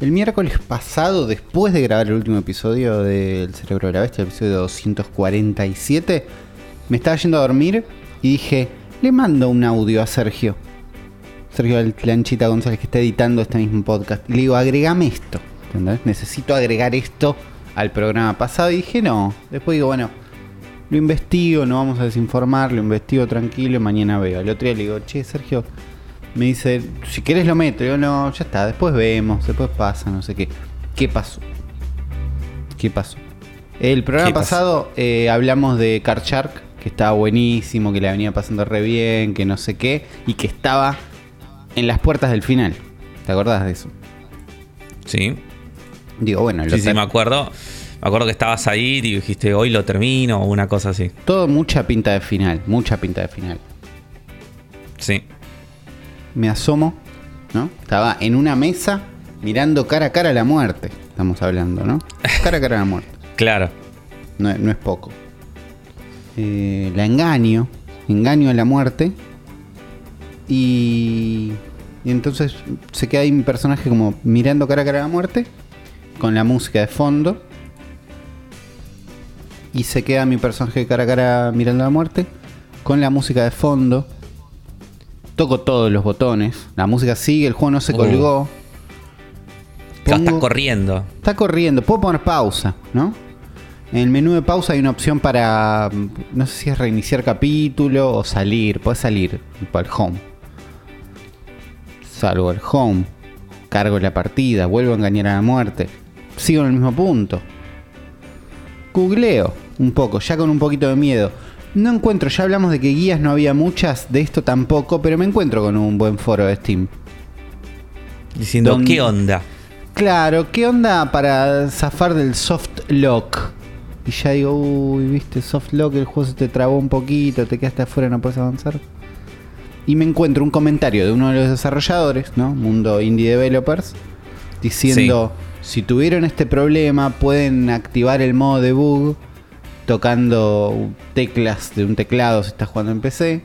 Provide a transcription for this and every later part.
El miércoles pasado, después de grabar el último episodio del Cerebro de la Bestia, el episodio 247, me estaba yendo a dormir y dije, le mando un audio a Sergio. Sergio Lanchita González que está editando este mismo podcast. Y le digo, agregame esto. ¿entendés? Necesito agregar esto al programa pasado. Y dije, no. Después digo, bueno, lo investigo, no vamos a desinformar, lo investigo tranquilo, mañana veo. El otro día le digo, che, Sergio, me dice, si querés lo meto. Yo no, ya está, después vemos, después pasa, no sé qué. ¿Qué pasó? ¿Qué pasó? El programa pasado eh, hablamos de Card Shark, que estaba buenísimo, que le venía pasando re bien, que no sé qué, y que estaba en las puertas del final. ¿Te acordás de eso? Sí. Digo, bueno, sí, sí, me acuerdo. Me acuerdo que estabas ahí y dijiste, hoy lo termino o una cosa así. Todo mucha pinta de final, mucha pinta de final. Sí. Me asomo, ¿no? Estaba en una mesa mirando cara a cara a la muerte. Estamos hablando, ¿no? Cara a cara a la muerte. claro. No, es poco. Eh, la engaño, engaño a la muerte. Y, y entonces se queda ahí mi personaje como mirando cara a cara a la muerte, con la música de fondo y se queda mi personaje cara a cara mirando a la muerte con la música de fondo. Toco todos los botones, la música sigue, el juego no se uh. colgó. está corriendo. Está corriendo, puedo poner pausa, ¿no? En el menú de pausa hay una opción para, no sé si es reiniciar capítulo o salir, puedes salir para el home. Salgo al home, cargo la partida, vuelvo a engañar a la muerte, sigo en el mismo punto googleo un poco, ya con un poquito de miedo. No encuentro, ya hablamos de que guías no había muchas, de esto tampoco, pero me encuentro con un buen foro de Steam. Diciendo, ¿qué onda? Claro, ¿qué onda para zafar del soft lock? Y ya digo, uy, viste, soft lock, el juego se te trabó un poquito, te quedaste afuera, no puedes avanzar. Y me encuentro un comentario de uno de los desarrolladores, ¿no? Mundo Indie Developers, diciendo si tuvieron este problema, pueden activar el modo debug tocando teclas de un teclado si estás jugando en PC.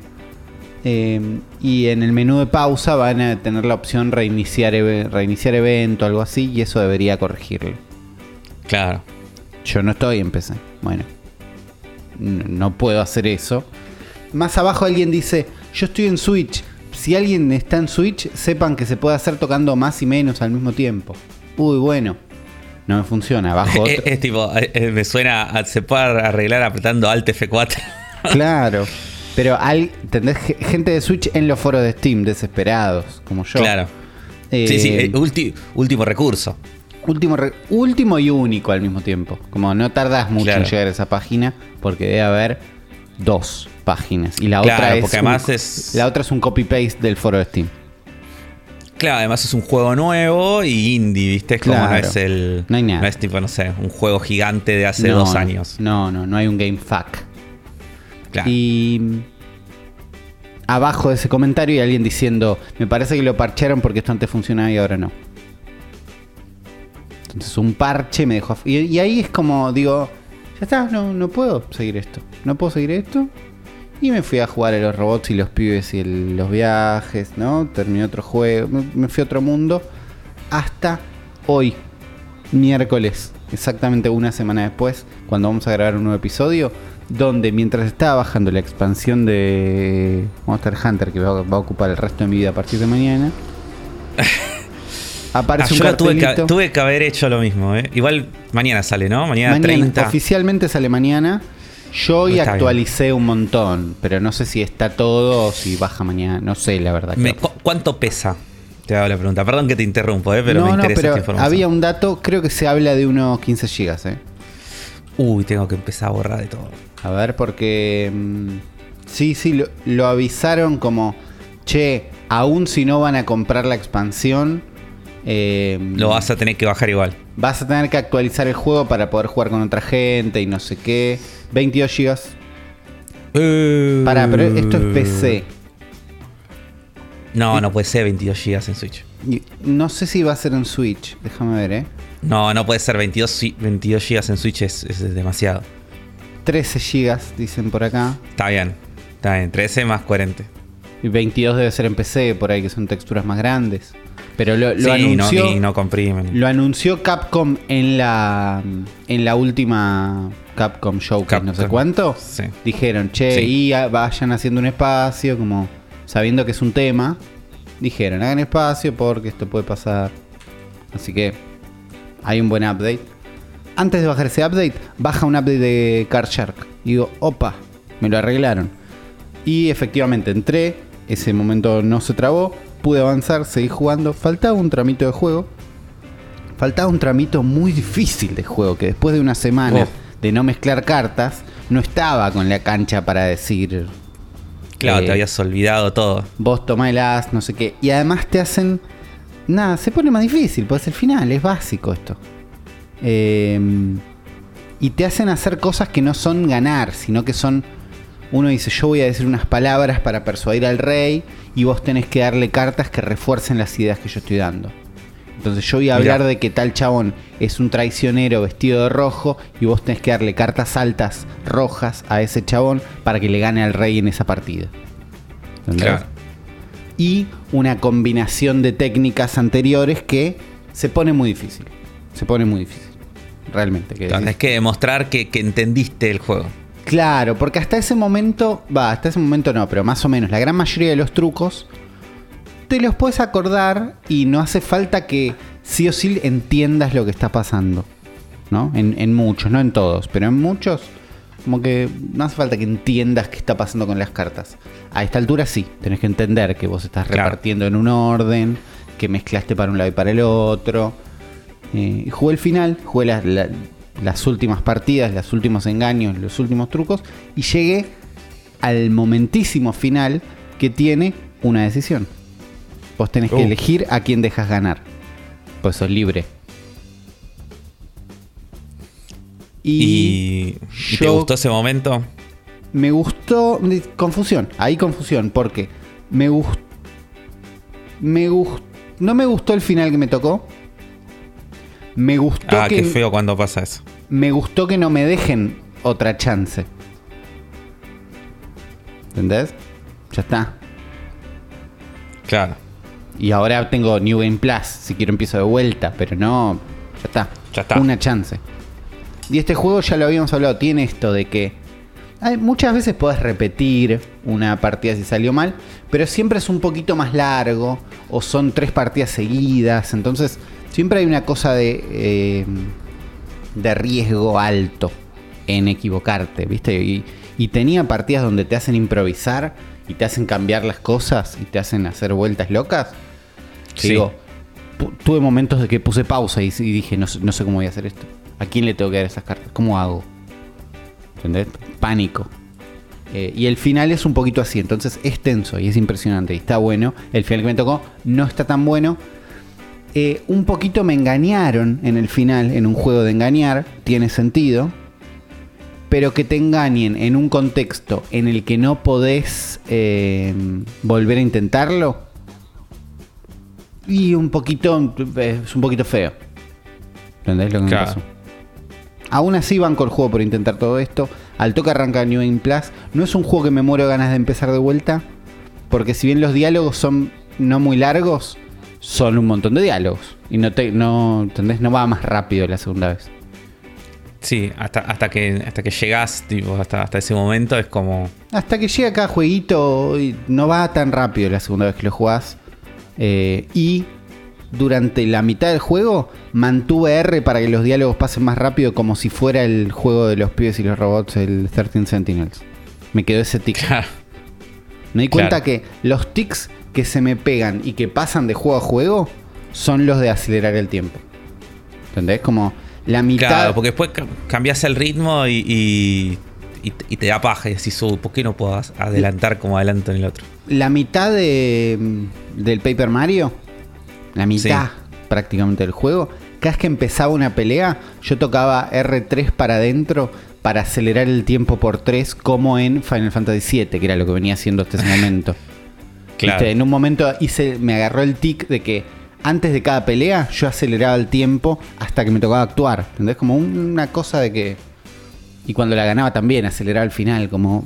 Eh, y en el menú de pausa van a tener la opción reiniciar, reiniciar evento, algo así, y eso debería corregirlo. Claro. Yo no estoy en PC. Bueno, no puedo hacer eso. Más abajo alguien dice, yo estoy en Switch. Si alguien está en Switch, sepan que se puede hacer tocando más y menos al mismo tiempo uy, bueno, no me funciona, bajo Es, tipo, eh, eh, me suena, se puede arreglar apretando Alt F4. claro, pero hay. Gente de Switch en los foros de Steam, desesperados, como yo. Claro. sí, sí, eh, último recurso. Último, último y único al mismo tiempo. Como no tardas mucho en llegar a esa página, porque debe haber dos páginas. Y la otra es. además es. La otra es un copy-paste del foro de Steam. Además es un juego nuevo y indie, ¿viste? Es como no es el. No hay nada. No es tipo, no sé, un juego gigante de hace dos años. No, no, no hay un game fuck. Claro. Y. Abajo de ese comentario hay alguien diciendo: Me parece que lo parcharon porque esto antes funcionaba y ahora no. Entonces un parche me dejó. Y, y ahí es como, digo, ya está, no, no puedo seguir esto. No puedo seguir esto. Y me fui a jugar a los robots y los pibes y los viajes, ¿no? Terminé otro juego, me fui a otro mundo. Hasta hoy, miércoles, exactamente una semana después, cuando vamos a grabar un nuevo episodio, donde mientras estaba bajando la expansión de Monster Hunter, que va, a ocupar el resto de mi vida a partir de mañana, aparece ah, un cartelito. Tuve tuve que, haber hecho lo mismo, ¿eh? Igual mañana sale, ¿no? Mañana, mañana 30. Oficialmente sale mañana. Yo hoy actualicé un montón, pero no sé si está todo o si baja mañana. No sé, la verdad. ¿Cuánto pesa? Te hago la pregunta. Perdón que te interrumpo, ¿eh? pero me interesa esta información. Había un dato, creo que se habla de unos 15 gigas. ¿eh? Uy, tengo que empezar a borrar de todo. A ver, porque. Mm, sí, sí, lo, avisaron como. Che, aún si no van a comprar la expansión. Eh, lo vas a tener que bajar igual. Vas a tener que actualizar el juego para poder jugar con otra gente y no sé qué. 22 GB. Uh, Pará, pero esto es PC. No, no puede ser 22 GB en Switch. No sé si va a ser en Switch. Déjame ver, ¿eh? No, no puede ser 22, 22 GB en Switch, es, demasiado. 13 GB, dicen por acá. Está bien, está bien. 13 más 40. Y 22 debe ser en PC, por ahí que son texturas más grandes. Pero lo, lo Sí, anunció. no, y no comprimen. Lo anunció Capcom en la en la última Capcom Showcase, no sé Capcom. cuánto. Sí. Dijeron, che, Sí. y a- vayan haciendo un espacio, como sabiendo que es un tema. Dijeron, hagan espacio porque esto puede pasar. Así que hay un buen update. Antes de bajar ese update, baja un update de Card Shark. Y digo, opa, me lo arreglaron. Y efectivamente entré, ese momento no se trabó, pude avanzar, seguí jugando. Faltaba un tramito de juego. Faltaba un tramito muy difícil de juego, que después de una semana Oh. de no mezclar cartas, no estaba con la cancha para decir, Claro, Eh, te habías olvidado todo. vos tomá el as, no sé qué. Y además te hacen... Nada, se pone más difícil, pues el final, es básico esto. Eh, y te hacen hacer cosas que no son ganar, sino que son... Uno dice, yo voy a decir unas palabras para persuadir al rey y vos tenés que darle cartas que refuercen las ideas que yo estoy dando. Entonces yo voy a Mirá. hablar de que tal chabón es un traicionero vestido de rojo y vos tenés que darle cartas altas rojas a ese chabón para que le gane al rey en esa partida. ¿Entendés? Claro. Y una combinación de técnicas anteriores que se pone muy difícil. Se pone muy difícil. Realmente. Tenés que demostrar que, que entendiste el juego. Claro, porque hasta ese momento, va, hasta ese momento no, pero más o menos la gran mayoría de los trucos te los puedes acordar y no hace falta que sí o sí entiendas lo que está pasando. ¿No? En, en muchos, no en todos, pero en muchos, como que no hace falta que entiendas qué está pasando con las cartas. A esta altura sí, tenés que entender que vos estás Claro. repartiendo en un orden, que mezclaste para un lado y para el otro. Eh, y jugué el final, jugué la- la- las últimas partidas, los últimos engaños, los últimos trucos, y llegué al momentísimo final que tiene una decisión. Vos tenés que Uh. elegir a quién dejas ganar. Pues sos libre. ¿Y, y te gustó ese momento? Me gustó. Confusión. Ahí confusión. Porque me gustó. Me gustó. No me gustó el final que me tocó. Me gustó Ah, que. qué feo cuando pasa eso. Me gustó que no me dejen otra chance. ¿Entendés? Ya está. Claro, Y ahora tengo New Game Plus. Si quiero empiezo de vuelta. Pero no. Ya está. Ya está. Una chance. Y este juego ya lo habíamos hablado. Tiene esto de que. hay- muchas veces podés repetir una partida si salió mal. Pero siempre es un poquito más largo. O son tres partidas seguidas. Entonces. Siempre hay una cosa de. eh, de riesgo alto en equivocarte, ¿viste? Y, y tenía partidas donde te hacen improvisar y te hacen cambiar las cosas y te hacen hacer vueltas locas. Sí. Digo, tuve momentos de que puse pausa y, y dije, no, sé- no sé cómo voy a hacer esto. ¿A quién le tengo que dar esas cartas? ¿Cómo hago? ¿Entendés? Pánico. Eh, y el final es un poquito así, entonces es tenso y es impresionante y está bueno. El final que me tocó no está tan bueno. Eh, un poquito me engañaron en el final, en un juego de engañar, tiene sentido. Pero que te engañen en un contexto en el que no podés eh, volver a intentarlo. Y un poquito, es un poquito feo. ¿Entendés lo que Claro. me pasó? Aún así van con el juego por intentar todo esto. Al toque arranca New Game Plus. No es un juego que me muero ganas de empezar de vuelta. Porque si bien los diálogos son no muy largos, son un montón de diálogos. Y no te, no, ¿entendés? No va más rápido la segunda vez. Sí, hasta, hasta que hasta que llegás, tipo, hasta, hasta ese momento es como. Hasta que llega cada jueguito, y no va tan rápido la segunda vez que lo jugás. Eh, y durante la mitad del juego mantuve R para que los diálogos pasen más rápido, como si fuera el juego de los pibes y los robots, el 13 Sentinels. Me quedó ese tic. Claro. Me di cuenta Claro. que los tics que se me pegan y que pasan de juego a juego son los de acelerar el tiempo. ¿Entendés? Como la mitad. Claro, porque después ca- cambias el ritmo y, y, y te- y te da paja y decís, "Uy, ¿por qué no puedo adelantar como adelanto en el otro? La mitad de, del Paper Mario, la mitad prácticamente del juego, cada vez que empezaba una pelea, yo tocaba R3 para adentro para acelerar el tiempo por 3, como en Final Fantasy VII, que era lo que venía haciendo hasta ese momento. Claro. ¿Viste? En un momento hice, me agarró el tic de que antes de cada pelea yo aceleraba el tiempo hasta que me tocaba actuar. ¿Entendés? Como un- una cosa de que. Y cuando la ganaba también, aceleraba el final, como.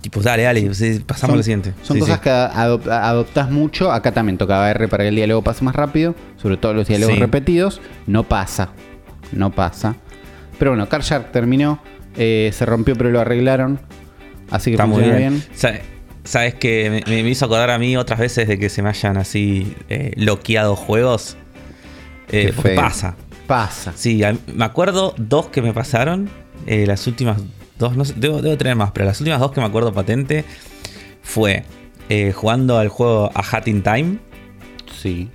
Tipo, dale, dale, pasamos al siguiente. Son Sí, cosas sí. que adop- adoptás mucho. Acá también tocaba R para que el diálogo pase más rápido. Sobre todo los diálogos Sí. repetidos. No pasa. No pasa. Pero bueno, Car Shark terminó. eh, se rompió, pero lo arreglaron. Así que Está muy bien. bien. Sabes que me, me hizo acordar a mí otras veces de que se me hayan así eh, loqueado juegos. Eh, porque pasa. Pasa. Sí, a- me acuerdo dos que me pasaron. eh, las últimas dos, no sé, debo, debo tener más, pero las últimas dos que me acuerdo patente fue eh, jugando al juego A Hat in Time. Sí.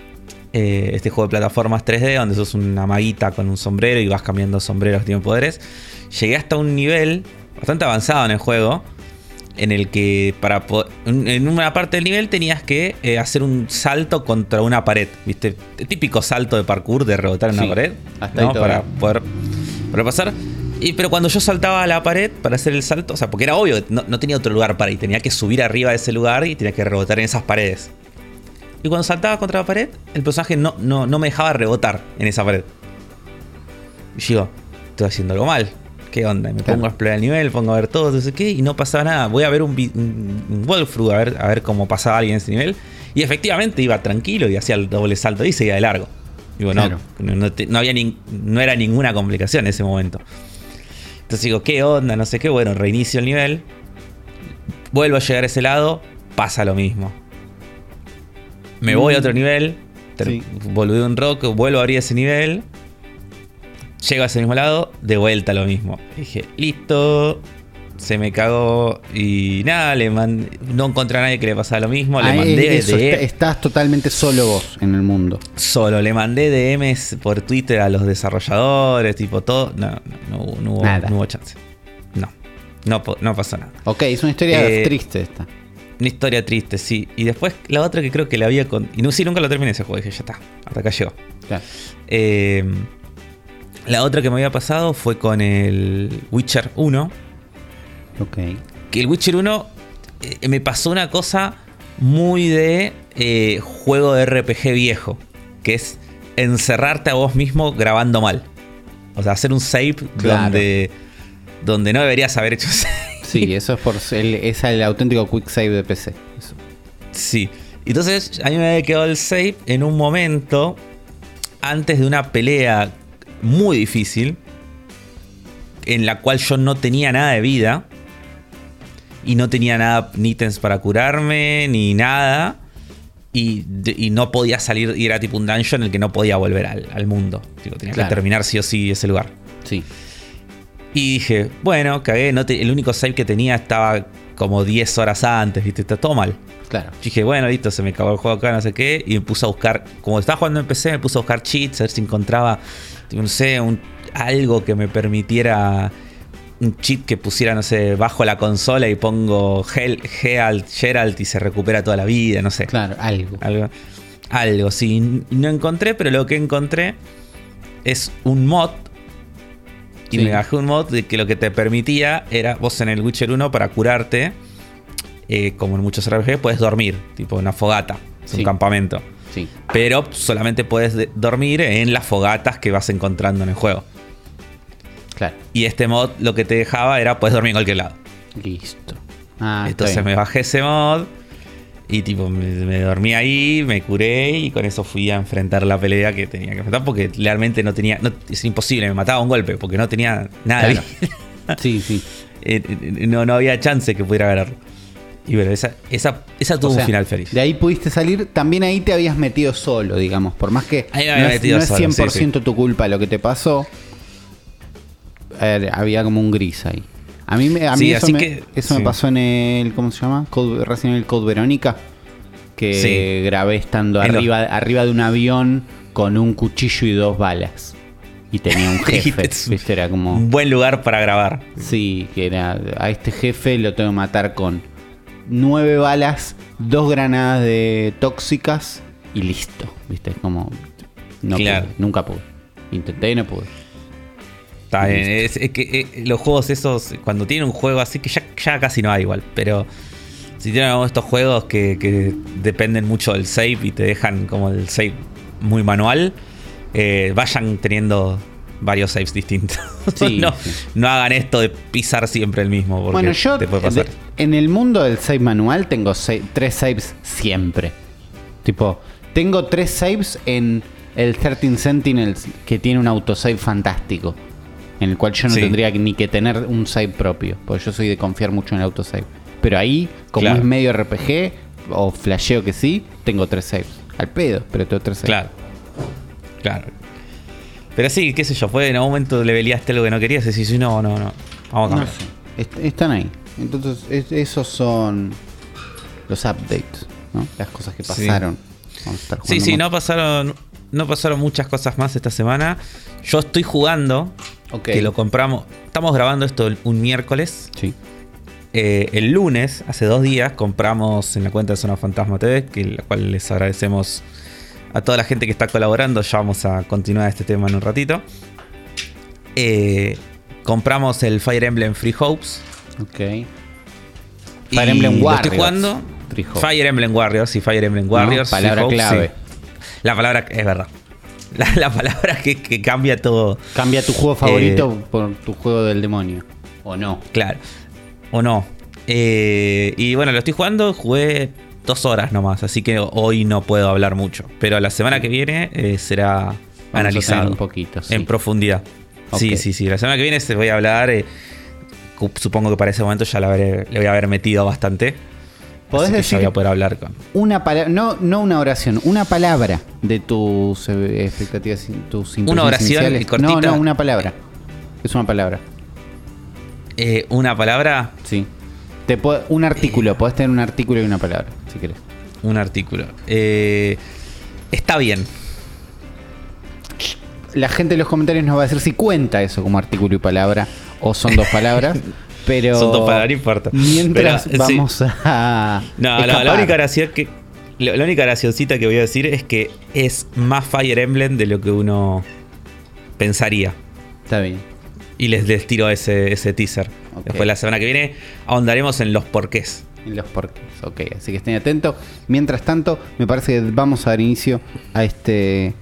eh, este juego de plataformas 3D donde sos una maguita con un sombrero y vas cambiando sombreros que tienen poderes. Llegué hasta un nivel bastante avanzado en el juego. En el que para en una parte del nivel tenías que eh, hacer un salto contra una pared. ¿Viste? El típico salto de parkour de rebotar en Sí, una pared. hasta ahí Para poder, para pasar. Y, pero cuando yo saltaba a la pared para hacer el salto, o sea, porque era obvio, no, no tenía otro lugar para ir. Tenía que subir arriba de ese lugar y tenía que rebotar en esas paredes. Y cuando saltaba contra la pared, el personaje no, no, no me dejaba rebotar en esa pared. Y yo digo, estoy haciendo algo mal. ¿Qué onda? Y Me Claro. pongo a explorar el nivel, pongo a ver todo, no sé qué, y no pasaba nada. Voy a ver un, un, walkthrough, a ver, a ver cómo pasaba alguien en ese nivel. Y efectivamente iba tranquilo y hacía el doble salto y seguía de largo. Digo, no, Claro. no, no te- no había nin- no era ninguna complicación en ese momento. Entonces digo, ¿qué onda? No sé qué. Bueno, reinicio el nivel. Vuelvo a llegar a ese lado, pasa lo mismo. Me voy a otro nivel, Sí. volví un rock, vuelvo a abrir ese nivel. Llego a ese mismo lado, de vuelta lo mismo. Dije, listo. Se me cagó y nada, le man- no encontré a nadie que le pasara lo mismo. Le Ah, mandé eso, de- estás totalmente solo vos en el mundo. solo, le mandé DMs por Twitter a los desarrolladores, tipo todo. No, no, no hubo, no hubo- no hubo chance. No, no, no pasó nada. Ok, es una historia Eh, triste esta. Una historia triste, sí. Y después la otra que creo que la había con. Y no, sí, nunca lo terminé ese juego. Dije, ya está, hasta acá llegó. Claro. Eh, la otra que me había pasado fue con el Witcher 1. Ok. Que el Witcher 1 eh, me pasó una cosa muy de eh, juego de RPG viejo. Que es encerrarte a vos mismo grabando mal. O sea, hacer un save Claro. donde, donde no deberías haber hecho save. Sí, eso es por el, es el auténtico quick save de PC. Eso. Sí. Entonces a mí me había quedado el save en un momento antes de una pelea muy difícil en la cual yo no tenía nada de vida y no tenía nada, ni ítems para curarme, ni nada. Y, y no podía salir, y era tipo un dungeon en el que no podía volver al, al mundo. Tenía Claro. que terminar sí o sí ese lugar. Sí. Y dije, bueno, cagué, no te- el único save que tenía estaba como 10 horas antes, ¿viste? Está todo mal. Claro. Dije, bueno, listo, se me acabó el juego acá, no sé qué. Y me puse a buscar, como estaba jugando en PC, me puse a buscar cheats, a ver si encontraba, no sé, un, algo que me permitiera un cheat que pusiera, no sé, bajo la consola y pongo Hel- Geralt, Geralt y se recupera toda la vida, no sé. Claro, algo. Algo, algo, sí. No encontré, pero lo que encontré es un mod. Y Sí. me bajé un mod de que lo que te permitía era, vos en el Witcher 1 para curarte, eh, como en muchos RPG, puedes dormir, tipo una fogata, es Sí. un campamento. Sí. Pero solamente puedes de- dormir en las fogatas que vas encontrando en el juego. Claro. Y este mod lo que te dejaba era puedes dormir en cualquier lado. Listo. Ah, Entonces me bajé ese mod y tipo me, me dormí ahí, me curé y con eso fui a enfrentar la pelea que tenía que enfrentar porque realmente no tenía, no, es imposible, me mataba un golpe porque no tenía nada Claro. Sí, sí. Eh, eh, no, no había chance que pudiera ganarlo. Y bueno, esa, esa, esa tuvo O sea, un final feliz. De ahí pudiste salir. También ahí te habías metido solo, digamos. Por más que Ahí me no, es, no es solo, 100% sí, tu culpa lo que te pasó. eh, había como un gris ahí. A mí, a mí Sí, eso, me, que- eso me pasó en el. ¿Cómo se llama? Code, recién en el Code Verónica. Que grabé estando En lo- arriba, arriba de un avión con un cuchillo y dos balas. Y tenía un jefe. Es ¿viste? Era como. Un buen lugar para grabar. Sí, que era a este jefe lo tengo que matar con nueve balas, dos granadas de tóxicas y listo. ¿Viste? Es como. No Claro. pude, nunca pude. Intenté y no pude. Está bien, es, es que eh, los juegos esos, cuando tienen un juego así, que ya, ya casi no hay igual, pero si tienen estos juegos que, que dependen mucho del save y te dejan como el save muy manual, eh, vayan teniendo varios saves distintos. Sí, no, sí. no hagan esto de pisar siempre el mismo. Porque Bueno, yo te puede pasar. de- en el mundo del save manual tengo tres saves siempre. Tipo, tengo tres saves en el 13 Sentinels que tiene un autosave fantástico. En el cual yo no Sí. tendría ni que tener un save propio. Porque yo soy de confiar mucho en el autosave. Pero ahí, como Claro. es medio RPG, o flasheo que sí, tengo tres saves. Al pedo, pero tengo tres saves. Claro. Claro. Pero sí, qué sé yo, fue en algún momento le peleaste algo que no querías y decís, no, no, no. Vamos a No cambiar. sé. Están ahí. Entonces, es- esos son los updates, ¿no? Las cosas que Sí. pasaron. Vamos a estar Sí, sí, no pasaron, no pasaron muchas cosas más esta semana. Yo estoy jugando, que lo compramos. Estamos grabando esto un miércoles. Sí. Eh, el lunes, hace dos días, compramos en la cuenta de Zona Fantasma TV, que la cual les agradecemos a toda la gente que está colaborando. Ya vamos a continuar este tema en un ratito. Eh, compramos el Fire Emblem Free Hopes. Ok. Fire Emblem lo Warriors. estoy jugando. Fire Emblem Warriors y Fire Emblem Warriors. palabra Hopes, clave. sí. La palabra es verdad. La, la palabra que, que cambia todo. Cambia tu juego favorito Eh, por tu juego del demonio. ¿O no? Claro. O no. Eh, y bueno, lo estoy jugando. Jugué dos horas nomás. Así que hoy no puedo hablar mucho. Pero la semana que viene eh, será tener analizado. un poquito, sí. En profundidad. Sí, sí, sí. La semana que viene se voy a hablar. eh, supongo que para ese momento ya la habré- le voy a haber metido bastante. ¿Podés decir voy a poder hablar con. una palabra, no, no una oración, una palabra de tus eh, expectativas, tus impresiones oración cortita. No, no, una palabra. Es una palabra. Eh, una palabra, Sí. Te un artículo, podés tener un artículo y una palabra, si querés. un artículo. Eh, está bien. La gente en los comentarios nos va a decir si cuenta eso como artículo y palabra o son dos palabras. Pero Son dos palabras, no importa. Mientras Pero, sí. vamos a. No, la, única gracia que. La, única gracioncita que voy a decir es que es más Fire Emblem de lo que uno pensaría. Está bien. Y les, les tiro ese, ese teaser. Después la semana que viene ahondaremos en los porqués. En los porqués. Ok, así que estén atentos. Mientras tanto, me parece que vamos a dar inicio a este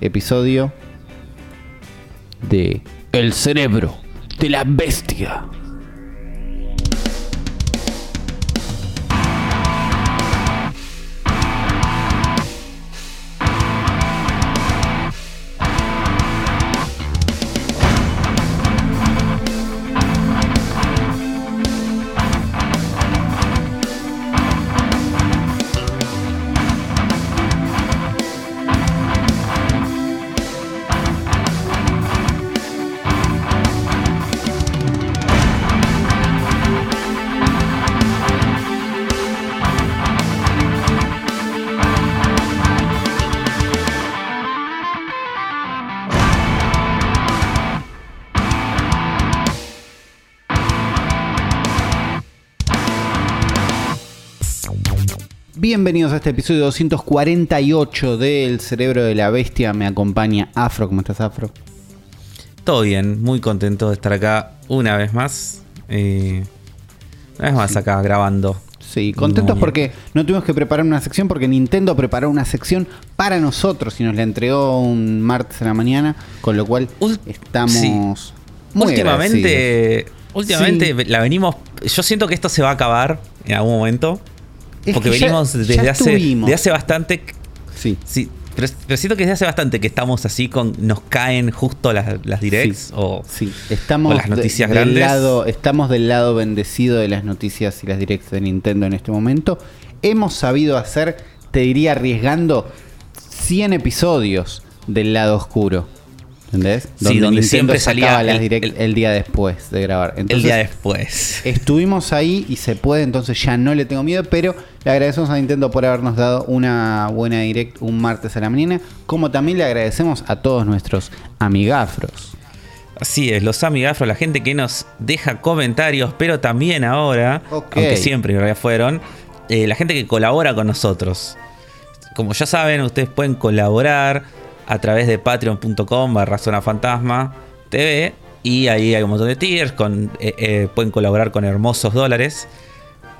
episodio de El cerebro de la bestia. Bienvenidos a este episodio 248 del cerebro de la bestia. Me acompaña Afro. ¿Cómo estás, Afro? Todo bien, muy contento de estar acá una vez más. Eh, una vez más acá grabando. Sí, contentos porque no tuvimos que preparar una sección porque Nintendo preparó una sección para nosotros y nos la entregó un martes a la mañana, con lo cual Ul- estamos sí. muy agradecidos. últimamente, últimamente Sí. la venimos. Yo siento que esto se va a acabar en algún momento. Es Porque ya- venimos ya desde hace, de hace bastante. Sí. Sí, pero, pero siento que desde hace bastante que estamos así con. Nos caen justo las, las directs. Sí. O, Sí, estamos o las de- noticias del grandes. lado, estamos del lado bendecido de las noticias y las directas de Nintendo en este momento. Hemos sabido hacer, te diría arriesgando 100 episodios del lado oscuro. ¿Entendés? Sí, donde siempre salía el- direct el- el, día después de grabar. el día después. Estuvimos ahí y se puede, entonces ya no le tengo miedo, pero le agradecemos a Nintendo por habernos dado una buena direct un martes a la mañana, como también le agradecemos a todos nuestros amigafros. Así es, los amigafros, la gente que nos deja comentarios, pero también ahora, aunque siempre realidad fueron, eh, la gente que colabora con nosotros. Como ya saben, ustedes pueden colaborar a través de patreon.com barra zona fantasma TV y ahí hay un montón de tiers, con, eh, eh, pueden colaborar con hermosos dólares.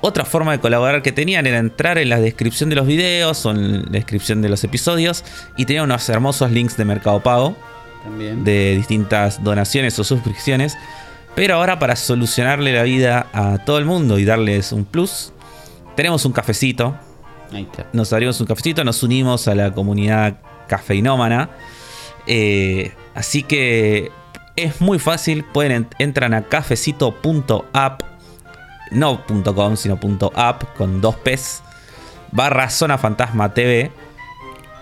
Otra forma de colaborar que tenían era entrar en la descripción de los videos o en la descripción de los episodios y tenían unos hermosos links de Mercado Pago También. de distintas donaciones o suscripciones. Pero ahora para solucionarle la vida a todo el mundo y darles un plus, tenemos un cafecito. Nos abrimos un cafecito, nos unimos a la comunidad cafeinómana. Eh, así que es muy fácil. Pueden en- entran a cafecito.app, no .com, sino .app con dos P's, barra Zona Fantasma TV.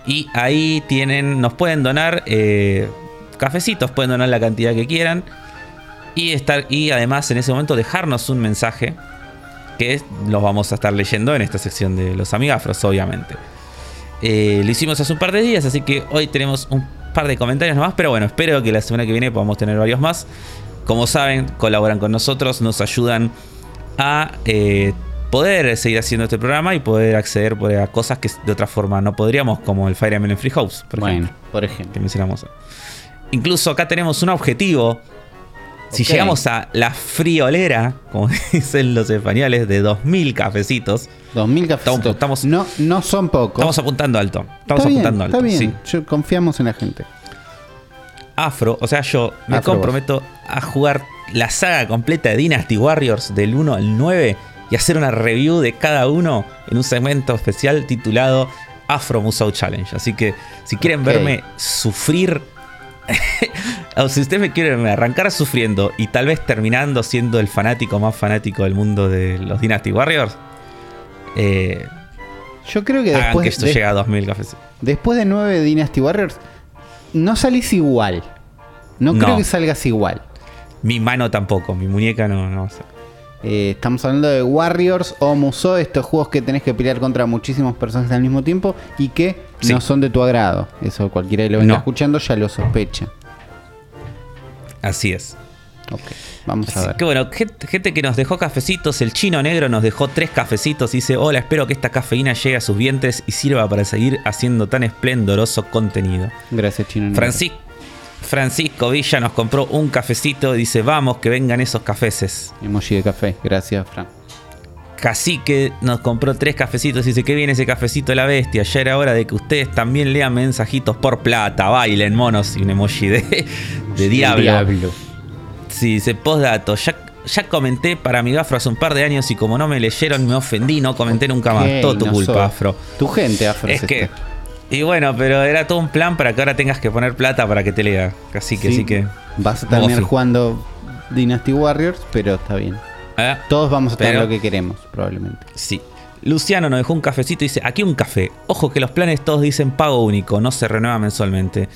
Y ahí tienen, nos pueden donar eh, cafecitos, pueden donar la cantidad que quieran. Y, estar, y además en ese momento dejarnos un mensaje que los vamos a estar leyendo en esta sección de los amigafros, obviamente. Eh, lo hicimos hace un par de días, así que hoy tenemos un par de comentarios nomás, pero bueno, espero que la semana que viene podamos tener varios más. Como saben, colaboran con nosotros, nos ayudan a eh, poder seguir haciendo este programa y poder acceder por- a cosas que de otra forma no podríamos, como el Fire Emblem Free House, por bueno, ejemplo, por que ejemplo. mencionamos. Incluso acá tenemos un objetivo. Si llegamos a la friolera, como dicen los españoles, de 2000 cafecitos, 2000 cafecitos. estamos- no, no son pocos. estamos apuntando alto. Estamos está bien, apuntando alto. Está bien. sí. Yo- confiamos en la gente. Afro, o sea, yo me Afro comprometo a jugar la saga completa de Dynasty Warriors del 1 al 9 y hacer una review de cada uno en un segmento especial titulado Afro Musou Challenge. Así que si quieren verme sufrir, o si ustedes me quieren arrancar sufriendo y tal vez terminando siendo el fanático más fanático del mundo de los Dynasty Warriors, eh, Yo creo que después, que esto de- llegue a 2000 cafés. después de 9 Dynasty Warriors, no salís igual. No, No. creo que salgas igual. Mi mano tampoco, mi muñeca no, no va a ser. Eh, estamos hablando de Warriors o Musou, estos juegos que tenés que pelear contra muchísimos personajes al mismo tiempo y que Sí. no son de tu agrado. Eso cualquiera que lo venga No. escuchando ya lo sospecha. Así es. Ok, vamos a ver. que bueno, gente, que nos dejó cafecitos, el chino negro nos dejó tres cafecitos y dice, hola, espero que esta cafeína llegue a sus vientres y sirva para seguir haciendo tan esplendoroso contenido. Gracias, Chino. Negro. Francis- Francisco Villa nos compró un cafecito y dice, vamos, que vengan esos cafeces. Emoji de café. Gracias, Fran. Cacique nos compró tres cafecitos y dice, que viene ese cafecito de la bestia. Ya era hora de que ustedes también lean mensajitos por plata, bailen monos y un emoji de, de diablo. Sí, dice postdato. Ya, ya comenté para mi gafro hace un par de años y como no me leyeron me ofendí, no comenté nunca más. Todo tu no culpa, Afro. Tu gente, Afro. Es es que. esta. Y bueno, pero era todo un plan para que ahora tengas que poner plata para que te lea. Así que, Sí, sí que. Vas a terminar jugando Dynasty Warriors, pero está bien. ah, Todos vamos a tener Pero- lo que queremos, probablemente. Sí. Luciano nos dejó un cafecito y dice: Aquí un café. Ojo que los planes todos dicen pago único, no se renueva mensualmente.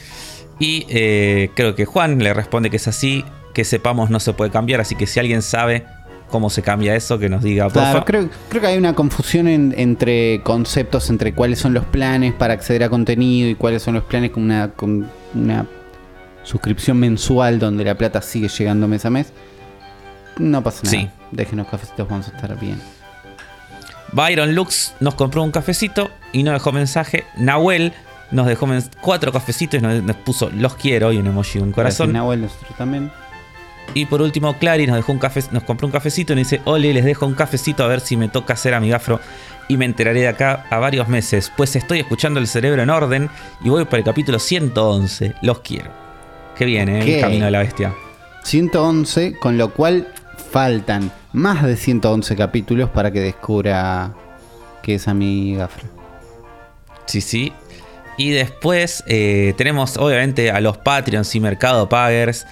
Y eh, creo que Juan le responde que es así, que sepamos no se puede cambiar. Así que si alguien sabe cómo se cambia eso, que nos diga, Claro, creo, creo que hay una confusión en- entre conceptos, entre cuáles son los planes para acceder a contenido y cuáles son los planes con una, con una suscripción mensual donde la plata sigue llegando mes a mes. No pasa nada. Sí. Déjenos cafecitos, vamos a estar bien. Byron Lux nos compró un cafecito y nos dejó mensaje. Nahuel nos dejó cuatro cafecitos y nos, nos puso los quiero y un emoji un corazón. Nahuel, nosotros también. Y por último, Clary nos dejó un café, nos compró un cafecito y nos dice, Ole, les dejo un cafecito a ver si me toca hacer amigafro y me enteraré de acá a varios meses, pues estoy escuchando el cerebro en orden y voy para el capítulo 111. Los quiero. Qué bien, ¿eh? El camino de la bestia. 111, con lo cual faltan más de 111 capítulos para que descubra que es mi gafra. Sí, sí. Y después eh, tenemos obviamente a los Patreons y Mercado Paggers,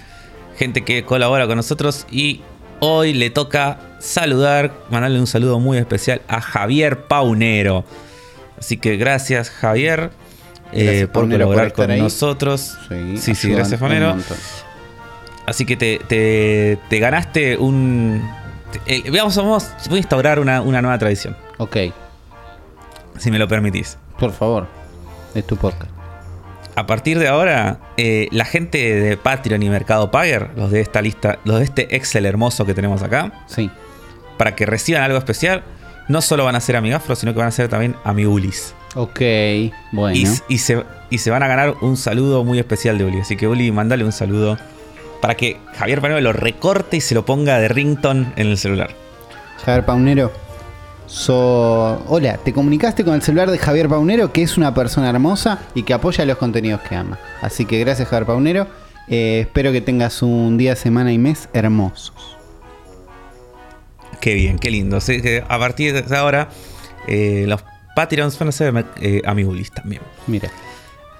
gente que colabora con nosotros y hoy le toca saludar, mandarle un saludo muy especial a Javier Paunero. Así que gracias Javier eh, Gracias, por Paunero, colaborar con ahí. nosotros. Sí, Sí, gracias, un Paunero. Así que te, te- te ganaste un... te- eh, vamos, vamos, voy a instaurar una, una nueva tradición, Ok, si me lo permitís. por favor, es tu podcast. A partir de ahora, eh, la gente de Patreon y Mercado Pager, los de esta lista, los de este Excel hermoso que tenemos acá, Sí. para que reciban algo especial, no solo van a ser amigafros, sino que van a ser también amigulis. Ok, bueno. Y, y se, y se van a ganar un saludo muy especial de Uli. Así que Uli, mandale un saludo para que Javier Panero lo recorte y se lo ponga de rington en el celular. Javier Paunero. So... Hola, te comunicaste con el celular de Javier Paunero, que es una persona hermosa y que apoya los contenidos que ama. Así que gracias, Javier Paunero. Eh, espero que tengas un día, semana y mes hermosos. Qué bien, qué lindo. Sí, que a partir de ahora, eh, los Patreons van a ser eh, amigulis también. Mira.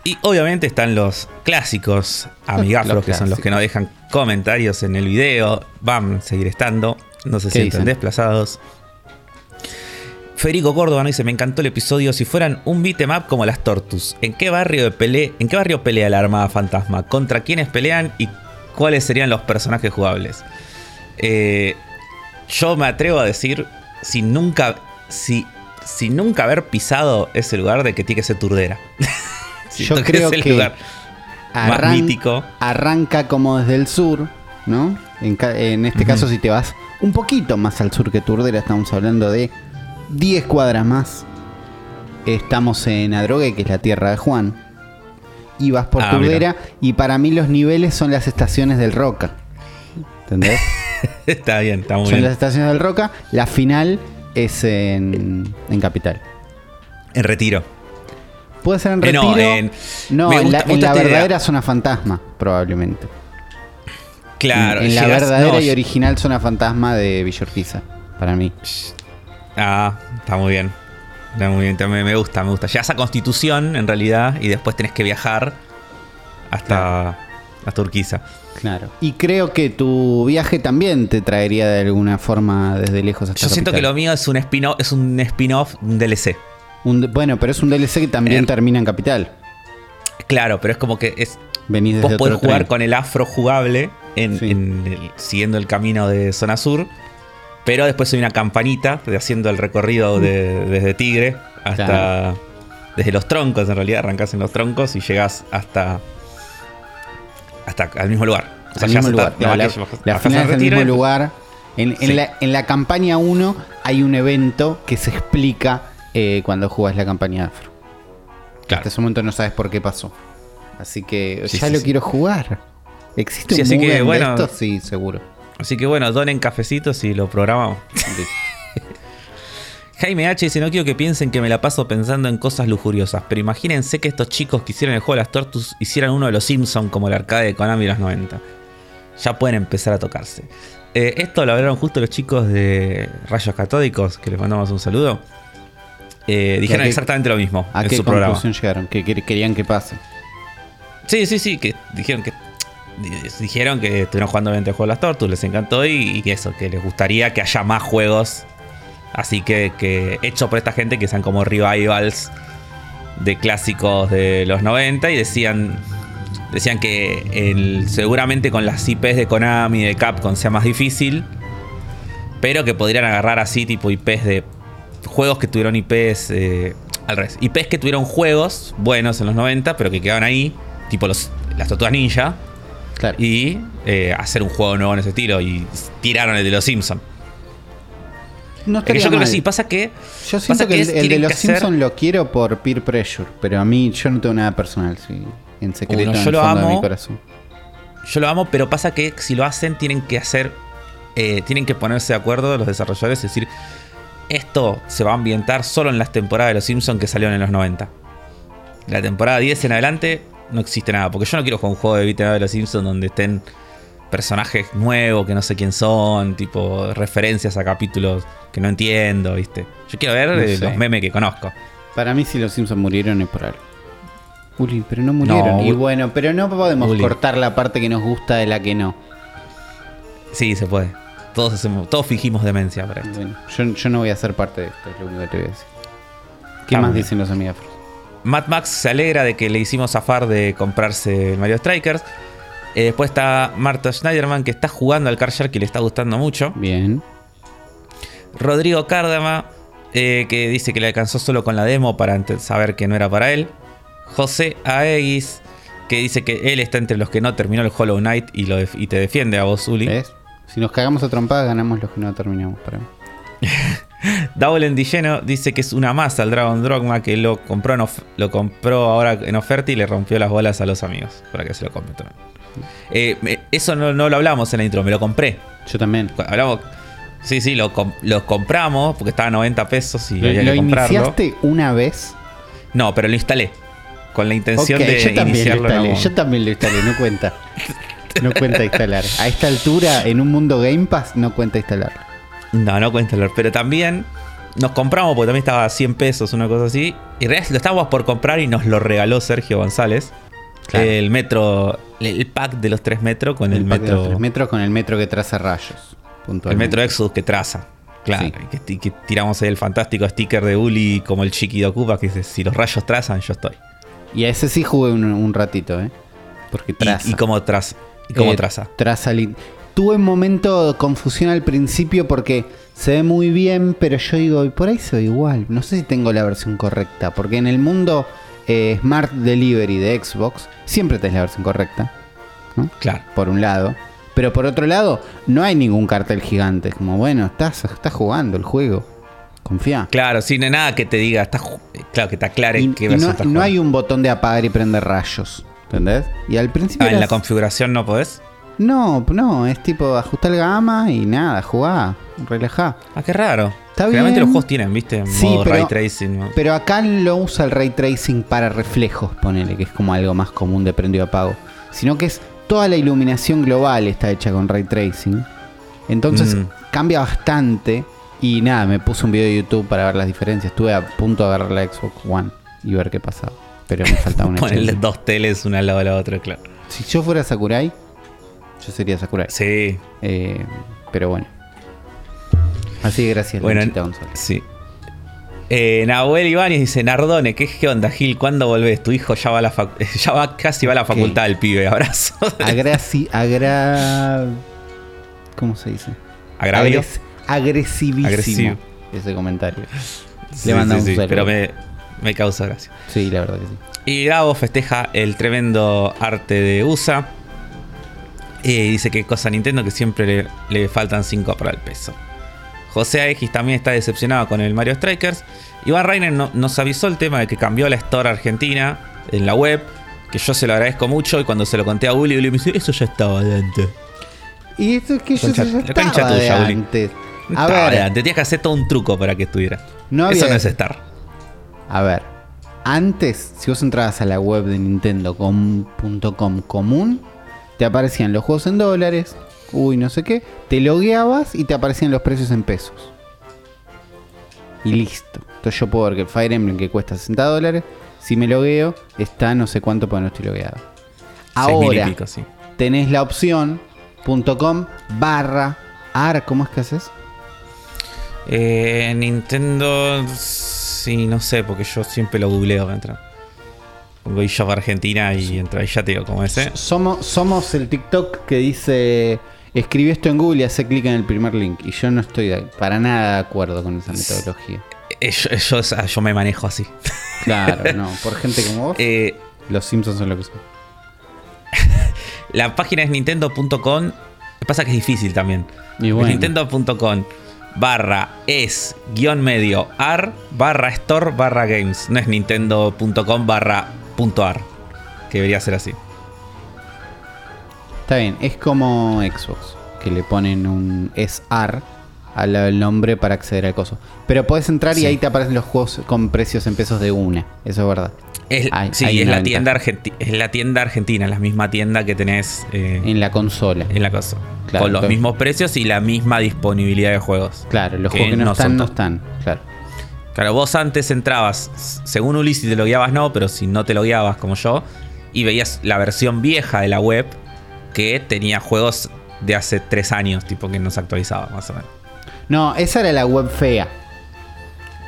Y obviamente están los clásicos amigafros, Los que son los que nos dejan comentarios en el video. Van a seguir estando. No se ¿Qué sienten dicen? desplazados. Federico Córdoba nos dice, me encantó el episodio. Si fueran un beat'em como las Tortus, ¿en qué barrio de pele ¿en qué barrio pelea la Armada Fantasma? ¿Contra quiénes pelean? ¿Y cuáles serían los personajes jugables? Eh, yo me atrevo a decir, sin nunca, si, nunca haber pisado ese lugar, de que tiene que ser Turdera. Yo Siento creo es el que lugar más mítico. Arranca como desde el sur, ¿no? En, este caso, si te vas un poquito más al sur que Turdera, estamos hablando de 10 cuadras más. Estamos en Adrogué, que es la tierra de Juan. Y vas por Ah, Turdera, y para mí los niveles son las estaciones del Roca. ¿Entendés? está bien, está muy son las bien. estaciones del Roca. La final es en, en Capital. En retiro. Puede ser en Eh, Retiro. no, en- no, me en gusta- la, en idea. verdadera zona fantasma, probablemente. Claro, en, en la llegas- verdadera no, y original zona fantasma de Villorquiza, para mí. Ah, está muy bien. Está muy bien, me, me gusta, me gusta. Llegas a Constitución, en realidad, y después tenés que viajar hasta, hasta Urquiza. Claro. Y creo que tu viaje también te traería de alguna forma desde lejos hasta Yo siento que lo mío es un spin-off, es un spin-off, un DLC. Un- bueno, pero es un DLC que también Eh. termina en Capital. Claro, pero es como que es. Venís desde Vos podés otro jugar tren. con el afro jugable en, Sí. en el- siguiendo el camino de zona sur. Pero después hay una campanita de haciendo el recorrido de- desde Tigre hasta. Claro. Desde los troncos, en realidad, arrancás en los troncos y llegás hasta. hasta al mismo lugar. O sea, Al mismo lugar. No, la final en es el mismo lugar. En, la, en la campaña 1 hay un evento que se explica eh, cuando jugás la campaña afro. Claro. Hasta ese momento no sabes por qué pasó. Así que Sí, ya sí, lo quiero jugar. ¿Existe un así que, de esto? Sí, seguro. Así que bueno, donen cafecitos y lo programamos. Jaime H dice, no quiero que piensen que me la paso pensando en cosas lujuriosas, pero imagínense que estos chicos que hicieron el juego de las Tortus hicieran uno de los Simpsons como el arcade de Konami de los 90. Ya pueden empezar a tocarse. Eh, esto lo hablaron justo los chicos de Rayos Catódicos, que les mandamos un saludo. Eh, dijeron qué- exactamente lo mismo ¿A en qué su programa. conclusión llegaron? ¿Qué quer- querían que pase? Sí, sí, sí, que dijeron que dijeron que estuvieron jugando obviamente el juego de las Tortus, les encantó y, y eso, que les gustaría que haya más juegos así que, que hechos por esta gente que sean como revivals de clásicos de los 90 y decían decían que seguramente con las IPs de Konami y de Capcom sea más difícil, pero que podrían agarrar así tipo IPs de juegos que tuvieron IPs eh, al revés, IPs que tuvieron juegos buenos en los 90, pero que quedaban ahí, tipo los, las Tortugas Ninja, Claro. y eh, hacer un juego nuevo en ese estilo y tiraron el de los Simpsons. no Es que yo creo que mal. sí, pasa que Yo siento que, el, es- el de los hacer- Simpsons lo quiero por peer pressure, pero a mí yo no tengo nada personal, sí, en secreto Bueno, en yo el lo fondo de mi amo. corazón. Yo lo amo, pero pasa que si lo hacen, tienen que hacer. eh, tienen que ponerse de acuerdo los desarrolladores y decir. Esto se va a ambientar solo en las temporadas de los Simpsons que salieron en los 90. La temporada 10 en adelante no existe nada. Porque yo no quiero jugar un juego de beat'em de los Simpsons donde estén personajes nuevos que no sé quién son, tipo referencias a capítulos que no entiendo, ¿viste? Yo quiero ver No eh, sé. los memes que conozco. Para mí si los Simpsons murieron es por algo. Uli, pero no murieron. No, y bueno, pero no podemos Uli. cortar la parte que nos gusta de la que no. Sí, se puede. Todos, hacemos- todos fingimos demencia para esto. Bueno, yo, yo no voy a ser parte de esto, es lo único que te voy a decir. ¿Qué Está más dicen los amigafros? Mad Max se alegra de que le hicimos zafar de comprarse el Mario Strikers. Eh, después está Marta Schneiderman que está jugando al Car Shark y le está gustando mucho. Bien. Rodrigo Cárdama eh, que dice que le alcanzó solo con la demo para saber que no era para él. José Aegis que dice que él está entre los que no terminó el Hollow Knight y, lo y te defiende a vos, Uli. ¿Ves? Si nos cagamos a trompadas, ganamos los que no terminamos. Para mí. Double Endilleno dice que es una masa el Dragon Dogma que lo compró, en lo compró ahora en oferta y le rompió las bolas a los amigos para que se lo compren también. Eh, me- eso no, no lo hablamos en la intro, me lo compré. Yo también. Hablamos. Sí, sí, lo, com- lo compramos porque estaba a 90 pesos y ¿Lo, había lo comprarlo. iniciaste una vez? No, pero lo instalé. con la intención Ok, de yo también lo iniciarlo. en instalé, yo también lo instalé, no cuenta. No cuenta instalar. A esta altura, en un mundo Game Pass, no cuenta instalar. No, no cuéntalo. Pero también nos compramos, porque también estaba a 100 pesos, una cosa así. Y en realidad lo estábamos por comprar y nos lo regaló Sergio González. Claro. El metro, el pack de los 3 metros con el, de los metro. tres metros con el metro que traza rayos. El metro Exodus que traza. Claro, Sí. y que, que tiramos ahí el fantástico sticker de Uli como el chiqui de Ocupa que dice, si los rayos trazan, yo estoy. Y a ese sí jugué un, un ratito, ¿eh? Porque Y, traza. y cómo traza. Y cómo Eh, traza. Traza Tuve un momento de confusión al principio porque se ve muy bien, pero yo digo, "Y por ahí se ve igual. No sé si tengo la versión correcta, porque en el mundo eh, Smart Delivery de Xbox siempre tenés la versión correcta, ¿no? Claro. Por un lado. Pero por otro lado, no hay ningún cartel gigante. Es como, bueno, estás, estás jugando el juego. Confía. Claro, sin nada que te diga, está, claro, que te aclare Y, qué y versión no, estás no hay un botón de apagar y prender rayos. ¿Entendés? Y al principio. Ah, en la configuración no podés. No, no, es tipo ajustar el gama y nada, jugá, relajá. Ah, qué raro. Está Generalmente bien. los juegos tienen, ¿viste? Sí, Modo pero- ray tracing. ¿no? Pero acá lo usa el ray tracing para reflejos, ponele, que es como algo más común de prendido apago. Sino que es toda la iluminación global está hecha con ray tracing. Entonces Mm. cambia bastante. Y nada, me puse un video de YouTube para ver las diferencias. Estuve a punto de agarrar la Xbox One y ver qué pasaba. Pero me faltaba una Ponerle dos teles una al lado de la otra, claro. Si yo fuera Sakurai, yo sería Sakurai. Sí, Eh, pero bueno. Así que gracias, Bueno, Lanchita González. sí. Eh, Nahuel Ibáñez dice, Nardone, ¿qué, qué onda, Gil? ¿Cuándo volvés? Tu hijo ya va a la ya va, casi va a la facultad el pibe. Abrazo. Agra... ¿Cómo se dice? Agravio. Agres- agresivísimo. Agresivo. Ese comentario. Sí, Le mandamos sí, un saludo. pero me, me causa gracia. Sí, la verdad que sí. Y Gabo festeja el tremendo arte de USA. Dice que cosa Nintendo que siempre le, le faltan 5 para el peso. José X también está decepcionado con el Mario Strikers. Iván Reiner no- nos avisó el tema de que cambió la Store Argentina en la web. Que yo se lo agradezco mucho. Y cuando se lo conté a Uli, Uli me dice: Eso ya estaba de antes. Y esto es que yo ya la estaba de tuya, antes. A estaba ver, antes. Tenías que hacer todo un truco para que estuviera. No Eso no es estar. a ver. Antes, si vos entrabas a la web de Nintendo.com común, te aparecían los juegos en dólares, uy, no sé qué, te logueabas y te aparecían los precios en pesos. Y listo. Entonces yo puedo ver que el Fire Emblem que cuesta 60 dólares, si me logueo, está no sé cuánto porque no estoy logueado. Ahora pico, sí. tenés la opción .com barra AR, ¿cómo es que haces? Eh, Nintendo. Sí, no sé, porque yo siempre lo googleo para entrar. Pongo eShop Argentina y entro ahí ya te digo cómo es, ¿eh? Somos, somos el TikTok que dice escribe esto en Google y hace clic en el primer link. Y yo no estoy para nada de acuerdo con esa metodología. Eh, Yo, yo- ah, yo me manejo así. Claro, no. Por gente como vos, Eh, los Simpsons son lo que son. la página es nintendo.com. Pasa que es difícil también. Y bueno. Nintendo.com barra es guion medio ar barra store barra games. No es nintendo.com barra ar. Que debería ser así. Está bien, es como Xbox, que le ponen un SR al al nombre para acceder al coso. Pero puedes entrar y ahí te aparecen los juegos con precios en pesos de una. Eso es verdad. Es, Hay- sí, hay es, la tienda argenti- es la tienda argentina, la misma tienda que tenés eh, En la consola. en la. Claro, con los mismos precios y la misma disponibilidad de juegos. Claro, los Que juegos que no, no están, no están. Claro. Claro, vos antes entrabas, según Ulises te lo guiabas no, pero si no te lo guiabas como yo, y veías la versión vieja de la web que tenía juegos de hace tres años, tipo que no se actualizaba, más o menos. No, esa era la web fea.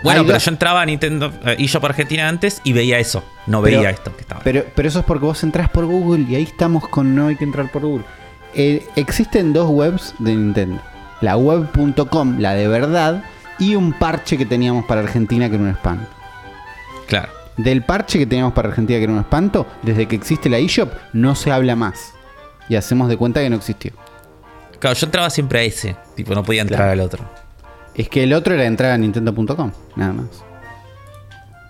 Bueno, Hay pero dos- yo entraba a Nintendo eh, y yo por Argentina antes y veía eso, no Pero- veía esto que estaba. Pero, pero eso es porque vos entrás por Google y ahí estamos con no hay que entrar por Google. Eh, existen dos webs de Nintendo. La web.com, la de verdad, y un parche que teníamos para Argentina que era un espanto. claro. Del parche que teníamos para Argentina que era un espanto, desde que existe la eShop, no se habla más. Y hacemos de cuenta que no existió. Claro, yo entraba siempre a ese, tipo no podía entrar Claro. al otro. Es que el otro era entrar a nintendo.com, nada más.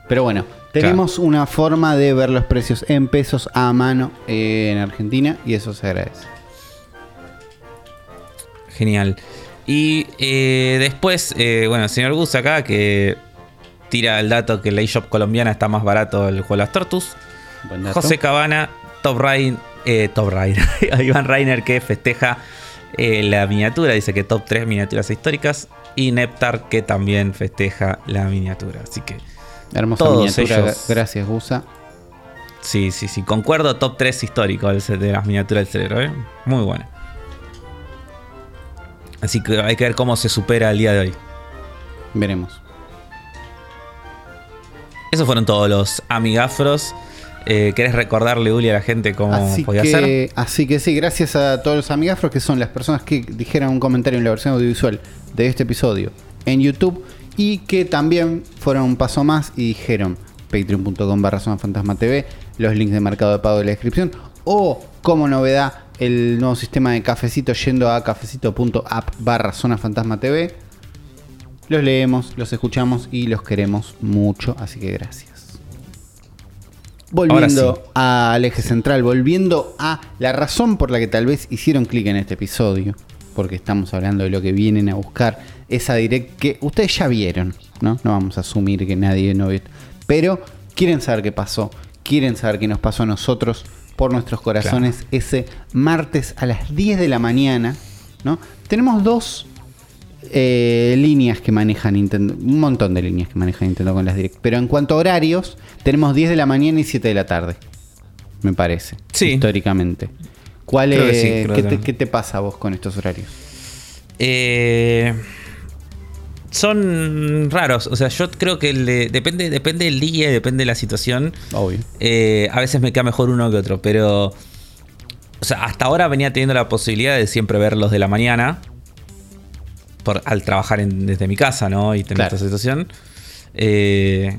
Pero bueno, tenemos una forma de ver los precios en pesos a mano eh, en Argentina y eso se agradece. Genial. Y eh, después, eh, bueno, el señor Gus acá que tira el dato que la eShop colombiana está más barato el juego de las Tortus. José Cabana, Top Rain, eh, Top Rain, Iván Reiner que festeja la miniatura, dice que top 3 miniaturas históricas. Y Neptar que también festeja la miniatura. Así que Hermosa Todos miniatura. ellos. Gracias, Gusa. sí, sí, sí, concuerdo, top 3 histórico de las miniaturas del cerebro, ¿eh? Muy bueno. Así que hay que ver cómo se supera el día de hoy. Veremos. Esos fueron todos los amigafros. Eh, ¿Querés recordarle, Uli, a la gente cómo Así podía que, ser? así que sí, gracias a todos los amigafros que son las personas que dijeron un comentario en la versión audiovisual de este episodio en YouTube y que también fueron un paso más y dijeron patreon.com barra zona fantasma TV, los links de mercado de pago de la descripción o como novedad el nuevo sistema de cafecito yendo a cafecito.app barra zona fantasma TV. Los leemos, los escuchamos y los queremos mucho, así que gracias. Volviendo sí. al eje central, volviendo a la razón por la que tal vez hicieron clic en este episodio, porque estamos hablando de lo que vienen a buscar, esa direct que ustedes ya vieron, ¿no? No vamos a asumir que nadie no vio, pero quieren saber qué pasó, quieren saber qué nos pasó a nosotros por nuestros corazones ese martes a las 10 de la mañana, ¿no? Tenemos dos eh, líneas que maneja Nintendo, un montón de líneas que maneja Nintendo con las Direct, pero en cuanto a horarios, tenemos 10 de la mañana y 7 de la tarde, me parece, Sí. históricamente. ¿Cuál que es- sí, ¿qué, te, qué te pasa a vos con estos horarios? Eh, son raros. O sea, yo creo que el de- depende, depende del día y depende de la situación. Obvio. Eh, a veces me queda mejor uno que otro, pero. O sea, hasta ahora venía teniendo la posibilidad de siempre ver los de la mañana. Por, al trabajar en- desde mi casa, ¿no? Y tener Claro. esta situación. Eh,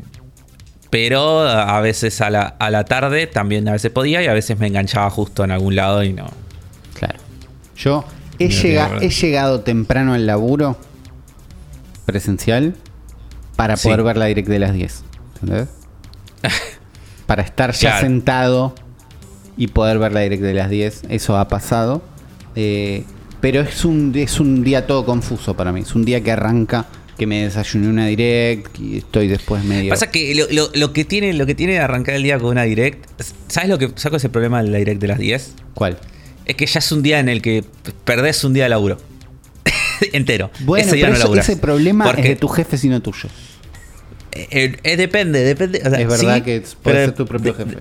pero a veces a la, a la tarde también a veces podía y a veces me enganchaba justo en algún lado y no. Claro. Yo he, llega- he llegado temprano al laburo presencial para Sí. poder ver la direct de las 10. ¿Entendés? para estar ya Claro. sentado y poder ver la direct de las 10. Eso ha pasado. Eh, pero es un, es un día todo confuso para mí. Es un día que arranca, que me desayuné una direct y estoy después medio... Pasa que lo, lo- lo que tiene lo que tiene de arrancar el día con una direct, ¿sabes lo que saco ese problema de la direct de las 10? ¿Cuál? Es que ya es un día en el que perdés un día de laburo. Entero. Bueno, ese día pero no eso- ese problema Porque, es de tu jefe, sino tuyo. eh, eh, depende, depende. o sea, es verdad sí, que puedes pero ser tu propio de- jefe.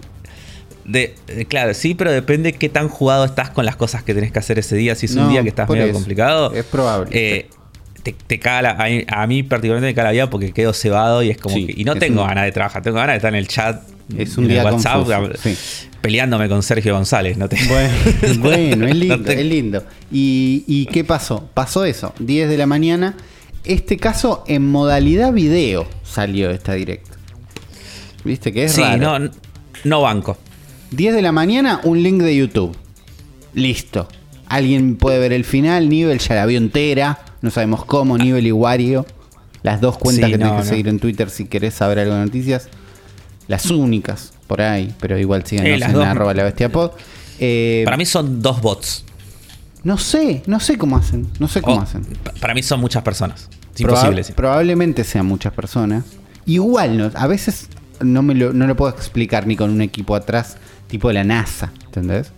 de- de- claro, sí, pero depende qué tan jugado estás con las cosas que tenés que hacer ese día. Si es No, un día que estás medio eso. complicado. Es probable. eh, te, te caga la- a, mí, a mí particularmente me caga la vida porque quedo cebado y es como Sí, que. Y no tengo un- ganas de trabajar, tengo ganas de estar en el chat. Es un en el día WhatsApp, confuso, sí. peleándome con Sergio González. No te, Bueno, bueno, es lindo, No te- es lindo. ¿Y, y qué pasó? Pasó eso, 10 de la mañana. Este caso en modalidad video salió esta direct. ¿Viste que es sí, raro? no, no banco. 10 de la mañana, un link de YouTube. Listo. Alguien puede ver el final, Nivel ya la vio entera. No sabemos cómo, Nivel y Wario. Las dos cuentas Sí, que tenés no, que no. seguir en Twitter si querés saber algo de noticias. Las únicas por ahí, pero igual Eh, síganos las en arroba la bestia pod. Eh, Para mí son dos bots. No sé, no sé cómo hacen. No sé cómo O- hacen. pa- Para mí son muchas personas. Es Proba- imposible. sí. Probablemente sean muchas personas. Igual, no, a veces no, me lo, no lo puedo explicar ni con un equipo atrás, tipo de la NASA, ¿entendés?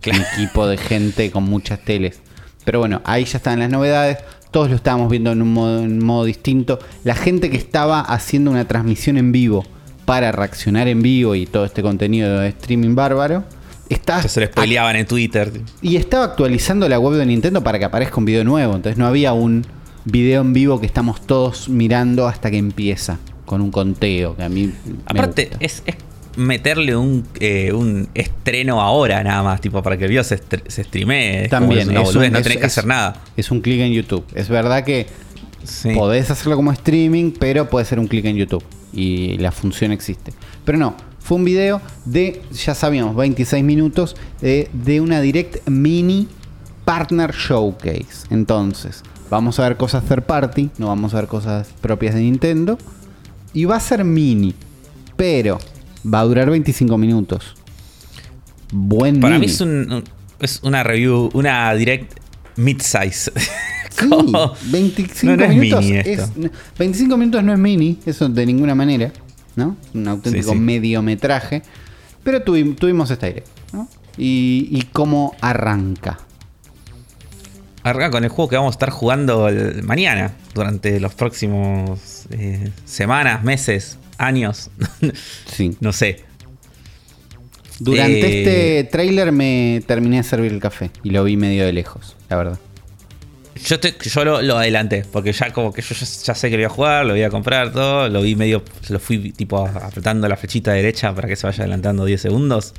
Claro. Un equipo de gente con muchas teles. Pero bueno, ahí ya están las novedades. Todos lo estábamos viendo en un modo, en un modo distinto. La gente que estaba haciendo una transmisión en vivo para reaccionar en vivo y todo este contenido de streaming bárbaro, está se lo spoileaban en Twitter. y estaba actualizando la web de Nintendo para que aparezca un video nuevo. Entonces no había un video en vivo que estamos todos mirando hasta que empieza. Con un conteo que a mí. me Aparte, gusta. es, es meterle un, eh, un estreno ahora nada más, tipo, para que el video se, se streamee. También. es una es boludez, un- no tenés que hacer nada. Es un clic en YouTube. Es verdad que Sí. podés hacerlo como streaming, pero puede ser un clic en YouTube. Y la función existe. Pero no. Fue un video de, ya sabíamos, 26 minutos de, de una direct mini partner showcase. Entonces, vamos a ver cosas third party, no vamos a ver cosas propias de Nintendo. Y va a ser mini, pero va a durar 25 minutos. Buen Para mí es, un- es una review, una direct mid-size. Sí, Como- 25 No, no es minutos. mini es- esto. 25 minutos no es mini, eso de ninguna manera, ¿no? Un auténtico Sí, sí. mediometraje. Pero tuvi- tuvimos esta direct, ¿no? Y, y cómo arranca. Arranca con el juego que vamos a estar jugando el- mañana, durante los próximos eh, semanas, meses, años. Sí. no sé. Durante Eh, este tráiler me terminé de servir el café y lo vi medio de lejos, la verdad. Yo, te- yo lo, lo adelanté, porque ya como que yo ya, ya sé que lo voy a jugar, lo voy a comprar, todo. Lo vi medio, lo fui tipo apretando la flechita derecha para que se vaya adelantando 10 segundos.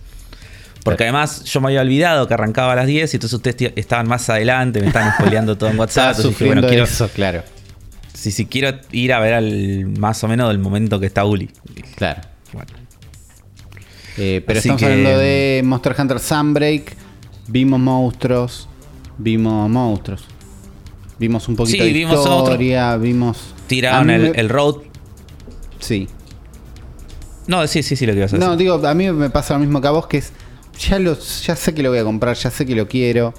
Porque además yo me había olvidado que arrancaba a las 10 y entonces ustedes estaban más adelante, me estaban spoileando todo en WhatsApp. Entonces dije, bueno, quiero, eso, claro. si, si quiero ir a ver al, más o menos del momento que está Uli. Claro. Bueno, Eh, pero Así estamos que- hablando de Monster Hunter Sunbreak. Vimos monstruos. Vimos monstruos. Vimos un poquito Sí, de vimos otro. historia. Vimos. tiraron el, me- el road. Sí. No, sí, sí, sí, lo que ibas a decir. No, digo, a mí me pasa lo mismo que a vos, que es. Ya, lo, ya sé que lo voy a comprar, ya sé que lo quiero.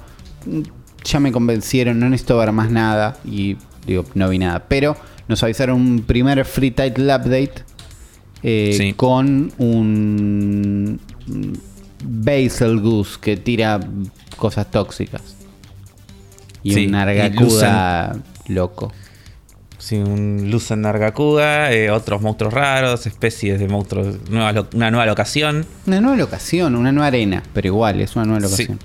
Ya me convencieron, no necesito ver más nada. Y digo, no vi nada. Pero nos avisaron un primer free title update. eh, Sí. Con un. Basil Goose que tira cosas tóxicas. Y Sí, un y Nargacuda loco. Sí, un Luzen Nargacuga, eh, otros monstruos raros, especies de monstruos, nueva una nueva locación. Una nueva locación, una nueva arena, pero igual, es una nueva Sí. locación.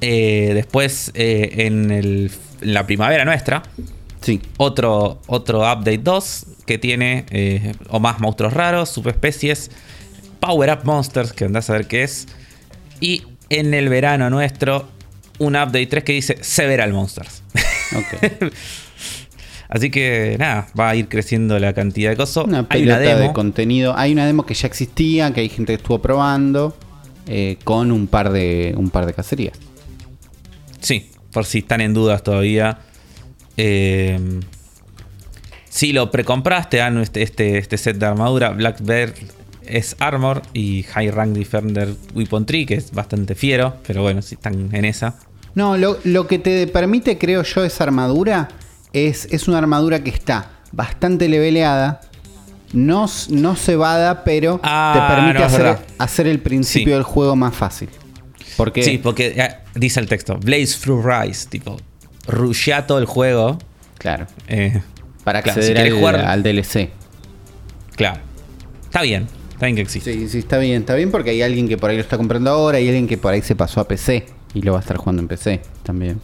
Eh, después, eh, en, el- en la primavera nuestra, Sí. otro, otro update 2 que tiene eh, o más monstruos raros, subespecies, Power Up Monsters, que andás a ver qué es. Y en el verano nuestro, un update 3 que dice Several Monsters. Ok. Así que nada, va a ir creciendo la cantidad de cosas. Una Hay una pelota de demo. contenido. Hay una demo que ya existía, que hay gente que estuvo probando, eh, con un par de un par de cacerías. Sí, por si están en dudas todavía. Eh, si lo precompraste, dan este, este, este set de armadura. Black Bear es Armor y High Rank Defender Weapon Tree, que es bastante fiero, pero bueno, si están en esa. No, lo, lo que te permite, creo yo, esa armadura es, es una armadura que está bastante leveleada, no, no cebada, pero Ah, te permite no, es hacer, hacer el principio Sí. del juego más fácil. Porque Sí, porque eh, dice el texto: Blaze Through Rise, tipo, rushea todo el juego. claro, eh, para claro, acceder si querés al, jugar- al DLC. claro. Está bien, está bien que existe. Sí, sí, está bien, está bien porque hay alguien que por ahí lo está comprando ahora, hay alguien que por ahí se pasó a PC y lo va a estar jugando en PC también.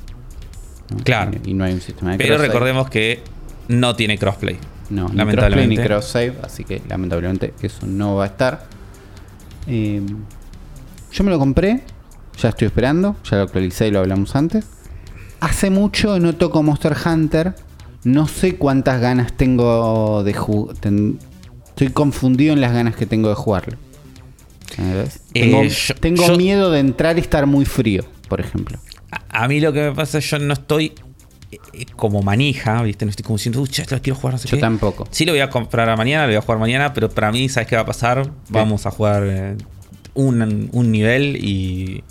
¿no? Claro. Y, y no hay un sistema de Pero recordemos que no tiene crossplay. No, ni crossplay ni cross save, así que lamentablemente eso no va a estar. Eh, yo me lo compré, ya estoy esperando, ya lo actualicé y lo hablamos antes. Hace mucho no toco Monster Hunter, no sé cuántas ganas tengo de jugar. Estoy confundido en las ganas que tengo de jugarlo. Eh, tengo yo- tengo yo- miedo de entrar y estar muy frío, por ejemplo. A, a mí lo que me pasa es yo no estoy eh, como manija, ¿viste? No estoy como diciendo, uy, lo quiero jugar, no sé Yo qué". tampoco. Sí lo voy a comprar a mañana, lo voy a jugar mañana, pero para mí, ¿sabes qué va a pasar? Vamos a jugar eh, un, un nivel y,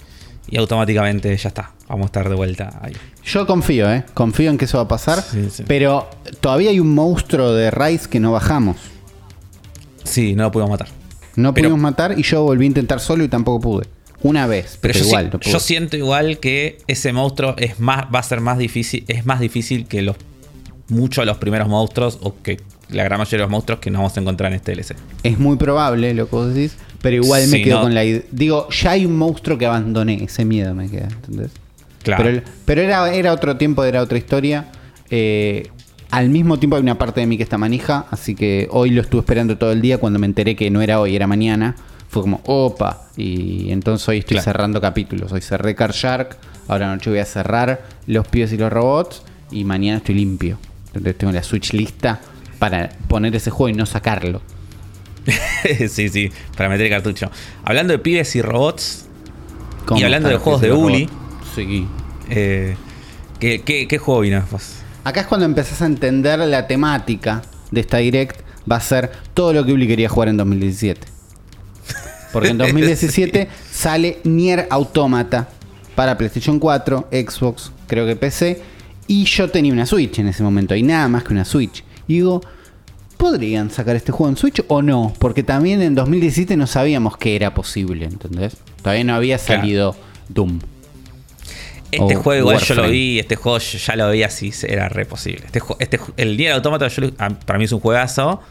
y automáticamente ya está. Vamos a estar de vuelta ahí. Yo confío, ¿eh? Confío en que eso va a pasar. Sí, sí. Pero todavía hay un monstruo de Rise que no bajamos. Sí, no lo pudimos matar. No Pero- pudimos matar y yo volví a intentar solo y tampoco pude. Una vez, pero, Pero, yo, igual. si- yo siento igual que ese monstruo es más, va a ser más difícil, es más difícil que los muchos de los primeros monstruos o que la gran mayoría de los monstruos que nos vamos a encontrar en este DLC. Es muy probable lo que vos decís, pero igual me quedo no. con la idea. Digo, ya hay un monstruo que abandoné, ese miedo me queda, ¿entendés? Claro. Pero, pero era, era otro tiempo, era otra historia. Eh, al mismo tiempo hay una parte de mí que está manija, así que hoy lo estuve esperando todo el día. Cuando me enteré que no era hoy, era mañana, fue como, opa. Y entonces hoy estoy Claro. cerrando capítulos. Hoy cerré Car Shark, ahora anoche voy a cerrar Los Pibes y los Robots, y mañana estoy limpio. Entonces tengo la Switch lista para poner ese juego y no sacarlo. sí, sí, para meter el cartucho. Hablando de pibes y robots, ¿Cómo Y hablando de juegos de Uli. Sí. eh, ¿qué, qué, qué juego vino? vos? Acá es cuando empezás a entender la temática de esta direct. Va a ser todo lo que Uli quería jugar en 2017. Porque en 2017 sale Nier Automata para PlayStation 4, Xbox, creo que PC. Y yo tenía una Switch en ese momento. Y nada más que una Switch. Y digo, podrían sacar este juego en Switch o no, porque también en 2017 no sabíamos que era posible, ¿entendés? Todavía no había Claro. salido Doom. Este juego igual yo lo vi, este juego yo ya lo vi así, era re posible. Este, este, el Nier Automata yo ah, para mí es un juegazo,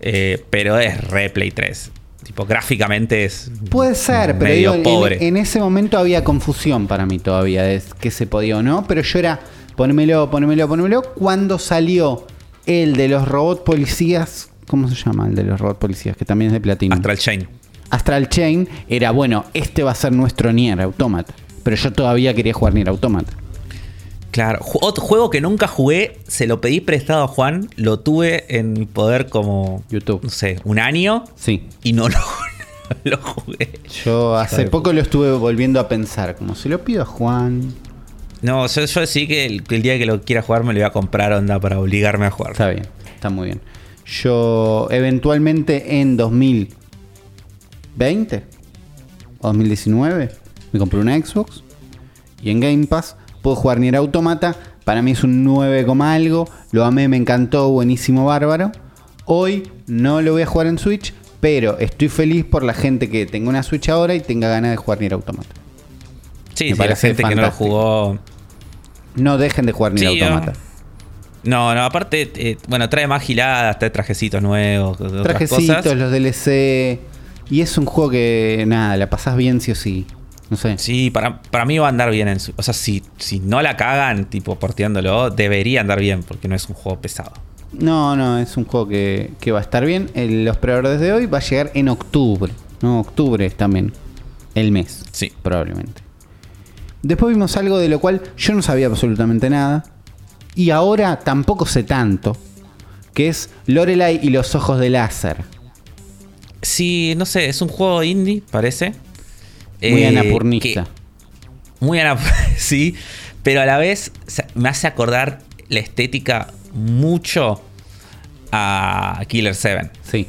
eh, pero es re Play 3. Tipo, gráficamente es Puede ser, pero digo, en- pobre. En, ese momento había confusión para mí todavía de que se podía o no, pero yo era ponémelo, ponémelo, ponémelo. Cuando salió el de los robot policías, ¿cómo se llama el de los robot policías? Que también es de platino. Astral Chain. Astral Chain era bueno, este va a ser nuestro Nier Automata. Pero yo todavía quería jugar Nier Automata. Claro, otro juego que nunca jugué, se lo pedí prestado a Juan, lo tuve en mi poder como, YouTube. no sé, un año Sí. y no lo, no lo jugué. Yo hace poco lo estuve volviendo a pensar, como se lo pido a Juan. No, yo, yo sí que el, el día que lo quiera jugar me lo voy a comprar onda para obligarme a jugar. Está bien, está muy bien. Yo eventualmente en 2020 o 2019 me compré una Xbox y en Game Pass puedo jugar Nier Automata. Para mí es un 9, coma algo. Lo amé, me encantó, buenísimo, bárbaro. Hoy no lo voy a jugar en Switch, pero estoy feliz por la gente que tenga una Switch ahora y tenga ganas de jugar Nier Automata. Sí, Me sí, la gente que no lo jugó. No dejen de jugar Nier Sí, Automata. No, no, aparte, eh, bueno, trae más giladas, trae trajecitos nuevos, otras Trajecitos, cosas. los DLC. Y es un juego que, nada, la pasás bien sí o sí. No sé. Sí, para, para mí va a andar bien en su. O sea, si, si no la cagan, tipo porteándolo, debería andar bien, porque no es un juego pesado. No, no, es un juego que, que va a estar bien. El- los preorders de hoy va a llegar en octubre. No, octubre es también. El mes. Sí. Probablemente. Después vimos algo de lo cual yo no sabía absolutamente nada. Y ahora tampoco sé tanto. Que es Lorelai y los ojos de láser. Sí, no sé, es un juego indie, parece. Muy Eh, anapurnista. que- muy anapurnista, sí. Pero a la vez me hace acordar la estética mucho a Killer 7. Sí.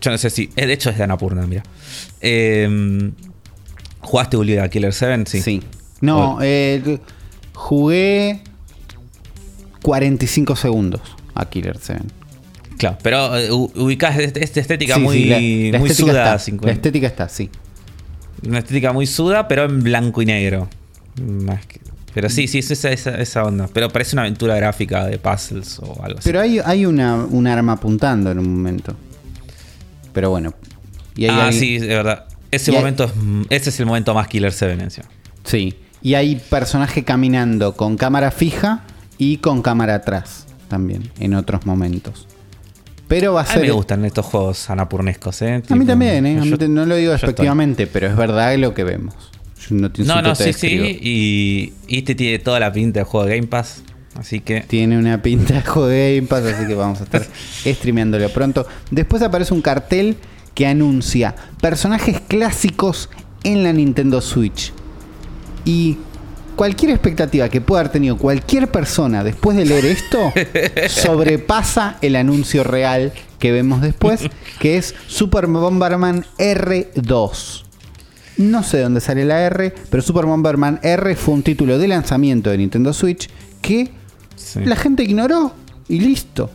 Yo no sé si. eh, De hecho, es de Anapurna, mira. Eh, ¿Jugaste Julio a Killer 7? Sí. Sí. No, eh, jugué 45 segundos a Killer 7. Claro, pero eh, ubicás esta esta estética Sí, muy, sí, la- la muy estética suda. está, 50. La estética está, sí. Una estética muy suda, pero en blanco y negro. Más que- pero sí, sí, es esa, esa, esa onda. Pero parece una aventura gráfica de puzzles o algo así. Pero hay, hay una, un arma apuntando en un momento. Pero bueno. Y hay ah, sí, de verdad. Ese hay- momento es, ese es el momento más Killer 7 encima. Sí. Y hay personaje caminando con cámara fija y con cámara atrás también, en otros momentos. Pero va a A mí ser. me gustan estos juegos anapurnescos, ¿eh? A mí también, ¿eh? A mí yo- te- no lo digo despectivamente, pero es verdad lo que vemos. Yo no, te No, no, te sí, describo. sí. Y, y este tiene toda la pinta de juego de Game Pass. Así que. Tiene una pinta de juego de Game Pass, así que vamos a estar streameándolo pronto. Después aparece un cartel que anuncia personajes clásicos en la Nintendo Switch. Y cualquier expectativa que pueda haber tenido cualquier persona después de leer esto sobrepasa el anuncio real que vemos después, que es Super Bomberman R2. No sé dónde sale la R, pero Super Bomberman R fue un título de lanzamiento de Nintendo Switch que Sí. la gente ignoró y listo.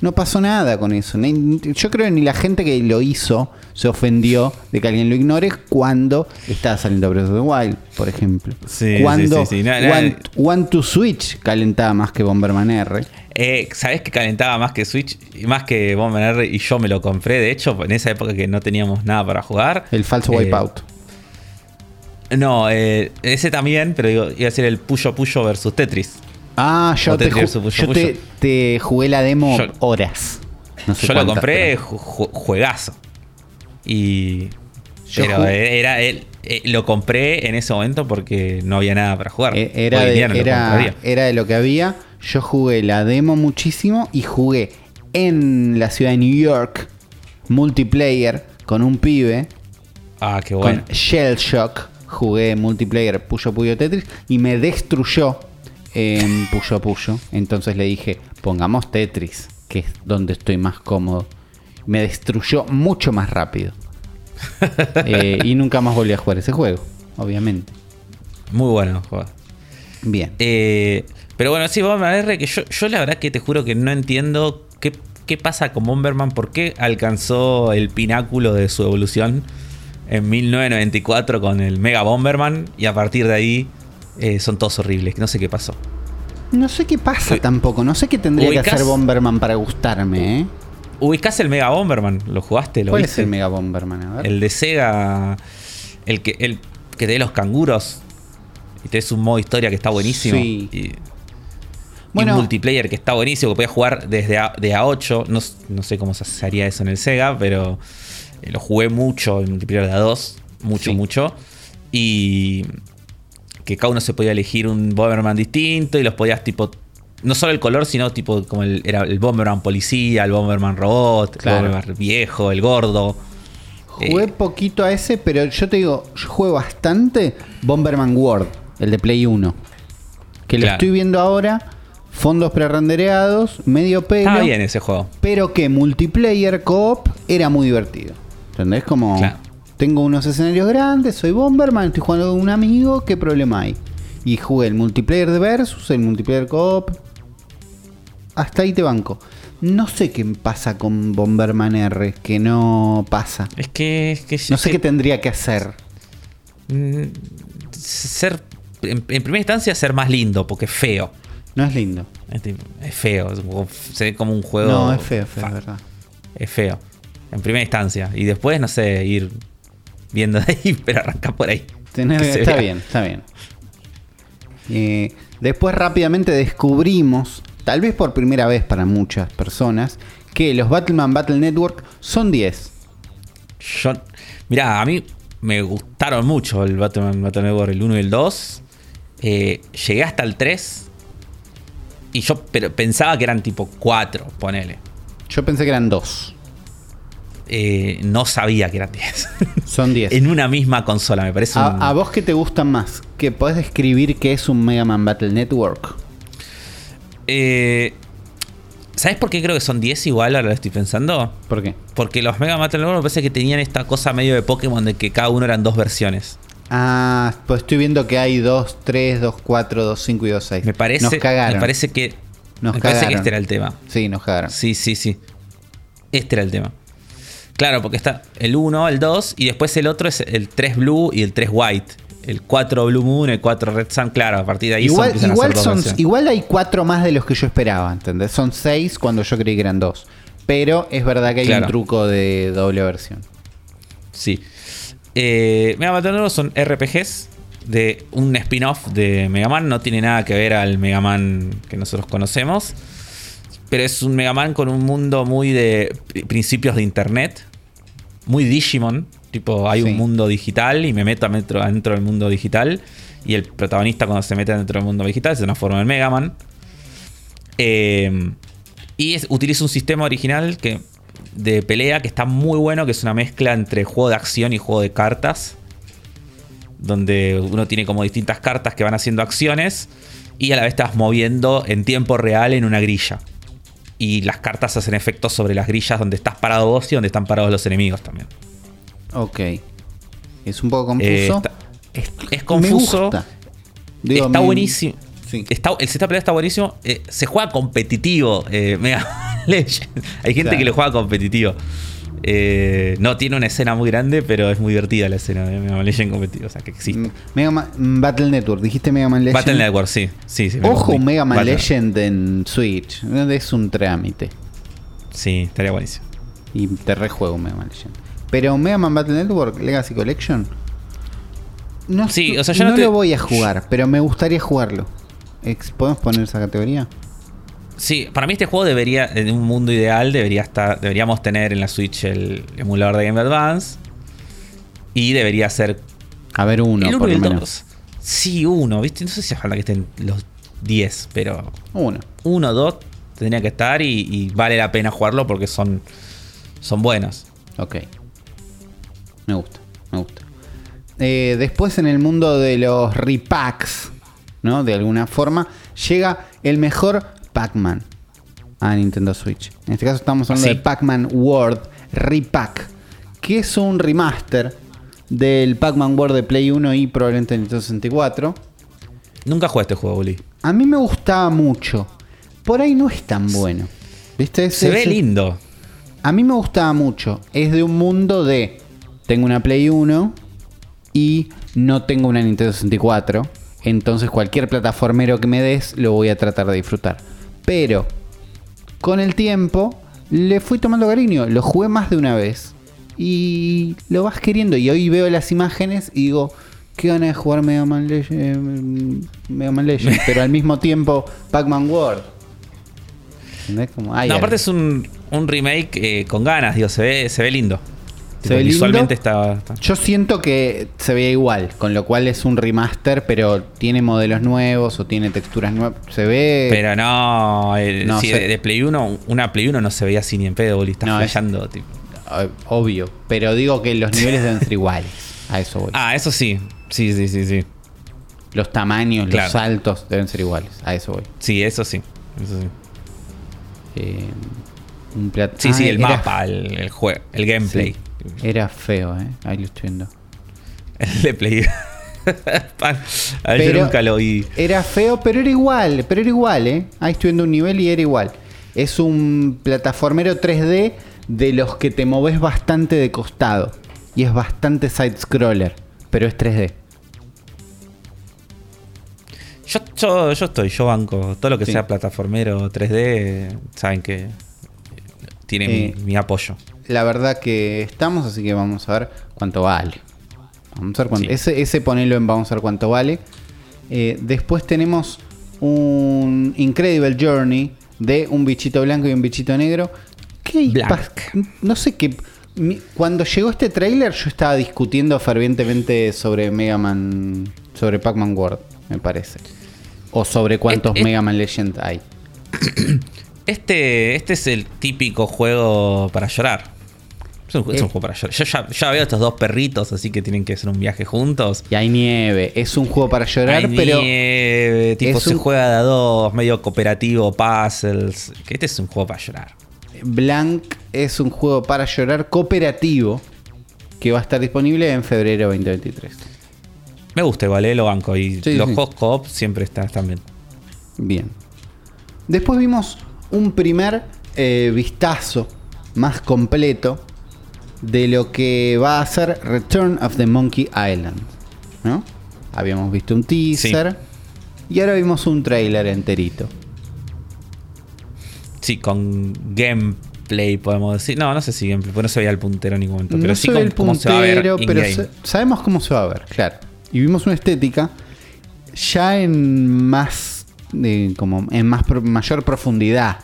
No pasó nada con eso. Yo creo que ni la gente que lo hizo se ofendió de que alguien lo ignore cuando estaba saliendo Breath of the Wild, por ejemplo. Sí, cuando sí, sí, sí. No, no, One, One to Switch calentaba más que Bomberman R. Eh, ¿Sabés que calentaba más que Switch? Y más que Bomber R y yo me lo compré. De hecho, en esa época que no teníamos nada para jugar. El falso Eh, Wipeout. No, eh, ese también, pero digo, iba a ser el Puyo Puyo versus Tetris. Ah, yo, te, ju- yo te, te jugué la demo Yo- horas. No sé yo lo cuántas, compré, pero- ju- ju- juegazo. Y. Pero era él. lo compré en ese momento porque no había nada para jugar. Eh, Era de, no lo era de lo que había. Yo jugué la demo muchísimo y jugué en la ciudad de New York multiplayer con un pibe Ah, qué bueno. con Shell Shock. Jugué multiplayer Puyo Puyo Tetris y me destruyó en Puyo Puyo. Entonces le dije, pongamos Tetris, que es donde estoy más cómodo. Me destruyó mucho más rápido. Eh, y nunca más volví a jugar ese juego, obviamente. Muy bueno juego. Bien. Eh, pero bueno, sí, Bomber R, que yo, yo la verdad que te juro que no entiendo qué, qué pasa con Bomberman, por qué alcanzó el pináculo de su evolución en 1994 con el Mega Bomberman y a partir de ahí eh, son todos horribles. No sé qué pasó. No sé qué pasa Uy. tampoco. No sé qué tendría que hacer Bomberman para gustarme, ¿eh? ¿Ubicás el Mega Bomberman? ¿Lo jugaste? ¿Lo ¿Cuál viste? es el Mega Bomberman? A ver. El de Sega. El que, el que te dé los canguros. Y tenés un modo historia que está buenísimo. Sí. Y, y Bueno. un multiplayer que está buenísimo. Que podías jugar desde a, de A8. No, no sé cómo se haría eso en el Sega. Pero eh, lo jugué mucho en multiplayer de A2. Mucho, Sí. mucho. Y que cada uno se podía elegir un Bomberman distinto. Y los podías tipo. No solo el color, sino tipo como el, era el Bomberman policía, el Bomberman robot, Claro. el Bomberman viejo, el gordo. Jugué Eh, poquito a ese, pero yo te digo, yo juego bastante Bomberman World, el de Play 1. Que lo Claro. estoy viendo ahora, fondos prerendereados, medio pelo. Estaba bien ese juego. Pero que multiplayer co-op era muy divertido. ¿Entendés? Como Claro. Tengo unos escenarios grandes, soy Bomberman, estoy jugando con un amigo, ¿qué problema hay? Y jugué el multiplayer de Versus, el multiplayer co-op. Hasta ahí te banco. No sé qué pasa con Bomberman R, que no pasa. Es que. es que No sé que- qué tendría que hacer. mm, Ser. En, en primera instancia, ser más lindo, porque es feo. No es lindo. Es, feo. se ve como un juego. No, es feo, feo, es verdad. Es feo. En primera instancia. Y después, no sé, ir viendo de ahí, pero arrancar por ahí. Tenés- está vea. bien, está bien. Eh, después rápidamente descubrimos, tal vez por primera vez para muchas personas, que los Battleman Battle Network son 10. Yo. Mirá, a mí me gustaron mucho el Batman Battle Network, el 1 y el 2. Eh, llegué hasta el 3. Y yo pero pensaba que eran tipo 4, ponele. Yo pensé que eran 2. Eh, no sabía que eran 10. Son 10. en una misma consola, me parece un- ¿A, a vos qué te gustan más? ¿Que podés describir qué es un Mega Man Battle Network? Eh, ¿Sabes por qué creo que son 10 igual? Ahora lo estoy pensando. ¿Por qué? Porque los Mega Battle Network me parece que tenían esta cosa medio de Pokémon de que cada uno eran dos versiones. Ah, pues estoy viendo que hay 2, 3, 2, 4, 2, 5 y 2, 6. Me parece, Nos cagaron. me parece que. Nos me parece que cagaron. este era el tema. Sí, nos cagaron. Sí, sí, sí. Este era el tema. Claro, porque está el 1, el 2 y después el otro es el 3 Blue y el 3 White. El 4 Blue Moon, el 4 Red Sun, claro, a partir de ahí Igual, a igual, son, igual hay cuatro más de los que yo esperaba, ¿entendés? Son seis cuando yo creí que eran dos. Pero es verdad que hay Claro. un truco de doble versión. Sí. Eh, Mega Man son RPGs de un spin-off de Mega Man. No tiene nada que ver al Mega Man que nosotros conocemos. Pero es un Mega Man con un mundo muy de pri- principios de internet. Muy Digimon. Tipo, hay Sí. un mundo digital y me meto adentro, adentro del mundo digital. Y el protagonista cuando se mete dentro del mundo digital se transforma en Mega Man. Eh, y es- utiliza un sistema original que, de pelea que está muy bueno, que es una mezcla entre juego de acción y juego de cartas. Donde uno tiene como distintas cartas que van haciendo acciones y a la vez estás moviendo en tiempo real en una grilla. Y las cartas hacen efectos sobre las grillas donde estás parado vos y donde están parados los enemigos también. Ok. Es un poco confuso. Eh, está- es, confuso. Digo, está me- buenísimo. Sí. Está, el setup está buenísimo. Eh, se juega competitivo. eh, Mega Legends. Hay gente Claro. que lo juega competitivo. Eh, no tiene una escena muy grande, pero es muy divertida la escena de Mega Man Legends competitivo. O sea, que existe. Mega Man mm, Battle Network. Dijiste Mega Man Legend. Battle Network, sí. sí, sí me Ojo, confundí. un Mega Man Battle- Legend en Switch. Es un trámite. Sí, estaría buenísimo. Y te rejuego un Mega Man Legend. Pero Mega Man Battle Network Legacy Collection. No, Sí, o sea, yo no no te- lo voy a jugar, pero me gustaría jugarlo. ¿Podemos poner esa categoría? Sí, para mí este juego debería, en un mundo ideal, debería estar, deberíamos tener en la Switch el emulador de Game Advance. Y debería ser A ver, uno, el 1 por y el menos. 2. Sí, uno, ¿viste? No sé si hace falta que estén los 10, pero Uno. uno, dos tendría que estar y, y vale la pena jugarlo porque son, son buenos. Ok. Me gusta, me gusta. Eh, después en el mundo de los repacks, ¿no? De alguna forma, llega el mejor Pac-Man a Nintendo Switch. En este caso estamos hablando Sí. de Pac-Man World Repack, que es un remaster del Pac-Man World de Play 1 y probablemente de Nintendo 64. Nunca jugué este juego, Uli. A mí me gustaba mucho. Por ahí no es tan bueno. ¿Viste? Es- Se ve lindo. A mí me gustaba mucho. Es de un mundo de. Tengo una Play 1 y no tengo una Nintendo 64. Entonces cualquier plataformero que me des lo voy a tratar de disfrutar. Pero con el tiempo le fui tomando cariño. Lo jugué más de una vez. Y lo vas queriendo. Y hoy veo las imágenes y digo, qué ganas de jugar Mega Man Legend. Mega Man Legend pero al mismo tiempo Pac-Man World. ¿Entendés? Como, ay, No, aparte es un, un remake eh, con ganas, digo, se ve, se ve lindo. Se ve. Visualmente está, está- Yo siento que se veía igual, con lo cual es un remaster, pero tiene modelos nuevos o tiene texturas nuevas. Se ve. Pero no, el- No, sí, de, de Play 1, una Play 1 no se veía así ni en pedo, boli, está No, es- flasheando, tipo. eh, obvio. Pero digo que los niveles deben ser iguales. A eso voy. Ah, eso sí. Sí, sí, sí, sí. Los tamaños, claro. los saltos deben ser iguales. A eso voy. Sí, eso sí. Eso sí. Eh, un plat- Sí, Ah, sí, el era- mapa, el, el juego, el gameplay. sí. Era feo, ¿eh? Ahí lo estoy viendo. El de Play. a ver, yo nunca lo vi. Era feo, pero era igual, pero era igual, ¿eh? Ahí estoy viendo un nivel y era igual. Es un plataformero 3D de los que te moves bastante de costado. Y es bastante side-scroller, pero es 3D. Yo, yo, yo estoy, yo banco. Todo lo que Sí. sea plataformero 3D, saben que tiene Eh, mi, mi apoyo. La verdad que estamos, así que vamos a ver cuánto vale. Vamos a ver cuánto. Sí. Ese, ese ponelo en vamos a ver cuánto vale. Eh, después tenemos un Incredible Journey de un bichito blanco y un bichito negro. ¿Qué No sé qué. Cuando llegó este tráiler yo estaba discutiendo fervientemente sobre Mega Man, sobre Pac-Man World, me parece. O sobre cuántos Et- et- Mega Man Legend hay. Este, este es el típico juego para llorar. Es un, es un Eh. juego para llorar. Yo ya, ya veo estos dos perritos, así que tienen que hacer un viaje juntos. Y hay nieve. Es un juego para llorar, Hay pero... nieve, tipo es se un- juega de a dos, medio cooperativo, puzzles. Este es un juego para llorar. Blank es un juego para llorar cooperativo que va a estar disponible en febrero 2023. Me gusta igual, eh, lo banco. Y Sí, los sí. juegos co-op siempre están, están bien. Bien. Después vimos un primer eh, vistazo más completo de lo que va a ser Return of the Monkey Island. ¿No? Habíamos visto un teaser y ahora vimos un trailer enterito. Sí, con gameplay podemos decir. No, no sé si gameplay, porque no se veía el puntero en ningún momento. Pero no sí con el cómo se va a ver puntero, pero sabemos cómo se va a ver, claro. Y vimos una estética ya en más, eh, como en más mayor profundidad.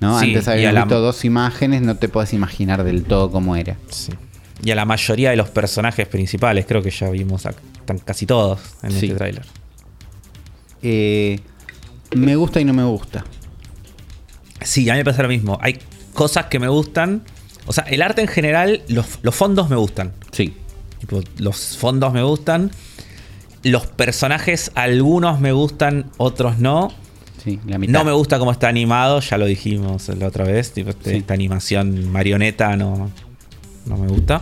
¿No? Sí, Antes la- visto dos imágenes, no te puedes imaginar del todo cómo era. Sí. Y a la mayoría de los personajes principales, creo que ya vimos a casi todos en Sí. este tráiler. Eh, me gusta y no me gusta. Sí, a mí me pasa lo mismo. Hay cosas que me gustan. O sea, el arte en general, los, los fondos me gustan. Sí. Tipo, los fondos me gustan. Los personajes, algunos me gustan, otros no. Sí, la mitad. No me gusta cómo está animado, ya lo dijimos la otra vez. Tipo, este- Sí. esta animación marioneta no, no me gusta.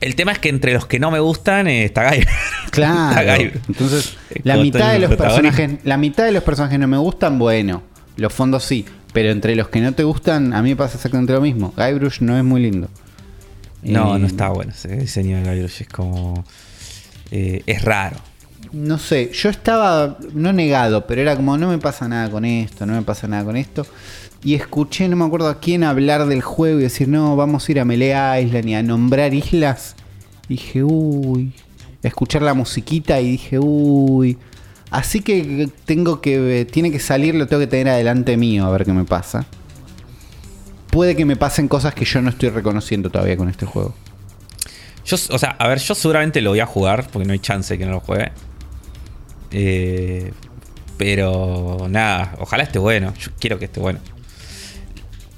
El tema es que entre los que no me gustan eh, está Guy. Claro. Está Guy. Entonces, Eh, la mitad de los personajes, la mitad de los personajes no me gustan, bueno, los fondos sí, pero entre los que no te gustan, a mí me pasa exactamente lo mismo. Guybrush no es muy lindo. No, Eh, no está bueno ese diseño de Guybrush. Es como. eh, es raro. No sé, yo estaba no negado, pero era como no me pasa nada con esto, no me pasa nada con esto. Y escuché, no me acuerdo a quién hablar del juego y decir, no, vamos a ir a Melee Island y a nombrar islas. dije, uy. Escuchar la musiquita y dije, uy. Así que tengo que. Tiene que salir, lo tengo que tener adelante mío a ver qué me pasa. Puede que me pasen cosas que yo no estoy reconociendo todavía con este juego. Yo, o sea, a ver, yo seguramente lo voy a jugar porque no hay chance que no lo juegue. Eh, pero nada, ojalá esté bueno. Yo quiero que esté bueno.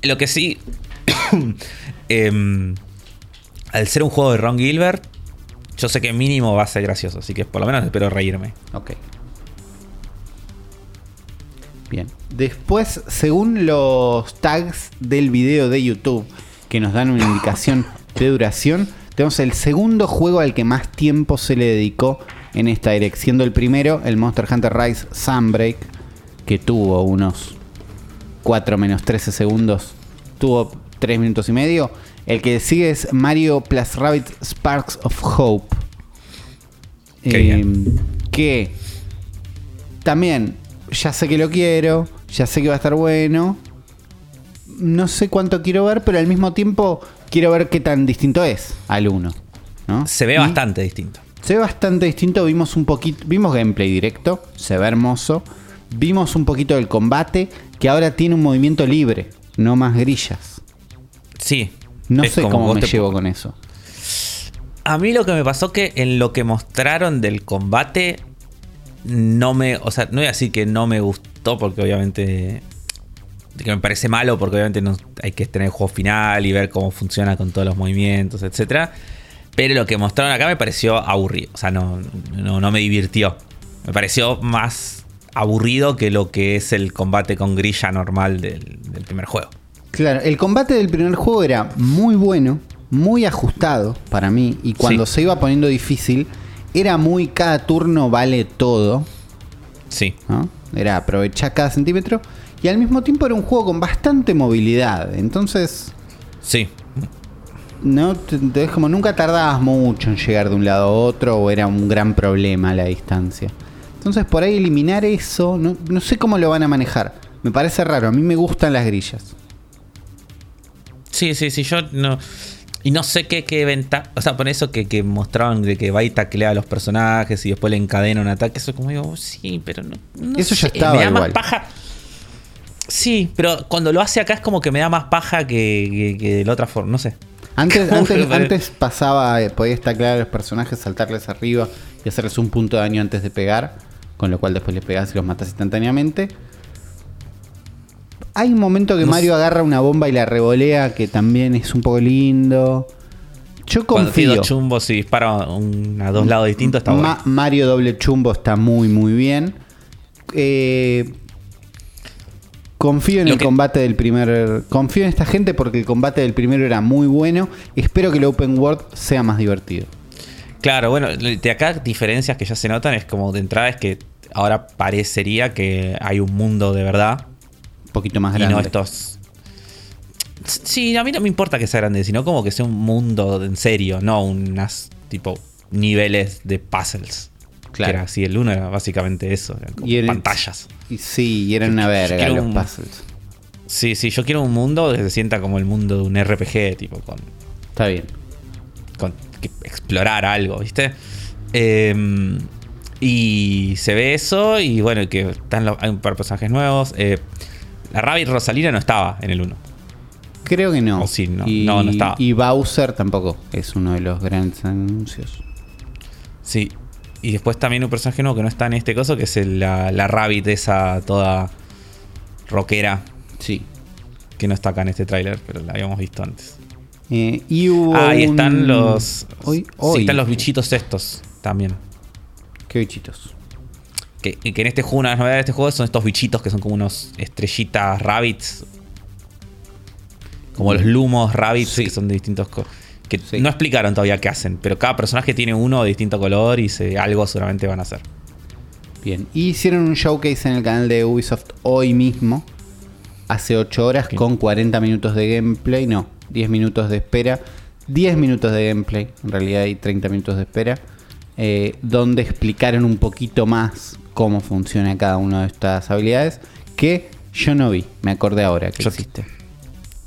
Lo que sí, em, al ser un juego de Ron Gilbert, yo sé que mínimo va a ser gracioso, así que por lo menos espero reírme. Ok. Bien. Después, según los tags del video de YouTube, que nos dan una indicación de duración, tenemos el segundo juego al que más tiempo se le dedicó en esta direct. Siendo el primero, el Monster Hunter Rise Sunbreak, que tuvo unos 4 menos 13 segundos. Tuvo 3 minutos y medio. El que sigue es Mario Plus Rabbit Sparks of Hope. Eh, bien. que también ya sé que lo quiero, ya sé que va a estar bueno. No sé cuánto quiero ver, pero al mismo tiempo quiero ver qué tan distinto es al 1. ¿no? Se ve Y bastante distinto. Se ve bastante distinto. Vimos un poquito, vimos gameplay directo, se ve hermoso. Vimos un poquito del combate, que ahora tiene un movimiento libre, no más grillas. Sí. No sé cómo me te- llevo con eso. A mí lo que me pasó que en lo que mostraron del combate no me, o sea, no voy a decir que no me gustó porque obviamente que me parece malo porque obviamente no hay que tener el juego final y ver cómo funciona con todos los movimientos, etcétera. Pero lo que mostraron acá me pareció aburrido, o sea, no, no, no me divirtió. Me pareció más aburrido que lo que es el combate con grilla normal del, del primer juego. Claro, el combate del primer juego era muy bueno, muy ajustado para mí, y cuando Sí. se iba poniendo difícil, era muy cada turno vale todo, Sí, ¿no? Era aprovechar cada centímetro, y al mismo tiempo era un juego con bastante movilidad, entonces sí, no te- te- como nunca tardabas mucho en llegar de un lado a otro, o era un gran problema la distancia. Entonces por ahí eliminar eso, no, no sé cómo lo van a manejar. Me parece raro, a mí me gustan las grillas. Sí, sí, sí, yo no. Y no sé qué, qué ventaja. O sea, por eso que, que mostraban de que va y taclea a los personajes y después le encadena un ataque. Eso como digo, oh, sí, pero no. no Eso ya sé, estaba Me da igual. más paja. Sí, pero cuando lo hace acá es como que me da más paja que, que, que de la otra forma. No sé. Antes, ¿Cómo antes, antes pasaba, eh, podías taclear a los personajes, saltarles arriba y hacerles un punto de daño antes de pegar, con lo cual después les pegas y los matas instantáneamente. Hay un momento que No Mario agarra una bomba y la revolea, que también es un poco lindo. Yo Cuando tiene confío. dos chumbos y dispara un- a dos lados distintos, está Ma- bueno. Mario doble chumbo está muy muy bien. Eh, confío en Lo el que- combate del primer. Confío en esta gente porque el combate del primero era muy bueno. Espero que el open world sea más divertido. Claro, bueno, de acá diferencias que ya se notan es como de entrada es que ahora parecería que hay un mundo de verdad Un poquito más y grande. no estos. Sí, a mí no me importa que sea grande, sino como que sea un mundo en serio, no unas tipo niveles de puzzles. Claro. Que era así, el uno era básicamente eso, eran como Y el- pantallas. Y sí, y eran una verga los un- puzzles. Sí, sí, yo quiero un mundo que se sienta como el mundo de un RPG, tipo, con, Está bien. con que explorar algo, ¿viste? Eh, y se ve eso, y bueno, que están los- hay un par de personajes nuevos. eh, la Rabbit Rosalina no estaba en el 1. Creo que no. O sí, no. Y, No, no estaba. y Bowser tampoco es uno de los grandes anuncios. Sí. Y después también un personaje nuevo que no está en este coso, que es el- la, la Rabbit esa toda rockera, Sí. que no está acá en este tráiler, pero la habíamos visto antes. Eh, y hubo Ah, y están un- los... Hoy, sí, hoy. están los bichitos estos también. ¿Qué bichitos? Que, que en este juego, una de las novedades de este juego son estos bichitos que son como unos estrellitas rabbits. Como los lumos rabbits Sí. que son de distintos... Que Sí. no explicaron todavía qué hacen, pero cada personaje tiene uno de distinto color y se, algo seguramente van a hacer. Bien. Y hicieron un showcase en el canal de Ubisoft hoy mismo. Hace 8 horas Bien. con 40 minutos de gameplay. No, 10 minutos de espera. 10 minutos de gameplay. En realidad hay 30 minutos de espera. eh, donde explicaron un poquito más cómo funciona cada una de estas habilidades. Que yo no vi. Me acordé ahora que Yo- existe.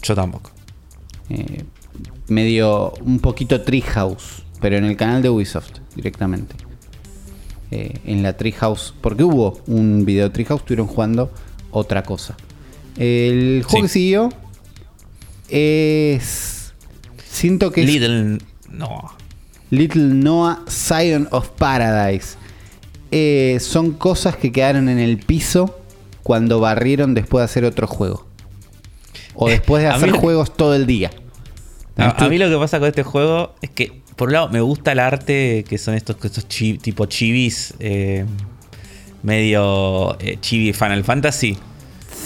Yo tampoco. Eh, medio un poquito Treehouse, pero en el canal de Ubisoft directamente. Eh, en la Treehouse, porque hubo un video de Treehouse, estuvieron jugando otra cosa. El juego Sí. que siguió es. Siento que es Little... No. Little Noah Zion of Paradise. Eh, son cosas que quedaron en el piso cuando barrieron después de hacer otro juego. O después de hacer juegos todo el día. A, a mí lo que pasa con este juego es que, por un lado, me gusta el arte que son estos, estos chi- tipo chivis, eh, medio eh, chibi Final Fantasy.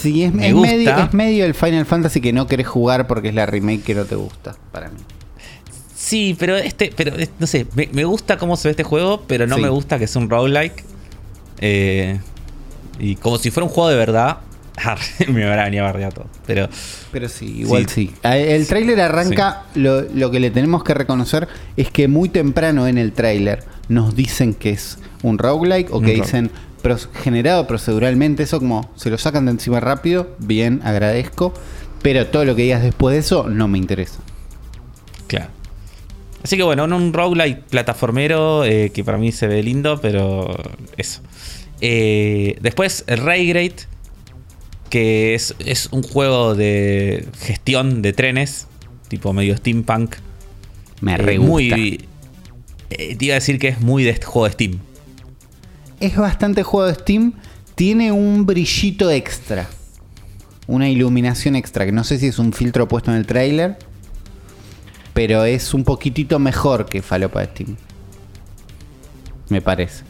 Sí, es, Me es gusta. medio, es medio el Final Fantasy que no querés jugar porque es la remake que no te gusta, para mí. Sí, pero este, pero es- no sé, me, me gusta cómo se ve este juego, pero no Sí. me gusta que sea un roguelike. Eh, y como si fuera un juego de verdad, me habrá venido a bardear todo. Pero, pero sí, igual sí. El tráiler arranca, lo, lo, que le tenemos que reconocer es que muy temprano en el tráiler nos dicen que es un roguelike o que dicen generado proceduralmente, eso como se lo sacan de encima rápido, bien, agradezco, pero todo lo que digas después de eso no me interesa. Claro. Así que bueno, un roguelike plataformero eh, que para mí se ve lindo, pero eso. Eh, después, Raygrade, que es, es, un juego de gestión de trenes, tipo medio steampunk. Me re eh, Muy. te iba a decir que es muy de este juego de Steam. Es bastante juego de Steam. Tiene un brillito extra. Una iluminación extra. Que no sé si es un filtro puesto en el trailer pero es un poquitito mejor que Falopa de Steam. Me parece.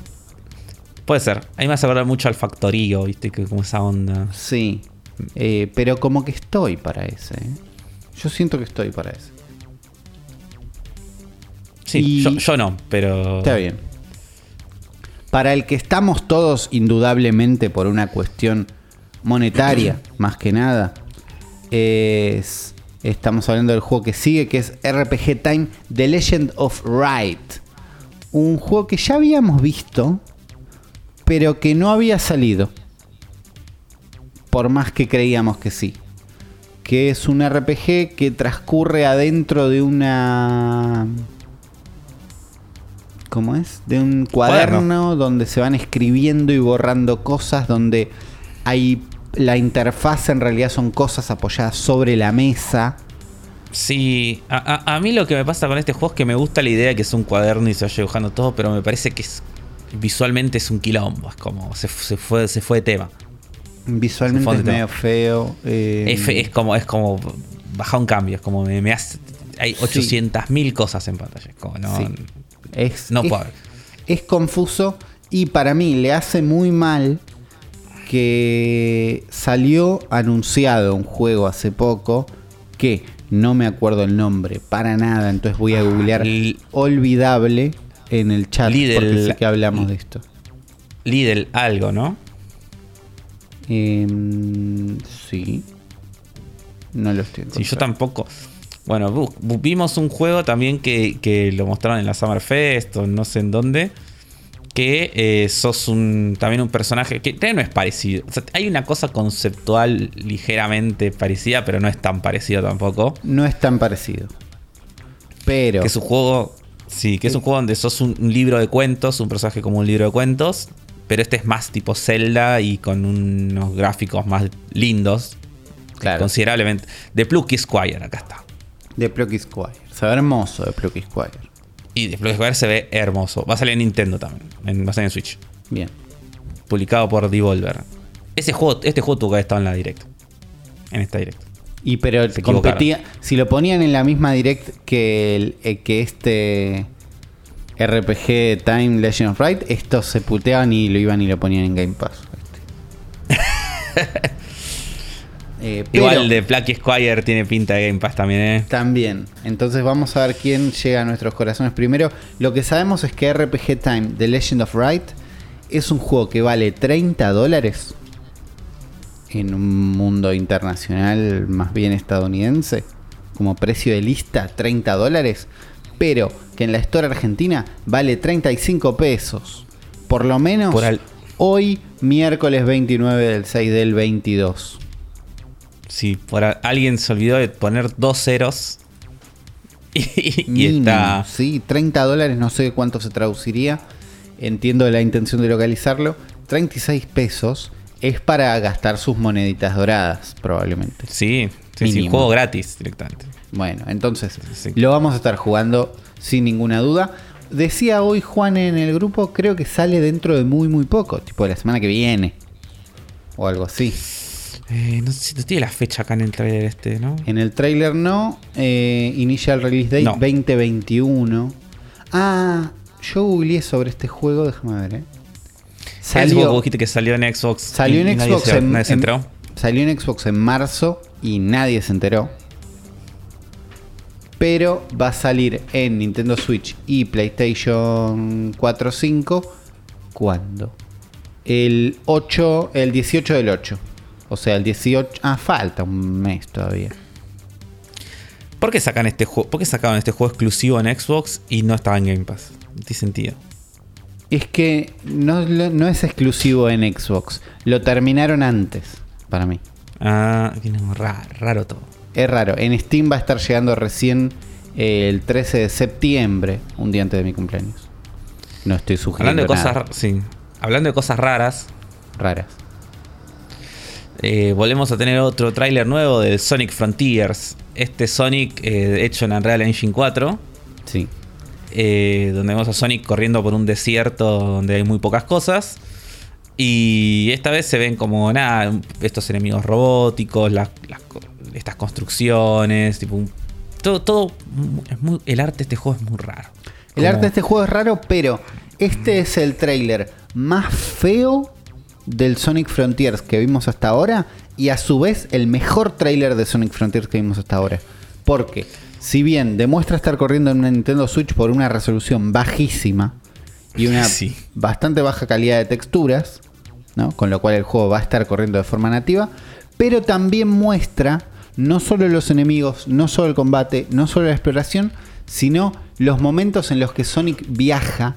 Puede ser. A mí me hace acordar mucho al Factorío, ¿viste? Que como esa onda. Sí. Eh, pero como que estoy para ese. ¿eh? Yo siento que estoy para ese. Sí, yo, no, pero. Está bien. Para el que estamos todos, indudablemente, por una cuestión monetaria, más que nada, es Estamos hablando del juego que sigue, que es RPG Time The Legend of Right. Un juego que ya habíamos visto, pero que no había salido. Por más que creíamos que sí. Que es un RPG que transcurre adentro de una... ¿Cómo es? De un cuaderno, donde se van escribiendo y borrando cosas, donde hay la interfaz en realidad son cosas apoyadas sobre la mesa. Sí, a, mí lo que me pasa con este juego es que me gusta la idea de que es un cuaderno y se vaya dibujando todo, pero me parece que es, visualmente es un quilombo, es como se, fue, se fue de tema. Visualmente es medio feo. Eh, es, como, es como baja un cambio, es como me, hace, hay 800.000 cosas en pantalla, como no, es, no es confuso y para mí le hace muy mal que salió anunciado un juego hace poco que no me acuerdo el nombre para nada, entonces voy a googlear olvidable en el chat porque sé que hablamos de esto. Lidl algo, ¿no? Em, sí. No lo estoy Sí, yo tampoco. Bueno, vimos un juego también que, que, lo mostraron en la Summer Fest o no sé en dónde, que eh, sos un, también un personaje que no es parecido. hay una cosa conceptual ligeramente parecida, pero no es tan parecido tampoco. No es tan parecido. Pero. Que es un juego. Sí, que es un juego donde sos un, libro de cuentos, un personaje como un libro de cuentos. Pero este es más tipo Zelda y con unos gráficos más lindos. Claro. Considerablemente. De Plucky Squire, acá está. De Plucky Squire. Se ve hermoso de Plucky Squire. Y de se ve hermoso. Va a salir en Nintendo también. va a salir en Switch. Bien. Publicado por Devolver. Ese juego, este juego tuvo que haber estado en la Direct. En esta Direct. Y pero competía. Si lo ponían en la misma Direct que, el, eh, que este RPG Time Legend of Right, estos se puteaban y lo iban y lo ponían en Game Pass. Eh, Igual de Plucky Squire tiene pinta de Game Pass también, ¿eh? También. Entonces vamos a ver quién llega a nuestros corazones primero. Lo que sabemos es que RPG Time The Legend of Right es un juego que vale 30 dólares en un mundo internacional más bien estadounidense. Como precio de lista, 30 dólares. Pero que en la Store Argentina vale 35 pesos. Por lo menos hoy, miércoles 29 del 6 del 22 si por alguien se olvidó de poner dos ceros y, está. Sí, 30 dólares, no sé cuánto se traduciría. Entiendo la intención de localizarlo. 36 pesos es para gastar sus moneditas doradas, probablemente. Sí, sí, juego gratis directamente. Bueno, entonces lo vamos a estar jugando sin ninguna duda. Decía hoy Juan en el grupo, creo que sale dentro de muy, muy poco, tipo de la semana que viene. O algo así. Eh, no sé si tiene la fecha acá en el trailer este, ¿no? En el trailer no. Eh, initial Release Date 2021. Ah, yo googleé sobre este juego, déjame ver, ¿eh? Salió, que salió en Xbox. Salió en Xbox en, salió en Xbox en marzo y nadie se enteró. Pero va a salir en Nintendo Switch y PlayStation 4 5. ¿Cuándo? El 8, el 18 del 8. O sea, el 18. Ah, falta un mes todavía. ¿Por qué sacan este juego? ¿Por qué sacaban este juego exclusivo en Xbox y no estaba en Game Pass? No tiene sentido. Es que no, no es exclusivo en Xbox. Lo terminaron antes, para mí. Ah, no, raro, raro todo. Es raro. En Steam va a estar llegando recién eh, el 13 de septiembre, un día antes de mi cumpleaños. No estoy sugiriendo Hablando de cosas, nada sí. Hablando de cosas raras, raras. eh, volvemos a tener otro tráiler nuevo de Sonic Frontiers. Este Sonic eh, hecho en Unreal Engine 4. Sí. Eh, donde vemos a Sonic corriendo por un desierto donde hay muy pocas cosas. Y esta vez se ven como nada, estos enemigos robóticos, las, las co- estas construcciones, tipo un- todo, todo es muy, el arte de este juego es muy raro. El Como- arte de este juego es raro, pero este es el tráiler más feo del Sonic Frontiers que vimos hasta ahora y a su vez el mejor tráiler de Sonic Frontiers que vimos hasta ahora. Porque si bien demuestra estar corriendo en una Nintendo Switch por una resolución bajísima y una Sí. bastante baja calidad de texturas, ¿no? con lo cual el juego va a estar corriendo de forma nativa, pero también muestra no solo los enemigos, no solo el combate, no solo la exploración, sino los momentos en los que Sonic viaja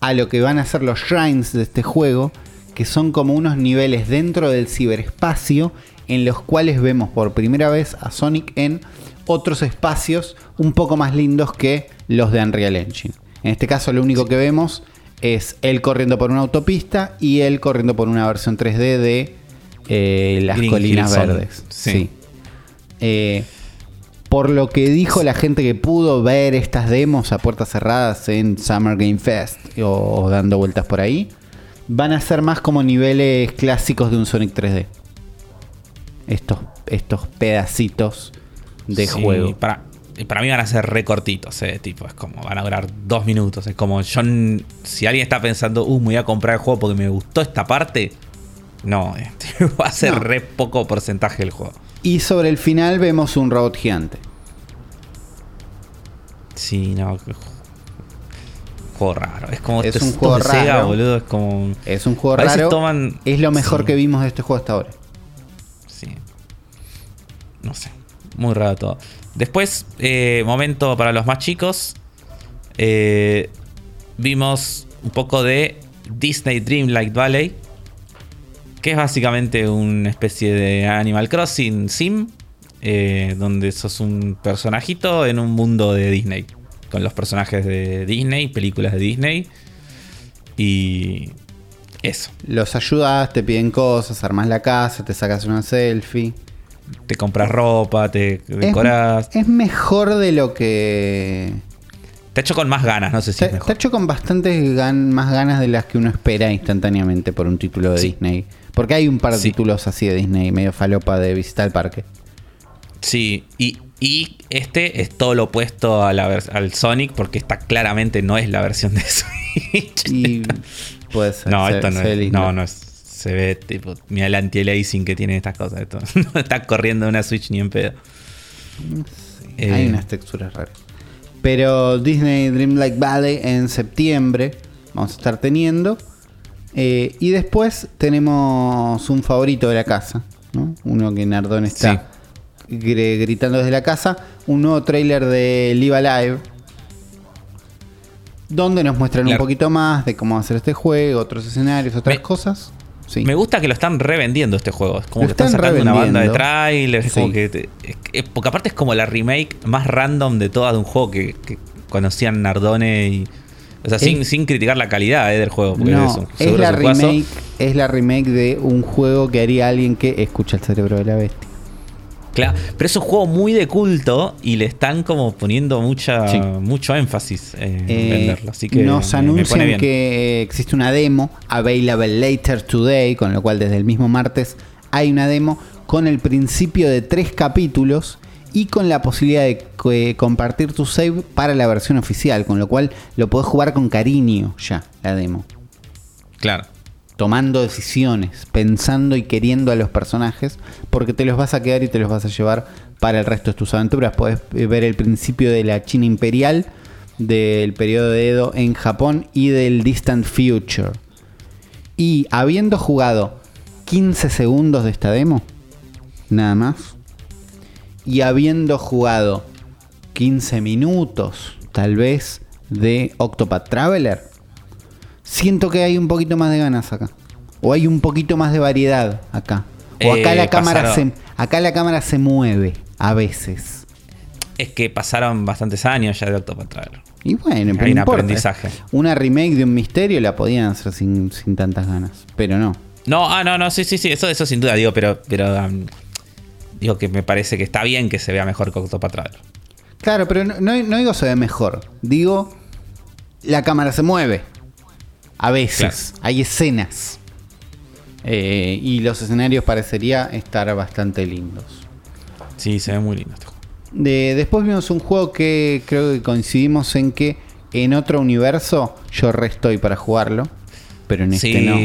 a lo que van a ser los shrines de este juego, que son como unos niveles dentro del ciberespacio en los cuales vemos por primera vez a Sonic en otros espacios un poco más lindos que los de Unreal Engine. En este caso lo único que vemos es él corriendo por una autopista y él corriendo por una versión 3D de eh, las Green colinas verdes. Sí. Sí. Eh, por lo que dijo la gente que pudo ver estas demos a puertas cerradas en Summer Game Fest o, o dando vueltas por ahí, van a ser más como niveles clásicos de un Sonic 3D. Estos, estos pedacitos de Sí, juego. Para, y para mí van a ser recortitos, eh, tipo, es como, van a durar dos minutos. Es como, yo, si alguien está pensando, uh, me voy a comprar el juego porque me gustó esta parte, no, este, va a ser No. re poco porcentaje del juego. Y sobre el final vemos un robot gigante. Sí, no, juego raro. Es como Es un juego de Sega, raro. boludo, es como. Es un juego raro. toman- es lo mejor sí. que vimos de este juego hasta ahora. Sí. No sé. Muy raro todo. Después, eh, momento para los más chicos. eh, vimos un poco de Disney Dreamlight Valley. Que es básicamente una especie de Animal Crossing Sim. eh, donde sos un personajito en un mundo de Disney. Con los personajes de Disney, películas de Disney. Y eso. Los ayudas, te piden cosas, armas la casa, te sacas una selfie. Te compras ropa, te decoras. Es, es mejor de lo que. Te hecho con más ganas, no sé si Está, es está mejor. hecho con bastantes gan- más ganas de las que uno espera instantáneamente por un título de Sí. Disney. Porque hay un par de Sí. títulos así de Disney, medio falopa de visitar el parque. Sí, y, y este es todo lo opuesto a la vers- al Sonic porque esta claramente no es la versión de Switch. Y puede ser. no, esto no es. No, no es. Se ve tipo. Mira el anti-aliasing que tiene estas cosas. Esto no está corriendo una Switch ni en pedo. Eh, Hay unas texturas raras. Pero Disney Dreamlight Valley en septiembre vamos a estar teniendo. Eh, y después tenemos un favorito de la casa. ¿no? Uno que Nardón está gr- gritando desde la casa. Un nuevo tráiler de Live Alive. Donde nos muestran un poquito más de cómo va a ser este juego, otros escenarios, otras Me- cosas. Sí. Me gusta que lo están revendiendo este juego. Es como Lo que están están sacando una banda de trailers. Es como Sí. que te- es- porque aparte es como la remake más random de todas de un juego que, que conocían Nardone y. O sea, sin, Es- sin criticar la calidad eh, del juego. Porque No, es, un- es la remake, es la remake de un juego que haría alguien que escucha el cerebro de la bestia. Claro, pero es un juego muy de culto y le están como poniendo mucha, Sí. mucho énfasis en Eh, venderlo. Así que nos anuncian que existe una demo available later today, con lo cual desde el mismo martes hay una demo con el principio de tres capítulos y con la posibilidad de que- compartir tu save para la versión oficial, con lo cual lo podés jugar con cariño ya, la demo. Claro. Tomando decisiones, pensando y queriendo a los personajes, porque te los vas a quedar y te los vas a llevar para el resto de tus aventuras. Puedes ver el principio de la China imperial, del periodo de Edo en Japón y del Distant Future. Y habiendo jugado 15 segundos de esta demo, nada más, y habiendo jugado 15 minutos, tal vez, de Octopath Traveler, siento que hay un poquito más de ganas acá. O hay un poquito más de variedad acá. O acá, Eh, la, cámara se, acá la cámara se mueve a veces. Es que pasaron bastantes años ya de Octopath Traveler. Y bueno, pero Hay un importa. aprendizaje. Una remake de un misterio la podían hacer sin, sin tantas ganas. Pero no. No, ah, no, no, sí, sí, sí, eso, eso sin duda, digo, pero, pero um, digo que me parece que está bien que se vea mejor que Octopath Traveler. Claro, pero no, no- no digo se ve mejor. Digo, la cámara se mueve. A veces. Hay escenas. Eh, y los escenarios parecería estar bastante lindos. Sí, se ve muy lindo este juego. De- después vimos un juego que creo que coincidimos en que en otro universo yo re estoy para jugarlo. Pero en este no.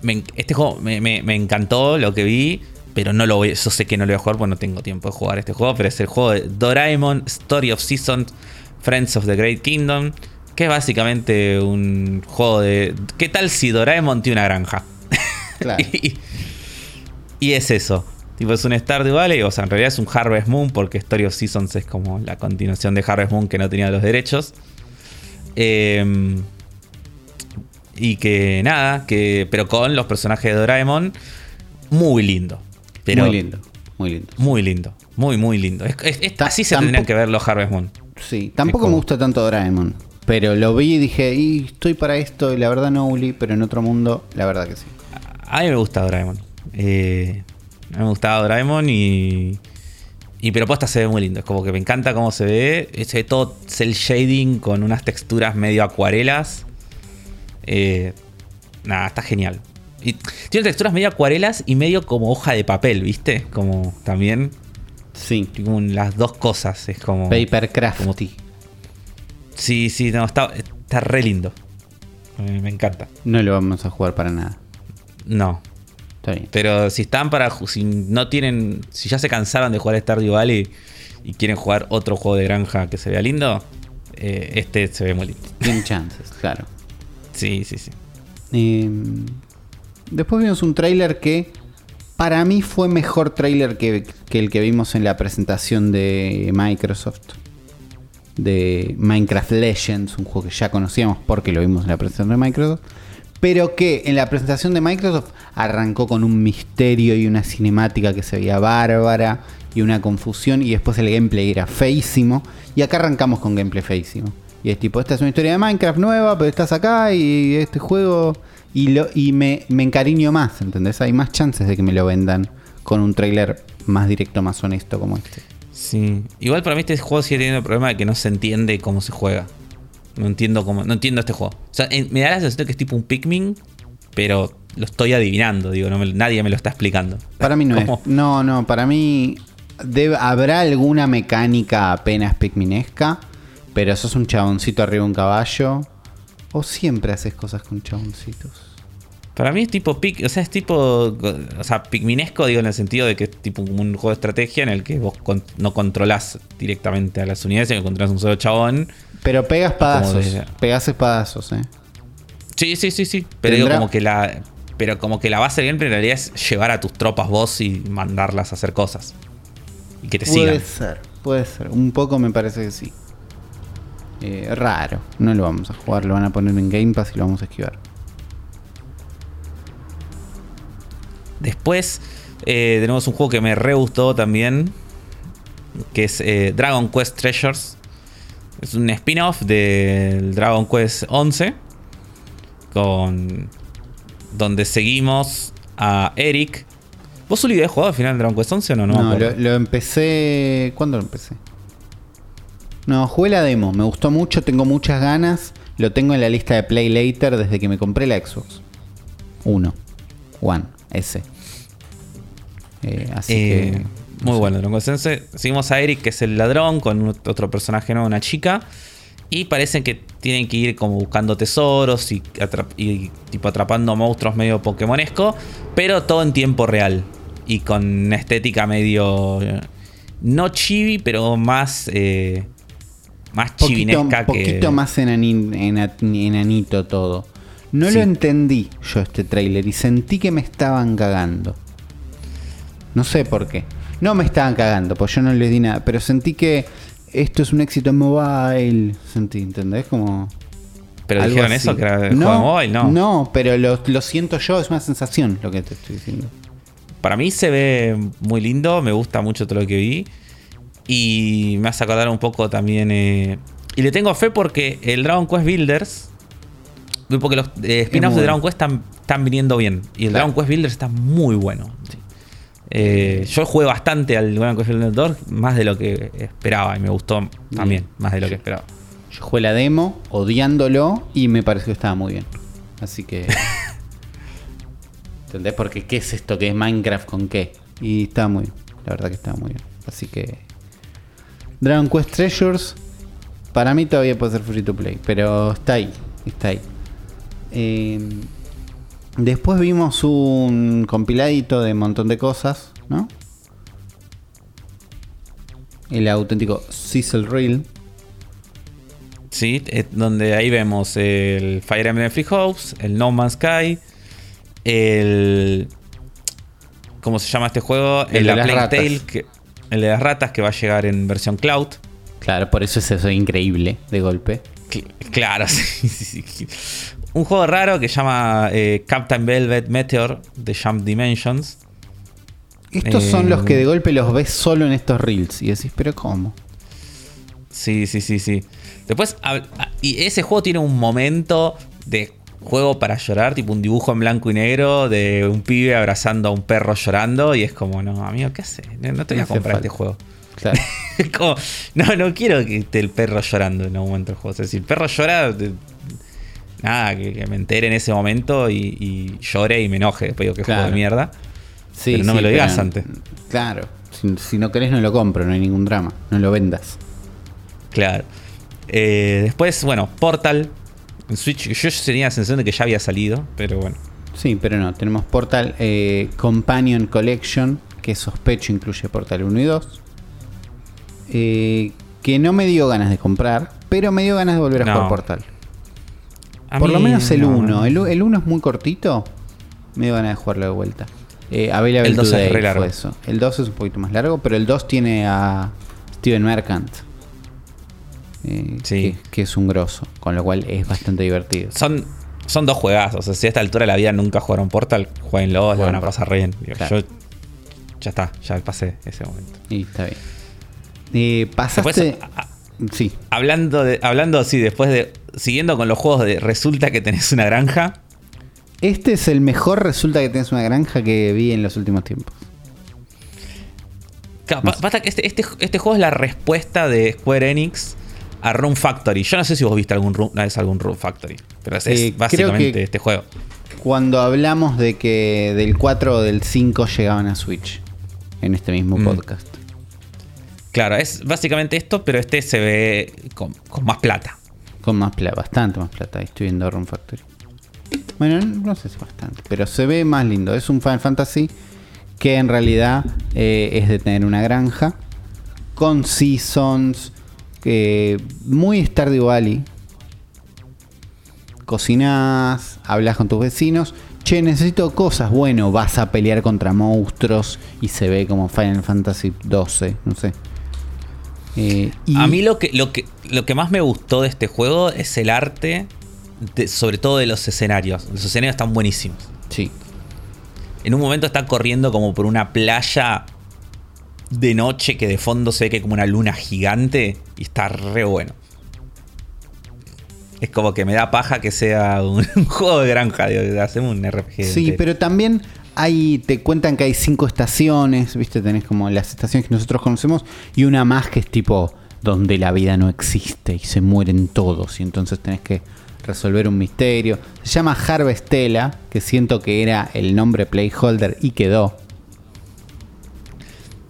Me este juego me, me- me encantó lo que vi, pero no lo voy, yo sé que no lo voy a jugar porque no tengo tiempo de jugar este juego, pero es el juego de Doraemon Story of Seasons Friends of the Great Kingdom, que es básicamente un juego de ¿qué tal si Doraemon tiene una granja? Claro. y, y es eso. Tipo, es un Stardew Valley, o sea, en realidad es un Harvest Moon, porque Story of Seasons es como la continuación de Harvest Moon que no tenía los derechos. Eh, y que nada, que pero con los personajes de Doraemon, muy lindo. Pero muy lindo. Muy lindo. Muy lindo. Muy, muy lindo. Es- es- así se tendrían que ver los Harvest Moon. Sí, tampoco me gusta tanto Doraemon. Pero lo vi y dije, y estoy para esto, y la verdad no, Uli, pero en otro mundo, la verdad que sí. A mí me gusta Doraemon. Eh, a mí me gustaba Doraemon y. Y pero posta se ve muy lindo. Es como que me encanta cómo se ve. Se ve todo cel shading con unas texturas medio acuarelas. Eh, nada, está genial. Y tiene texturas medio acuarelas y medio como hoja de papel, ¿viste? Como también. Sí. Como las dos cosas. Es como. Paper Crafty. Sí, sí, no, está, está re lindo. Eh, me encanta. No lo vamos a jugar para nada. No, Está bien. Pero si están para. Si no tienen. Si ya se cansaron de jugar Stardew Valley y quieren jugar otro juego de granja que se vea lindo, eh, este se ve muy lindo. Tiene chances, claro. Sí, sí, sí. Eh, después vimos un tráiler que para mí fue mejor tráiler que, que el que vimos en la presentación de Microsoft. De Minecraft Legends, un juego que ya conocíamos porque lo vimos en la presentación de Microsoft. Pero que en la presentación de Microsoft arrancó con un misterio y una cinemática que se veía bárbara y una confusión y después el gameplay era feísimo. Y acá arrancamos con gameplay feísimo. Y es tipo, esta es una historia de Minecraft nueva, pero estás acá y este juego... Y, lo, y me, me encariño más, ¿entendés? Hay más chances de que me lo vendan con un trailer más directo, más honesto como este. Sí. Igual para mí este juego sigue teniendo el problema de que no se entiende cómo se juega. No entiendo cómo. No entiendo este juego. O sea, en- me da la sensación que es tipo un Pikmin, pero lo estoy adivinando, digo, no me- nadie me lo está explicando. Para mí no ¿Cómo? es. No, no, para mí debe- habrá alguna mecánica apenas pikminesca, pero sos un chaboncito arriba de un caballo. O siempre haces cosas con chaboncitos. Para mí es tipo pic, o sea, es tipo, o sea, pigminesco, digo, en el sentido de que es tipo como un juego de estrategia en el que vos con- no controlás directamente a las unidades, sino que controlás un solo chabón. Pero pegas espadazos. Pegas espadazos, eh. Sí, sí, sí, sí. Pero digo, como que la. Pero como que la base del gameplay en realidad es llevar a tus tropas vos y mandarlas a hacer cosas. Y que te Puede sigan. ser, puede ser. Un poco me parece que sí. Eh, raro. No lo vamos a jugar, lo van a poner en Game Pass y lo vamos a esquivar. Después eh, tenemos un juego que me re gustó también. Que es eh, Dragon Quest Treasures. Es un spin-off del Dragon Quest 11. Con. Donde seguimos a Eric. ¿Vos Uli habías jugado al final de Dragon Quest 11 o no? No, lo, lo empecé. ¿Cuándo lo empecé? No, jugué la demo, me gustó mucho, tengo muchas ganas. Lo tengo en la lista de Play Later desde que me compré la Xbox. Uno. One, ese. Eh, así Eh, que. muy bueno, Dragon Quest 11. Seguimos a Eric, que es el ladrón, con un- otro personaje nuevo, una chica. Y parecen que tienen que ir como buscando tesoros y, tipo atrapando monstruos medio pokémonesco. Pero todo en tiempo real. Y con una estética medio. eh, No chibi, pero más. eh, más Poquito, chivinesca que. poquito más enanin- enanito todo. No Sí. lo entendí yo este tráiler y sentí que me estaban cagando. No sé por qué. No me estaban cagando, pues yo no les di nada, pero sentí que esto es un éxito en mobile. Sentí, ¿entendés? Como... Pero algo dijeron así. eso, que era el juego de móvil, no. No, pero lo, lo siento yo, es una sensación lo que te estoy diciendo. Para mí se ve muy lindo, me gusta mucho todo lo que vi. Y me hace acordar un poco también. eh, y le tengo fe porque el Dragon Quest Builders. Porque los eh, spin-offs de Dragon Quest están, están viniendo bien. Y el Claro. Dragon Quest Builders está muy bueno. Eh, yo jugué bastante al Dragon Quest Builders 2, más de lo que esperaba. Y me gustó también, más de lo que esperaba. Yo jugué la demo odiándolo y me pareció que estaba muy bien. Así que. ¿Entendés? Porque ¿qué es esto? ¿Qué es Minecraft con qué? Y estaba muy bien. La verdad que estaba muy bien. Así que. Dragon Quest Treasures. Para mí todavía puede ser free to play. Pero está ahí. Está ahí. Eh, después vimos un compiladito de un montón de cosas, ¿no? El auténtico Cecil Reel. Sí, eh, donde ahí vemos el Fire Emblem Free House, el No Man's Sky, el. ¿Cómo se llama este juego? El El, de las ratas. Tale, que- el de las ratas que va a llegar en versión cloud. Claro, por eso es eso increíble de golpe. Cl- claro, sí, sí, sí. Un juego raro que se llama eh, Captain Velvet Meteor de Jump Dimensions. Estos Eh, son los que de golpe los ves solo en estos reels y decís, pero ¿cómo? Sí, sí, sí, sí. Después, y ese juego tiene un momento de juego para llorar, tipo un dibujo en blanco y negro de un pibe abrazando a un perro llorando y es como, no, amigo, ¿qué haces? No, no te voy a comprar este juego. Claro. Como, no, no quiero que esté el perro llorando en un momento del juego. O sea, si el perro llora, nada, que, que me entere en ese momento y, y llore y me enoje después digo que Claro. juego de mierda. Sí, Pero no sí, me lo digas pero- antes. Claro. Si, si no querés, no lo compro, no hay ningún drama. No lo vendas. Claro. Eh, después, bueno, Portal. En Switch, yo tenía la sensación de que ya había salido, pero bueno. Sí, pero no. Tenemos Portal eh, Companion Collection, que sospecho incluye Portal 1 y 2. eh, que no me dio ganas de comprar, pero me dio ganas de volver a No. jugar Portal. A Por lo menos el no, 1. no. El, el 1 es muy cortito. Me ganas de jugarlo de vuelta. Eh, El 2 es re largo. eso. El 2 es un poquito más largo, pero el 2 tiene a Steven Merchant. eh, Sí. que, que es un grosso, con lo cual es bastante divertido. Son, son dos juegazos. O sea, si a esta altura de la vida nunca jugaron Portal, jueguenlo, la van a pasar re bien. Digo, Claro. Yo ya está, ya pasé ese momento. Y está bien. Eh, pasaste. Después, a- sí, Hablando de, hablando así, después de. Siguiendo con los juegos de resulta que tenés una granja. este es el mejor resulta que tenés una granja que vi en los últimos tiempos. Claro, que este, este, este juego es la respuesta de Square Enix a Room Factory. Yo no sé si vos viste algún una vez algún Room Factory. Pero es, Eh, básicamente este juego. Cuando hablamos de que del 4 o del 5 llegaban a Switch en este mismo Mm. podcast. Claro, es básicamente esto, pero este se ve con, con más plata. Con más plata, bastante más plata. Estoy viendo Run Factory. Bueno, no sé si bastante, pero se ve más lindo. Es un Final Fantasy que en realidad eh, es de tener una granja con seasons, que muy Stardew Valley. Cocinás, hablas con tus vecinos. Che, necesito cosas. Bueno, vas a pelear contra monstruos y se ve como Final Fantasy 12, no sé. Eh, y- A mí lo que, lo, que, lo que más me gustó de este juego es el arte, de- sobre todo de los escenarios. Los escenarios están buenísimos. Sí, En un momento está corriendo como por una playa de noche que de fondo se ve que hay como una luna gigante y está re bueno. Es como que me da paja que sea un, un juego de granja, digo, hacemos un RPG. Sí, entero. pero también hay, te cuentan que hay cinco estaciones, viste, tenés como las estaciones que nosotros conocemos y una más que es tipo donde la vida no existe y se mueren todos y entonces tenés que resolver un misterio. Se llama Harvestella, que siento que era el nombre placeholder y quedó.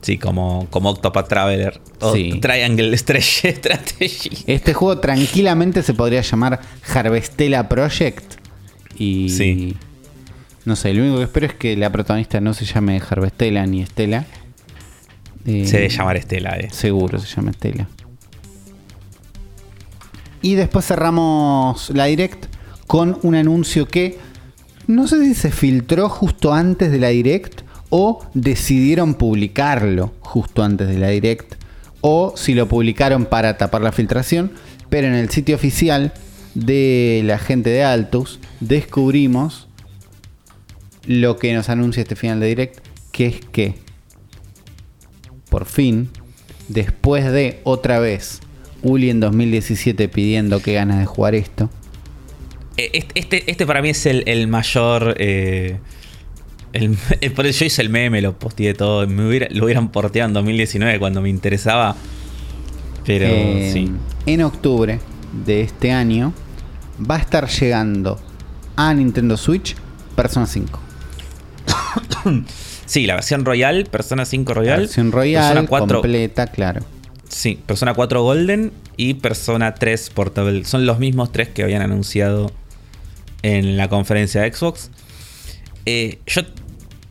Sí, como, como Octopath Traveler o Sí. Triangle Strategy. Este juego tranquilamente se podría llamar Harvestella Project y Sí. No sé, lo único que espero es que la protagonista no se llame Harvestella ni Estela. Eh, Se debe llamar Estela, eh. Seguro se llama Estela. Y después cerramos la direct con un anuncio que no sé si se filtró justo antes de la Direct o decidieron publicarlo justo antes de la Direct o si lo publicaron para tapar la filtración, pero en el sitio oficial de la gente de Altus descubrimos lo que nos anuncia este final de Direct, que es que por fin, después de otra vez Uli en 2017 pidiendo que ganas de jugar esto. Eh, este, este para mí es el, mayor. Eh, el, por eso yo hice el meme, lo posteé todo. Me lo hubieran porteado en 2019 cuando me interesaba. Pero eh, sí. En octubre de este año va a estar llegando a Nintendo Switch Persona 5. sí, la versión Royal, Persona 5 Royal. La versión Royal, completa, claro. Sí, Persona 4 Golden y Persona 3 Portable. Son los mismos tres que habían anunciado en la conferencia de Xbox. Eh, yo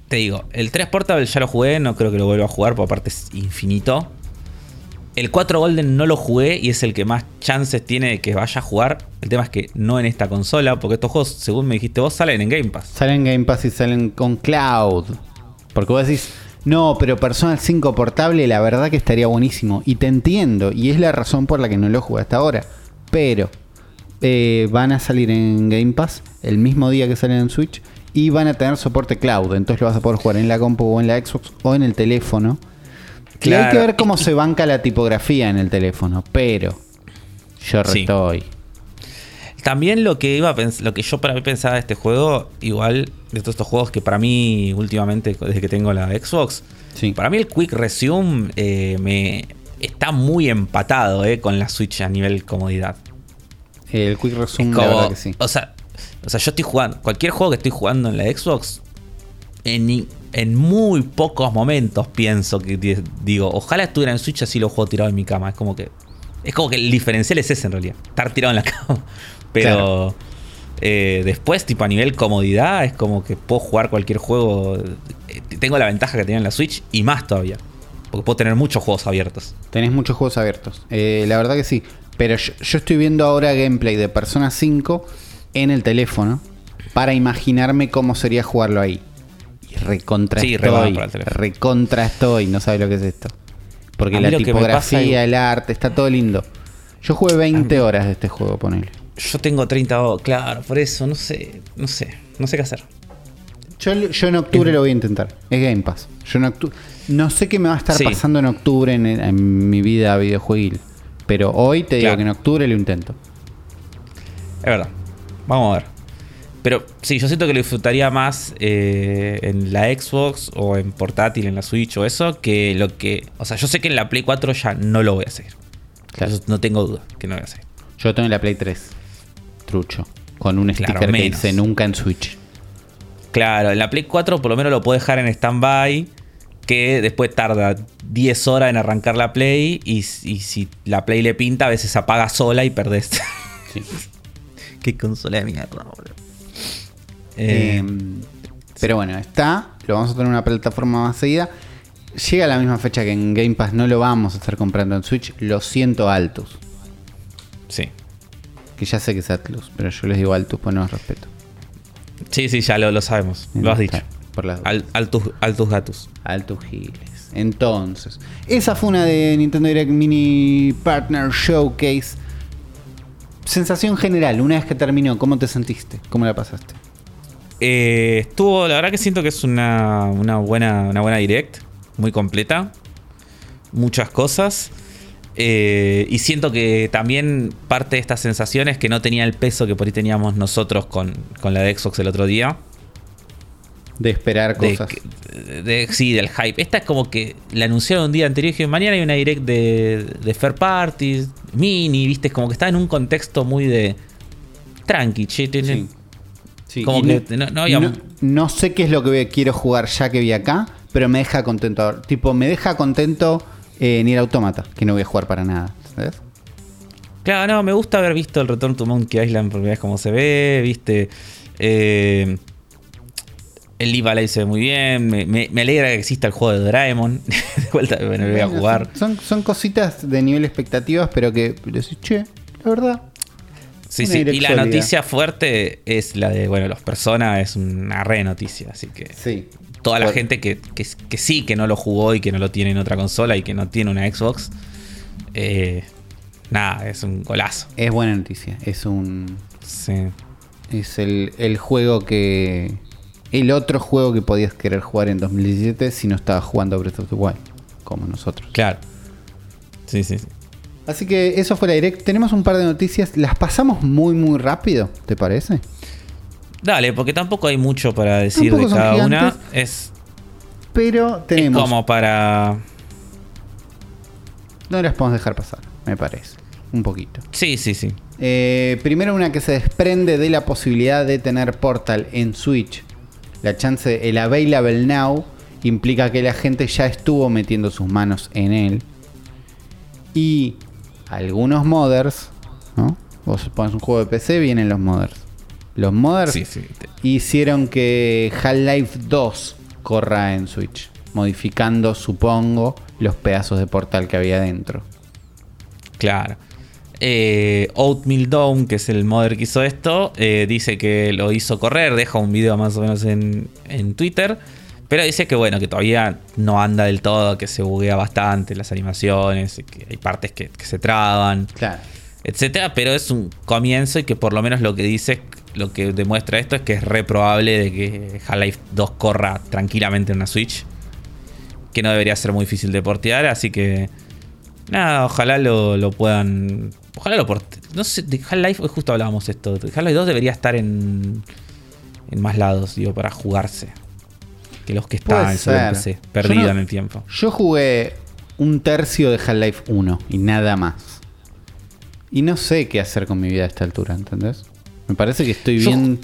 te digo, el 3 Portable ya lo jugué, no creo que lo vuelva a jugar, porque aparte es infinito. El 4 Golden no lo jugué y es el que más chances tiene de que vaya a jugar. El tema es que no en esta consola, porque estos juegos, según me dijiste vos, salen en Game Pass. Salen en Game Pass y salen con Cloud. Porque vos decís, no, pero Persona 5 portable, la verdad que estaría buenísimo. Y te entiendo, y es la razón por la que no lo jugué hasta ahora. Pero eh, van a salir en Game Pass el mismo día que salen en Switch y van a tener soporte cloud. Entonces lo vas a poder jugar en la compu o en la Xbox o en el teléfono. Y hay que ver cómo se banca la tipografía en el teléfono, pero yo estoy. También lo que iba lo que yo para mí pensaba de este juego, igual de todos estos juegos que para mí últimamente, desde que tengo la Xbox, para mí el Quick Resume eh, me está muy empatado eh, con la Switch a nivel comodidad. El Quick Resume, la verdad que sí. O sea, o sea, yo estoy jugando, cualquier juego que estoy jugando en la Xbox, en, en muy pocos momentos pienso que digo, ojalá estuviera en Switch así lo juego tirado en mi cama. Es como que. Es como que el diferencial es ese en realidad. Estar tirado en la cama. Pero eh, después, tipo a nivel comodidad, es como que puedo jugar cualquier juego. Eh, tengo la ventaja que tenía en la Switch y más todavía. Porque puedo tener muchos juegos abiertos. Tenés muchos juegos abiertos. Eh, la verdad que sí. Pero yo, estoy viendo ahora gameplay de Persona 5 en el teléfono para imaginarme cómo sería jugarlo ahí. Y recontra sí, estoy. Recontra estoy. No sabes lo que es esto. Porque la tipografía, el arte, está todo lindo. Yo jugué 20 horas de este juego, ponele. Yo tengo 30 horas, claro, por eso, no sé, no sé, no sé qué hacer. Yo, en octubre lo voy a intentar, es Game Pass. Yo en no sé qué me va a estar pasando en octubre en, mi vida videojueguil, pero hoy te digo que en octubre lo intento. Es verdad, vamos a ver. Pero sí, yo siento que lo disfrutaría más eh, en la Xbox o en portátil, en la Switch o eso, que lo que... O sea, yo sé que en la Play 4 ya no lo voy a seguir. Claro. no tengo duda que no lo voy a seguir. Yo tengo en la Play 3 trucho. Con un sticker que dice nunca en Switch. Claro, en la Play 4 por lo menos lo puedo dejar en stand-by. Que después tarda 10 horas en arrancar la Play. Y, si la Play le pinta, a veces apaga sola y perdés. Sí. Qué consola de mierda, eh, pero bueno, está. Lo vamos a tener en una plataforma más seguida. Llega a la misma fecha que en Game Pass no lo vamos a estar comprando en Switch. Lo siento, altos. Sí que ya sé que es Atlus, pero yo les digo Altus pues no respeto. Sí, sí, ya lo, sabemos, lo has dicho. Por las altus, altus gatos. Altus giles. Entonces, esa fue una de Nintendo Direct Mini Partner Showcase. Sensación general, una vez que terminó, ¿cómo te sentiste? ¿Cómo la pasaste? Eh, estuvo, la verdad que siento que es una, una, buena, una buena direct, muy completa, muchas cosas. Eh, y siento que también parte de estas sensaciones que no tenía el peso que por ahí teníamos nosotros con, la de Xbox el otro día. De esperar cosas. sí, del hype. Esta es como que la anunciaron un día anterior y dije, mañana hay una direct de, de Fair Parties, Mini, viste, como que está en un contexto muy de tranqui, che, sí. Como que no, no, sé qué es lo que quiero jugar ya que vi acá, pero me deja contento. Tipo, me deja contento eh, ni el automata, que no voy a jugar para nada. ¿sabes? Claro, no, me gusta haber visto el Return to Monkey Island porque ves cómo se ve, viste. Eh, el Live se ve muy bien. Me, alegra que exista el juego de Doraemon. de vuelta, bueno, voy a jugar. Son, son cositas de nivel expectativas, pero que decís, che, la verdad. Sí, sí. Y la noticia fuerte es la de, bueno, los personas, es una re noticia. Así que Sí. toda la gente que, que, que sí, que no lo jugó y que no lo tiene en otra consola y que no tiene una Xbox, eh, nada, es un golazo. Es buena noticia. Es un. Sí. Es el, el juego que. El otro juego que podías querer jugar en 2017 si no estabas jugando Breath of the Wild. Como nosotros. Claro. Sí, sí, sí. Así que eso fue la direct. Tenemos un par de noticias. Las pasamos muy, muy rápido. ¿Te parece? Dale, porque tampoco hay mucho para decir Tampoco de cada una. Es, Pero es tenemos. como para. No las podemos dejar pasar, me parece. Un poquito. Sí, sí, sí. Eh, primero una que se desprende de la posibilidad de tener Portal en Switch. La chance, el Available Now, implica que la gente ya estuvo metiendo sus manos en él. Y algunos modders, ¿no? Vos pones un juego de PC, vienen los modders. Los modders Sí, sí. hicieron que Half-Life 2 corra en Switch, modificando, supongo, los pedazos de Portal que había dentro. Claro. Eh, Oatmeal Dome, que es el modder que hizo esto, eh, dice que lo hizo correr, deja un video más o menos en, en Twitter, pero dice que bueno, que todavía no anda del todo, que se buguea bastante las animaciones, que hay partes que, que se traban, Claro. etcétera, pero es un comienzo y que por lo menos lo que dice, lo que demuestra esto es que es re probable de que Half-Life 2 corra tranquilamente en una Switch, que no debería ser muy difícil de portear, así que nada, ojalá lo, lo puedan, ojalá lo porte. No sé, de Half-Life, hoy justo hablábamos esto, Half-Life 2 debería estar en, en más lados, digo, para jugarse. Que los que Puede están solo en Yo no- el tiempo. Yo jugué un tercio de Half-Life 1 y nada más. Y no sé qué hacer con mi vida a esta altura, ¿entendés? Me parece que estoy Yo- bien.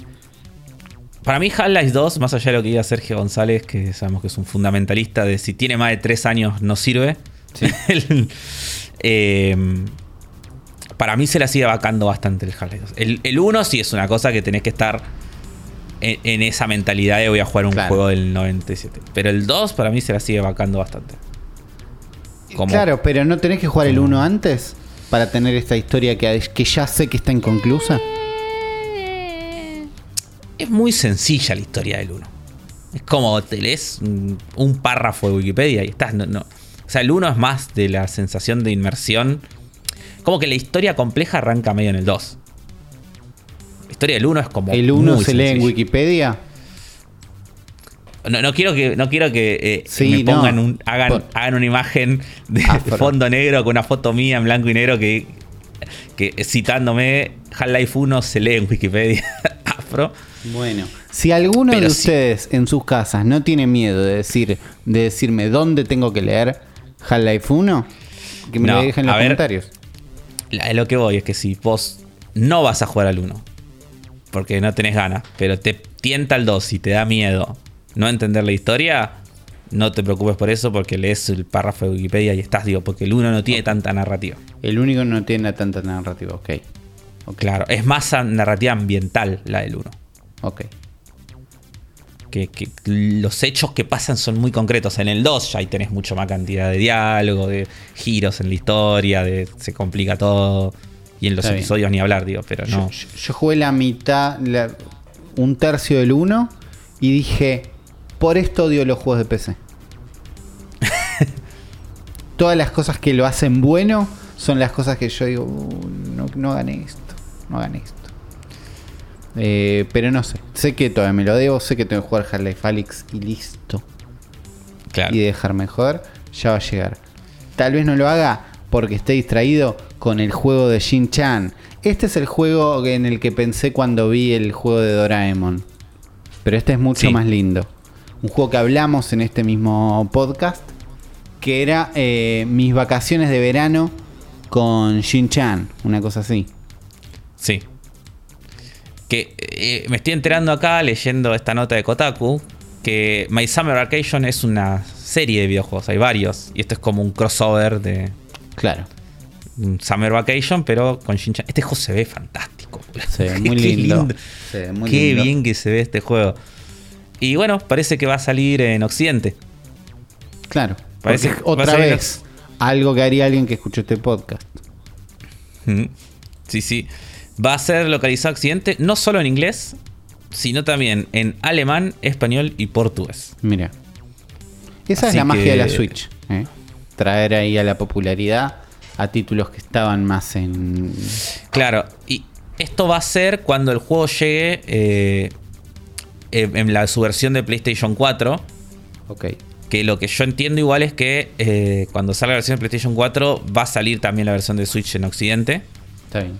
Para mí, Half-Life 2, más allá de lo que diga Sergio González, que sabemos que es un fundamentalista de si tiene más de 3 años no sirve. Sí. El- eh, para mí se la sigue vacando bastante el Half-Life 2. El, el 1 sí es una cosa que tenés que estar en, en esa mentalidad de voy a jugar un Claro. juego del 97. Pero el 2 para mí se la sigue vacando bastante. Como- Claro, pero no tenés que jugar el 1 antes para tener esta historia que, que ya sé que está inconclusa. Es muy sencilla la historia del 1. Es como te lees un, párrafo de Wikipedia y estás. No, no. O sea, el 1 es más de la sensación de inmersión. Como que la historia compleja arranca medio en el 2. Historia del 1 es como. El 1 muy se lee en. Wikipedia. No, no quiero que, no quiero que eh, Sí, me pongan no. un, hagan, hagan una imagen de Afro. fondo negro con una foto mía en blanco y negro que, que citándome Half-Life 1 se lee en Wikipedia. Afro. Bueno, si alguno Pero de sí. ustedes en sus casas no tiene miedo de decir, de decirme dónde tengo que leer Half-Life 1, que me No, lo dejen en los ver. comentarios. La- lo que voy es que si vos no vas a jugar al 1, porque no tenés ganas, pero te tienta el 2 y te da miedo no entender la historia, no te preocupes por eso porque lees el párrafo de Wikipedia y estás, digo, porque el 1 no tiene tanta narrativa. El único no tiene tanta narrativa, ok. Ok. Claro, es más narrativa ambiental la del 1. ok. Que, que los hechos que pasan son muy concretos. En el 2 ya ahí tenés mucho más cantidad de diálogo, de giros en la historia, de se complica todo. Y en los Está bien. episodios ni hablar, digo, pero no. Yo, yo- yo jugué la mitad, la- un tercio del 1 y dije, por esto odio los juegos de PC. Todas las cosas que lo hacen bueno son las cosas que yo digo, "Uh, no, no hagan esto, no hagan esto. Eh, pero no sé, sé que todavía me lo debo, sé que tengo que jugar Half-Life Alyx y listo. Claro. Y dejarme joder, ya va a llegar. Tal vez no lo haga porque esté distraído con el juego de Shin-Chan. Este es el juego en el que pensé cuando vi el juego de Doraemon. Pero este es mucho Sí. más lindo. Un juego que hablamos en este mismo podcast. Que era eh, mis vacaciones de verano con Shin-Chan. Una cosa así. Sí. Que eh, me estoy enterando acá leyendo esta nota de Kotaku que My Summer Vacation es una serie de videojuegos, hay varios. Y esto es como un crossover de Claro. Summer Vacation, pero con Shin-Chan. Este juego se ve fantástico. Se ve muy lindo. Se ve muy Qué lindo. bien que se ve este juego. Y bueno, parece que va a salir en Occidente. Claro. Parece- otra vez. Algo que haría alguien que escuchó este podcast. Sí, sí. va a ser localizado a Occidente no solo en inglés, sino también en alemán, español y portugués. Mira. Esa es la magia de la Switch. ¿eh? Traer ahí a la popularidad a títulos que estaban más en. Claro, y esto va a ser cuando el juego llegue eh, en la, su versión de PlayStation 4. Ok. Que lo que yo entiendo igual es que eh, cuando salga la versión de PlayStation 4 va a salir también la versión de Switch en Occidente. Está bien.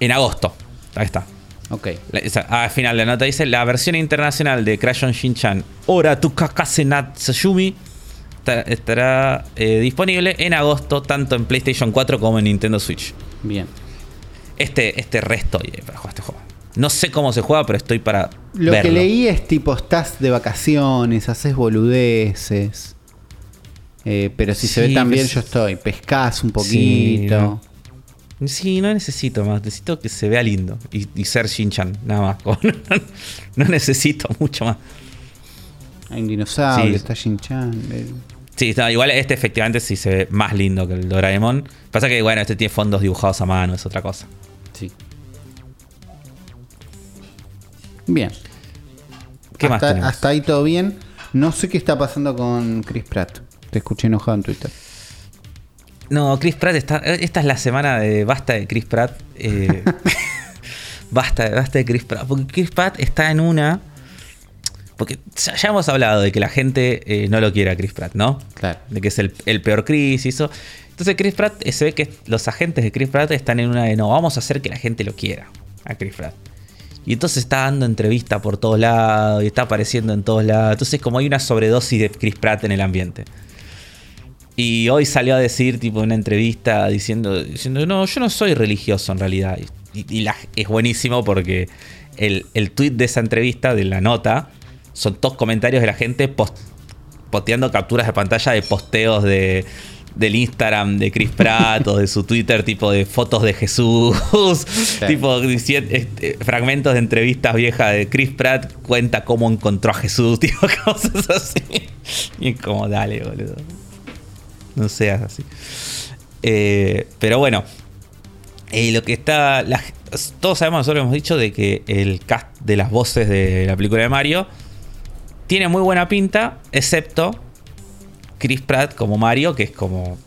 En agosto. Ahí está. Ok. La- esa- al final la nota dice la versión internacional de Crash on Shin-Chan Ora tu kakase Natsuyumi esta- estará eh, disponible en agosto tanto en PlayStation 4 como en Nintendo Switch. Bien. Este, este resto para jugar este juego. No sé cómo se juega, pero estoy para Lo verlo. que leí es tipo, estás de vacaciones, haces boludeces. Eh, pero si se Sí, ve tan bien, pues- yo estoy. Pescás un poquito. Sí, no necesito más. Necesito que se vea lindo y, y ser Shin-Chan, nada más. No, no necesito mucho más. Hay un dinosaurio, Sí. está Shin-Chan. Sí, igual este efectivamente sí se ve más lindo que el Doraemon. Pasa que, bueno, este tiene fondos dibujados a mano, es otra cosa. Sí. Bien. ¿Qué más hasta, tenemos? hasta ahí todo bien. No sé qué está pasando con Chris Pratt. Te escuché enojado en Twitter. No, Chris Pratt está. Esta es la semana de basta de Chris Pratt. eh, basta, basta de Chris Pratt. Porque Chris Pratt está en una. Porque ya, ya hemos hablado de que la gente eh, no lo quiere a Chris Pratt, ¿no? Claro. De que es el, el peor Chris y eso. Entonces Chris Pratt, eh, se ve que los agentes de Chris Pratt están en una de no, vamos a hacer que la gente lo quiera a Chris Pratt. Y entonces está dando entrevistas por todos lados y está apareciendo en todos lados. Entonces como hay una sobredosis de Chris Pratt en el ambiente. Y hoy salió a decir, tipo, una entrevista, diciendo, diciendo no, yo no soy religioso en realidad. Y, y la- es buenísimo porque el, el tweet de esa entrevista, de la nota, son todos comentarios de la gente post- posteando capturas de pantalla de posteos de, del Instagram de Chris Pratt o de su Twitter, tipo de fotos de Jesús, tipo este, fragmentos de entrevistas viejas de Chris Pratt cuenta cómo encontró a Jesús, tipo cosas así. Y es como, dale, boludo. No seas así. Eh, pero bueno, eh, lo que está. la- todos sabemos, nosotros hemos dicho de que el cast de las voces de la película de Mario tiene muy buena pinta, excepto Chris Pratt como Mario, que es como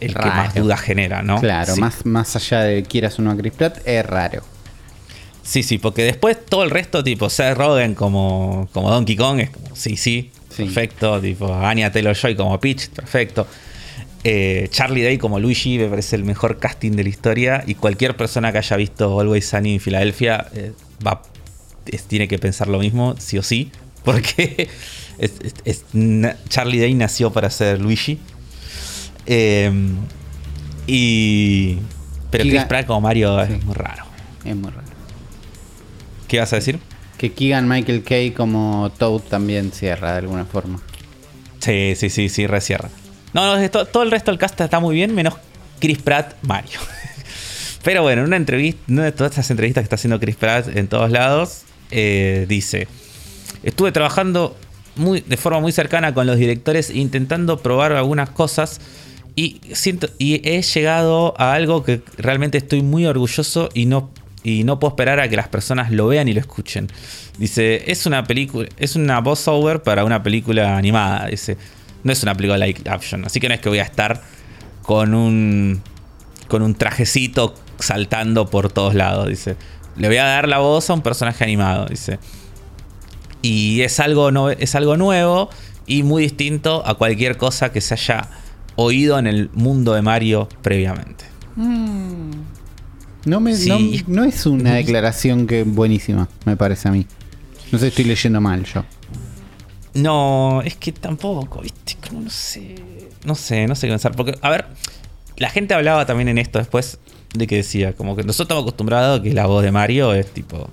el que más dudas genera, ¿no? Claro, Sí. más, más allá de quieras o no a Chris Pratt, es raro. Sí, sí, porque después todo el resto, tipo Seth Rogen como, como Donkey Kong, es como, sí, sí, Sí. perfecto. Tipo Anya Taylor Joy como Peach, perfecto. Eh, Charlie Day como Luigi me parece el mejor casting de la historia. Y cualquier persona que haya visto Always Sunny en Filadelfia eh, va, es- tiene que pensar lo mismo, sí o sí. Porque es- es- es- na- Charlie Day nació para ser Luigi. Eh, y. Pero Keegan- Chris Pratt como Mario Sí. es muy raro. Es muy raro. ¿Qué vas a decir? Que Keegan Michael Kay como Toad también cierra de alguna forma. Sí, sí, sí, sí, recierra. No, no, todo el resto del cast está muy bien, menos Chris Pratt, Mario. Pero bueno, en una entrevista, una de todas estas entrevistas que está haciendo Chris Pratt en todos lados, eh, dice: Estuve trabajando muy, de forma muy cercana con los directores, intentando probar algunas cosas. Y siento, y he llegado a algo que realmente estoy muy orgulloso y no, y no puedo esperar a que las personas lo vean y lo escuchen. Dice, es una película, es una voiceover para una película animada. Dice, no es una película like action. Así que no es que voy a estar con un con un trajecito saltando por todos lados. Dice, le voy a dar la voz a un personaje animado. Dice, y es algo, no, es algo nuevo y muy distinto a cualquier cosa que se haya oído en el mundo de Mario previamente. No, me, Sí. no, no es una declaración que buenísima, me parece a mí. No sé, estoy leyendo mal yo. No, es que tampoco, ¿viste? Como no sé. No sé, no sé qué pensar. Porque, a ver, la gente hablaba también en esto después de que decía, como que nosotros estamos acostumbrados a que la voz de Mario es tipo.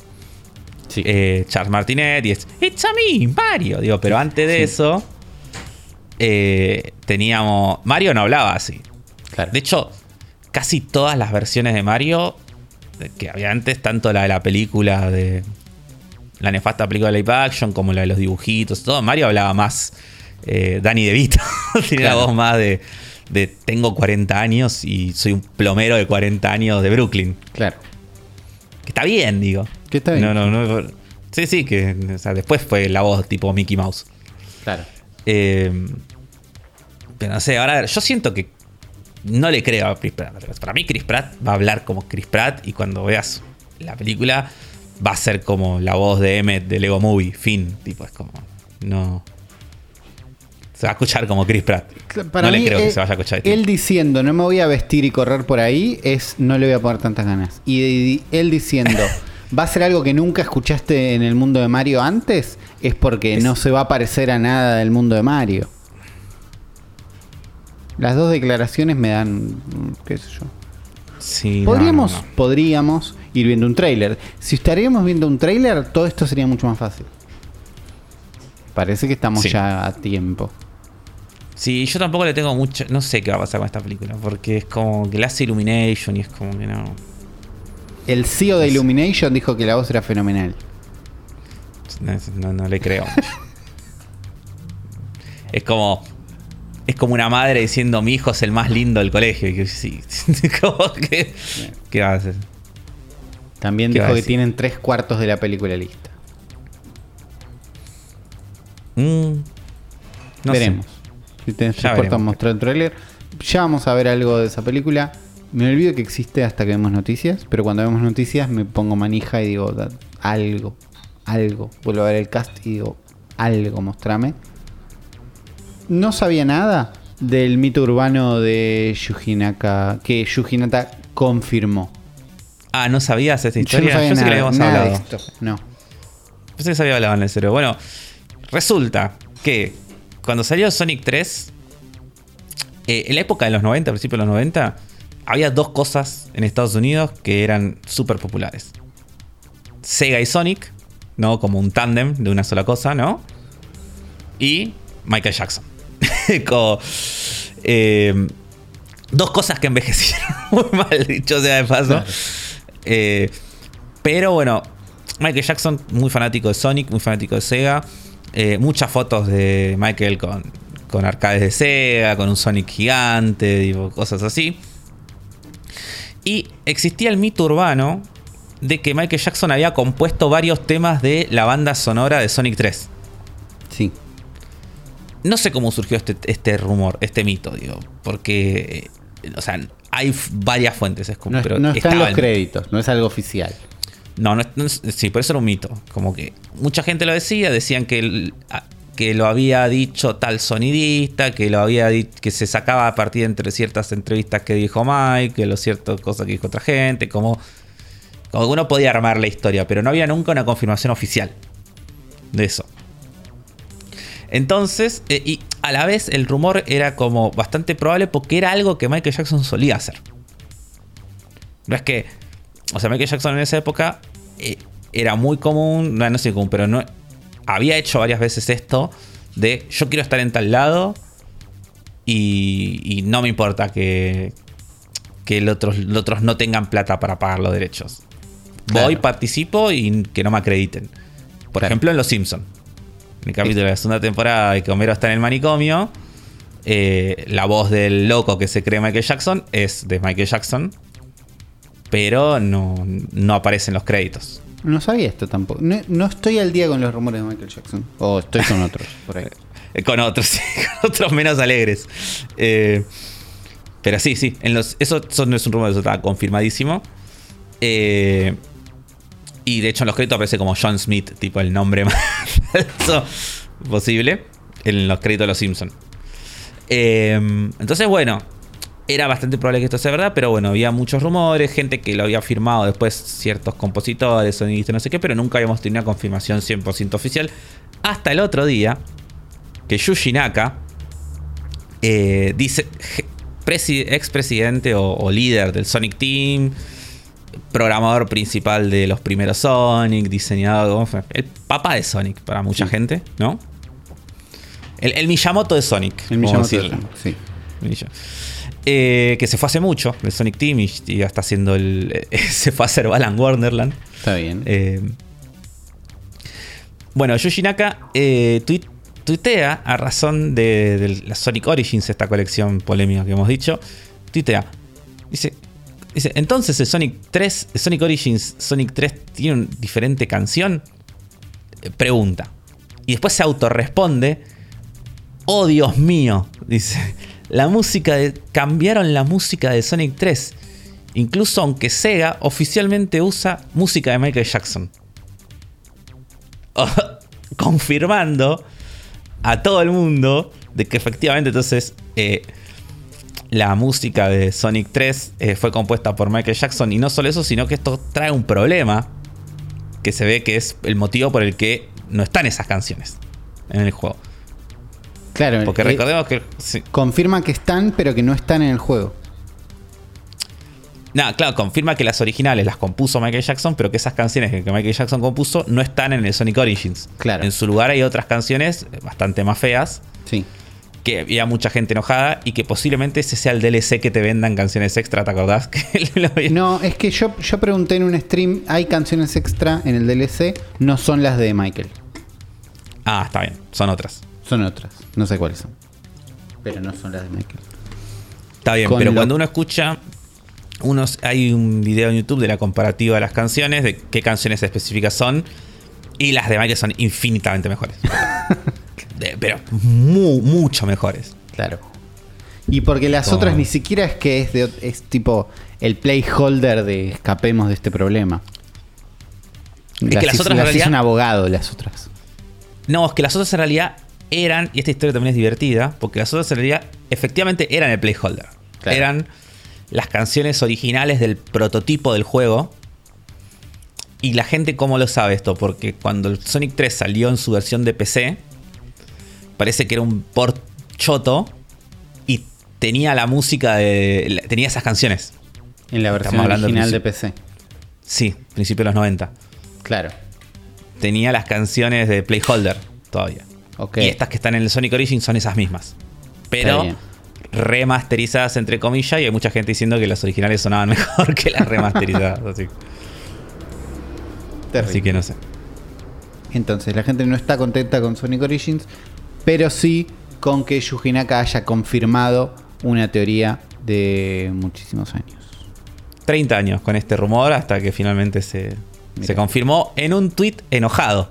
Sí. eh, Charles Martinet y es It's a me, Mario. Digo, pero antes de Sí. eso, eh, teníamos. Mario no hablaba así. claro. De hecho, casi todas las versiones de Mario que había antes, tanto la de la película de. La nefasta película de live action, como la de los dibujitos, todo. Mario hablaba más. Eh, Danny DeVito. Tenía la voz más de, de tengo 40 años y soy un plomero de 40 años de Brooklyn. Claro. Que está bien, digo. Que está bien. No, no, no. Sí, sí, que o sea, después fue la voz tipo Mickey Mouse. Claro. Eh, pero no sé, ahora yo siento que no le creo a Chris Pratt. Para mí Chris Pratt va a hablar como Chris Pratt y cuando veas la película va a ser como la voz de Emmett de Lego Movie, fin. Tipo, es como... No... Se va a escuchar como Chris Pratt. Para no mí, le creo que él, se vaya a escuchar. este Él diciendo, no me voy a vestir y correr por ahí, es no le voy a poner tantas ganas. Y, y él diciendo, va a ser algo que nunca escuchaste en el mundo de Mario antes, es porque Es- no se va a parecer a nada del mundo de Mario. Las dos declaraciones me dan, qué sé yo. Sí, Podríamos, no, no. podríamos ir viendo un tráiler. Si estaríamos viendo un tráiler, todo esto sería mucho más fácil. Parece que estamos Sí. ya a tiempo. Sí, yo tampoco le tengo mucho. No sé qué va a pasar con esta película. Porque es como que le hace Illumination y es como que no. El CEO de Illumination dijo que la voz era fenomenal. No, le creo. es como. Es como una madre diciendo mi hijo es el más lindo del colegio. Y que sí. como que. ¿Qué va a hacer? También ¿Qué dijo que tienen tres cuartos de la película lista. Mm, no sé. Veremos. Si tenés Ya veremos. mostrar el tráiler. Ya vamos a ver algo de esa película. Me olvido que existe hasta que vemos noticias. Pero cuando vemos noticias me pongo manija y digo "Da- algo. Algo. Vuelvo a ver el cast y digo algo, mostrame. No sabía nada del mito urbano de Yujinaka. Que Yujinata confirmó. Ah, ¿no sabías esta Yo historia? no sabía sé que nada, le habíamos nada de hablado. esto. No. Pensé que se había hablado en el cerebro. Bueno, resulta que cuando salió Sonic 3, eh, en la época de los 90, principios de los 90, había dos cosas en Estados Unidos que eran súper populares. Sega y Sonic, ¿no? Como un tándem de una sola cosa, ¿no? Y Michael Jackson. Como, eh, dos cosas que envejecieron muy mal, dicho sea de paso. Claro. Eh, pero bueno, Michael Jackson, muy fanático de Sonic, muy fanático de Sega. Eh, muchas fotos de Michael con, con arcades de Sega, con un Sonic gigante, digo, cosas así. Y existía el mito urbano de que Michael Jackson había compuesto varios temas de la banda sonora de Sonic 3. Sí. No sé cómo surgió este, este rumor, este mito, digo, porque, eh, o sea, hay varias fuentes, es como, No, pero no está en estaba los créditos, no es algo oficial. No, no, es- no es- sí, por eso era un mito. Como que mucha gente lo decía, decían que, el- que lo había dicho tal sonidista, que lo había que se sacaba a partir entre ciertas entrevistas que dijo Mike, que lo cierto cosas que dijo otra gente, como, como uno podía armar la historia, pero no había nunca una confirmación oficial de eso. Entonces, eh, y a la vez el rumor era como bastante probable porque era algo que Michael Jackson solía hacer. No es que, o sea, Michael Jackson en esa época eh, era muy común, no, no sé común, pero no había hecho varias veces esto de yo quiero estar en tal lado y, y no me importa que, que los otros, los otros no tengan plata para pagar los derechos. Voy, participo y que no me acrediten. Por Claro. ejemplo, en Los Simpsons. En el capítulo de la segunda temporada de que Homero está en el manicomio, eh, la voz del loco que se cree Michael Jackson es de Michael Jackson, pero no, no aparece en los créditos. No sabía esto tampoco. No, no estoy al día con los rumores de Michael Jackson. O estoy con otros, por ahí. Eh, Con otros, sí, con otros menos alegres. Eh, pero sí, sí. En los, eso, eso no es un rumor, eso está confirmadísimo. Eh, y de hecho en los créditos aparece como John Smith, tipo el nombre más falso posible. En los créditos de los Simpsons. entonces, bueno, era bastante probable que esto sea verdad, pero bueno, había muchos rumores, gente que lo había firmado después, ciertos compositores, sonidistas, no sé qué, pero nunca habíamos tenido una confirmación 100% oficial. Hasta el otro día, que Yuji Naka eh, dice, expresidente o, o líder del Sonic Team, programador principal de los primeros Sonic, diseñador, el papá de Sonic para mucha Sí. gente, ¿no? El, el Miyamoto de Sonic. El Miyamoto decirlo. Sonic, Sí. Eh, que se fue hace mucho, el Sonic Team, y, ya está haciendo el. se fue a hacer Balan Wonderland. Está bien. Eh, bueno, Yuji Naka eh, tuit- tuitea a razón de, de la Sonic Origins, esta colección polémica que hemos dicho. Tuitea. Dice, dice, entonces el Sonic 3, el Sonic Origins, Sonic 3 tiene una diferente canción. Eh, Pregunta. Y después se autorresponde. Oh Dios mío, dice. La música de. Cambiaron la música de Sonic 3. Incluso aunque Sega oficialmente usa música de Michael Jackson. Confirmando a todo el mundo de que efectivamente entonces eh, la música de Sonic 3 eh, fue compuesta por Michael Jackson. Y no solo eso, sino que esto trae un problema que se ve que es el motivo por el que no están esas canciones en el juego. Claro, Porque eh, recordemos que... sí. confirma que están, pero que no están en el juego. No, claro, confirma que las originales las compuso Michael Jackson, pero que esas canciones que Michael Jackson compuso no están en el Sonic Origins. Claro. En su lugar hay otras canciones bastante más feas, Sí. que había mucha gente enojada y que posiblemente ese sea el DLC que te vendan canciones extra, ¿te acordás? No, es que yo, yo pregunté en un stream, hay canciones extra en el DLC, no son las de Michael, Ah, está bien, son otras. Son otras, no sé cuáles son. Pero no son las de Michael. Está bien, Con pero lo- cuando uno escucha, unos, hay un video en YouTube de la comparativa de las canciones, de qué canciones específicas son, y las de Michael son infinitamente mejores. Pero mu- mucho mejores. Claro. Y porque las Como- otras ni siquiera es que es, de, es tipo el placeholder de escapemos de este problema. que las otras en las hizo realidad- un abogado, las otras. No, es que las otras en realidad eran, y esta historia también es divertida, porque las otras en realidad efectivamente eran el placeholder. Claro. Eran las canciones originales del prototipo del juego. Y la gente, ¿cómo lo sabe esto? Porque cuando el Sonic 3 salió en su versión de PC, parece que era un port choto y tenía la música de. tenía esas canciones. En la versión original al de PC. Sí, principio de los 90. Claro. Tenía las canciones de Playholder todavía. Y estas que están en el Sonic Origins son esas mismas. Pero remasterizadas entre comillas y hay mucha gente diciendo que las originales sonaban mejor que las remasterizadas. así, Terrible. así que no sé. Entonces, la gente no está contenta con Sonic Origins, pero sí con que Yuji Naka haya confirmado una teoría de muchísimos años. 30 años con este rumor hasta que finalmente se, se confirmó en un tweet enojado.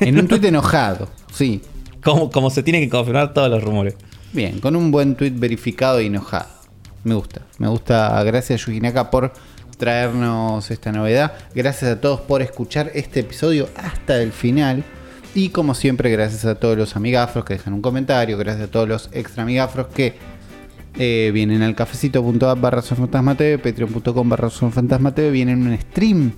En un tuit enojado, sí. Como, se tienen que confirmar todos los rumores. Bien, con un buen tuit verificado y enojado. Me gusta. Me gusta. Gracias Yuji Naka por traernos esta novedad. Gracias a todos por escuchar este episodio hasta el final. Y como siempre, gracias a todos los amigafros que dejan un comentario. Gracias a todos los extra amigafros que eh, vienen al cafecito.app barra Zona fantasma TV, patreon.com barra Zona fantasma TV, vienen en un stream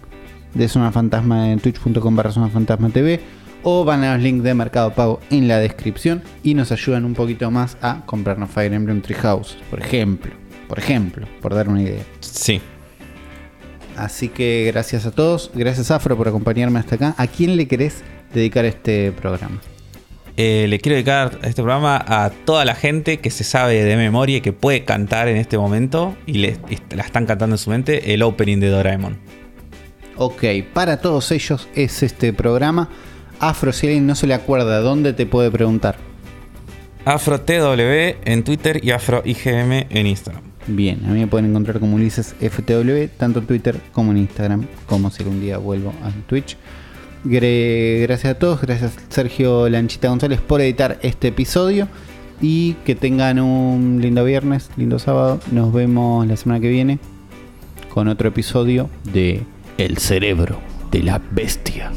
de Zona Fantasma en twitch.com barra Zona fantasma TV o van a los links de Mercado Pago en la descripción y nos ayudan un poquito más a comprarnos Fire Emblem Treehouse, por ejemplo, por ejemplo, por dar una idea. Sí. Así que gracias a todos, gracias Afro por acompañarme hasta acá. ¿A quién le querés dedicar este programa? Eh, le quiero dedicar este programa a toda la gente que se sabe de memoria y que puede cantar en este momento y, le, y la están cantando en su mente el opening de Doraemon. Ok, para todos ellos es este programa. Afro, si alguien no se le acuerda, ¿dónde te puede preguntar? AfroTW en Twitter y AfroIGM en Instagram. Bien, a mí me pueden encontrar como Ulises FTW, tanto en Twitter como en Instagram, como si algún día vuelvo a Twitch. Gracias a todos, gracias Sergio Lanchita González por editar este episodio y que tengan un lindo viernes, lindo sábado. Nos vemos la semana que viene con otro episodio de El cerebro de la bestia.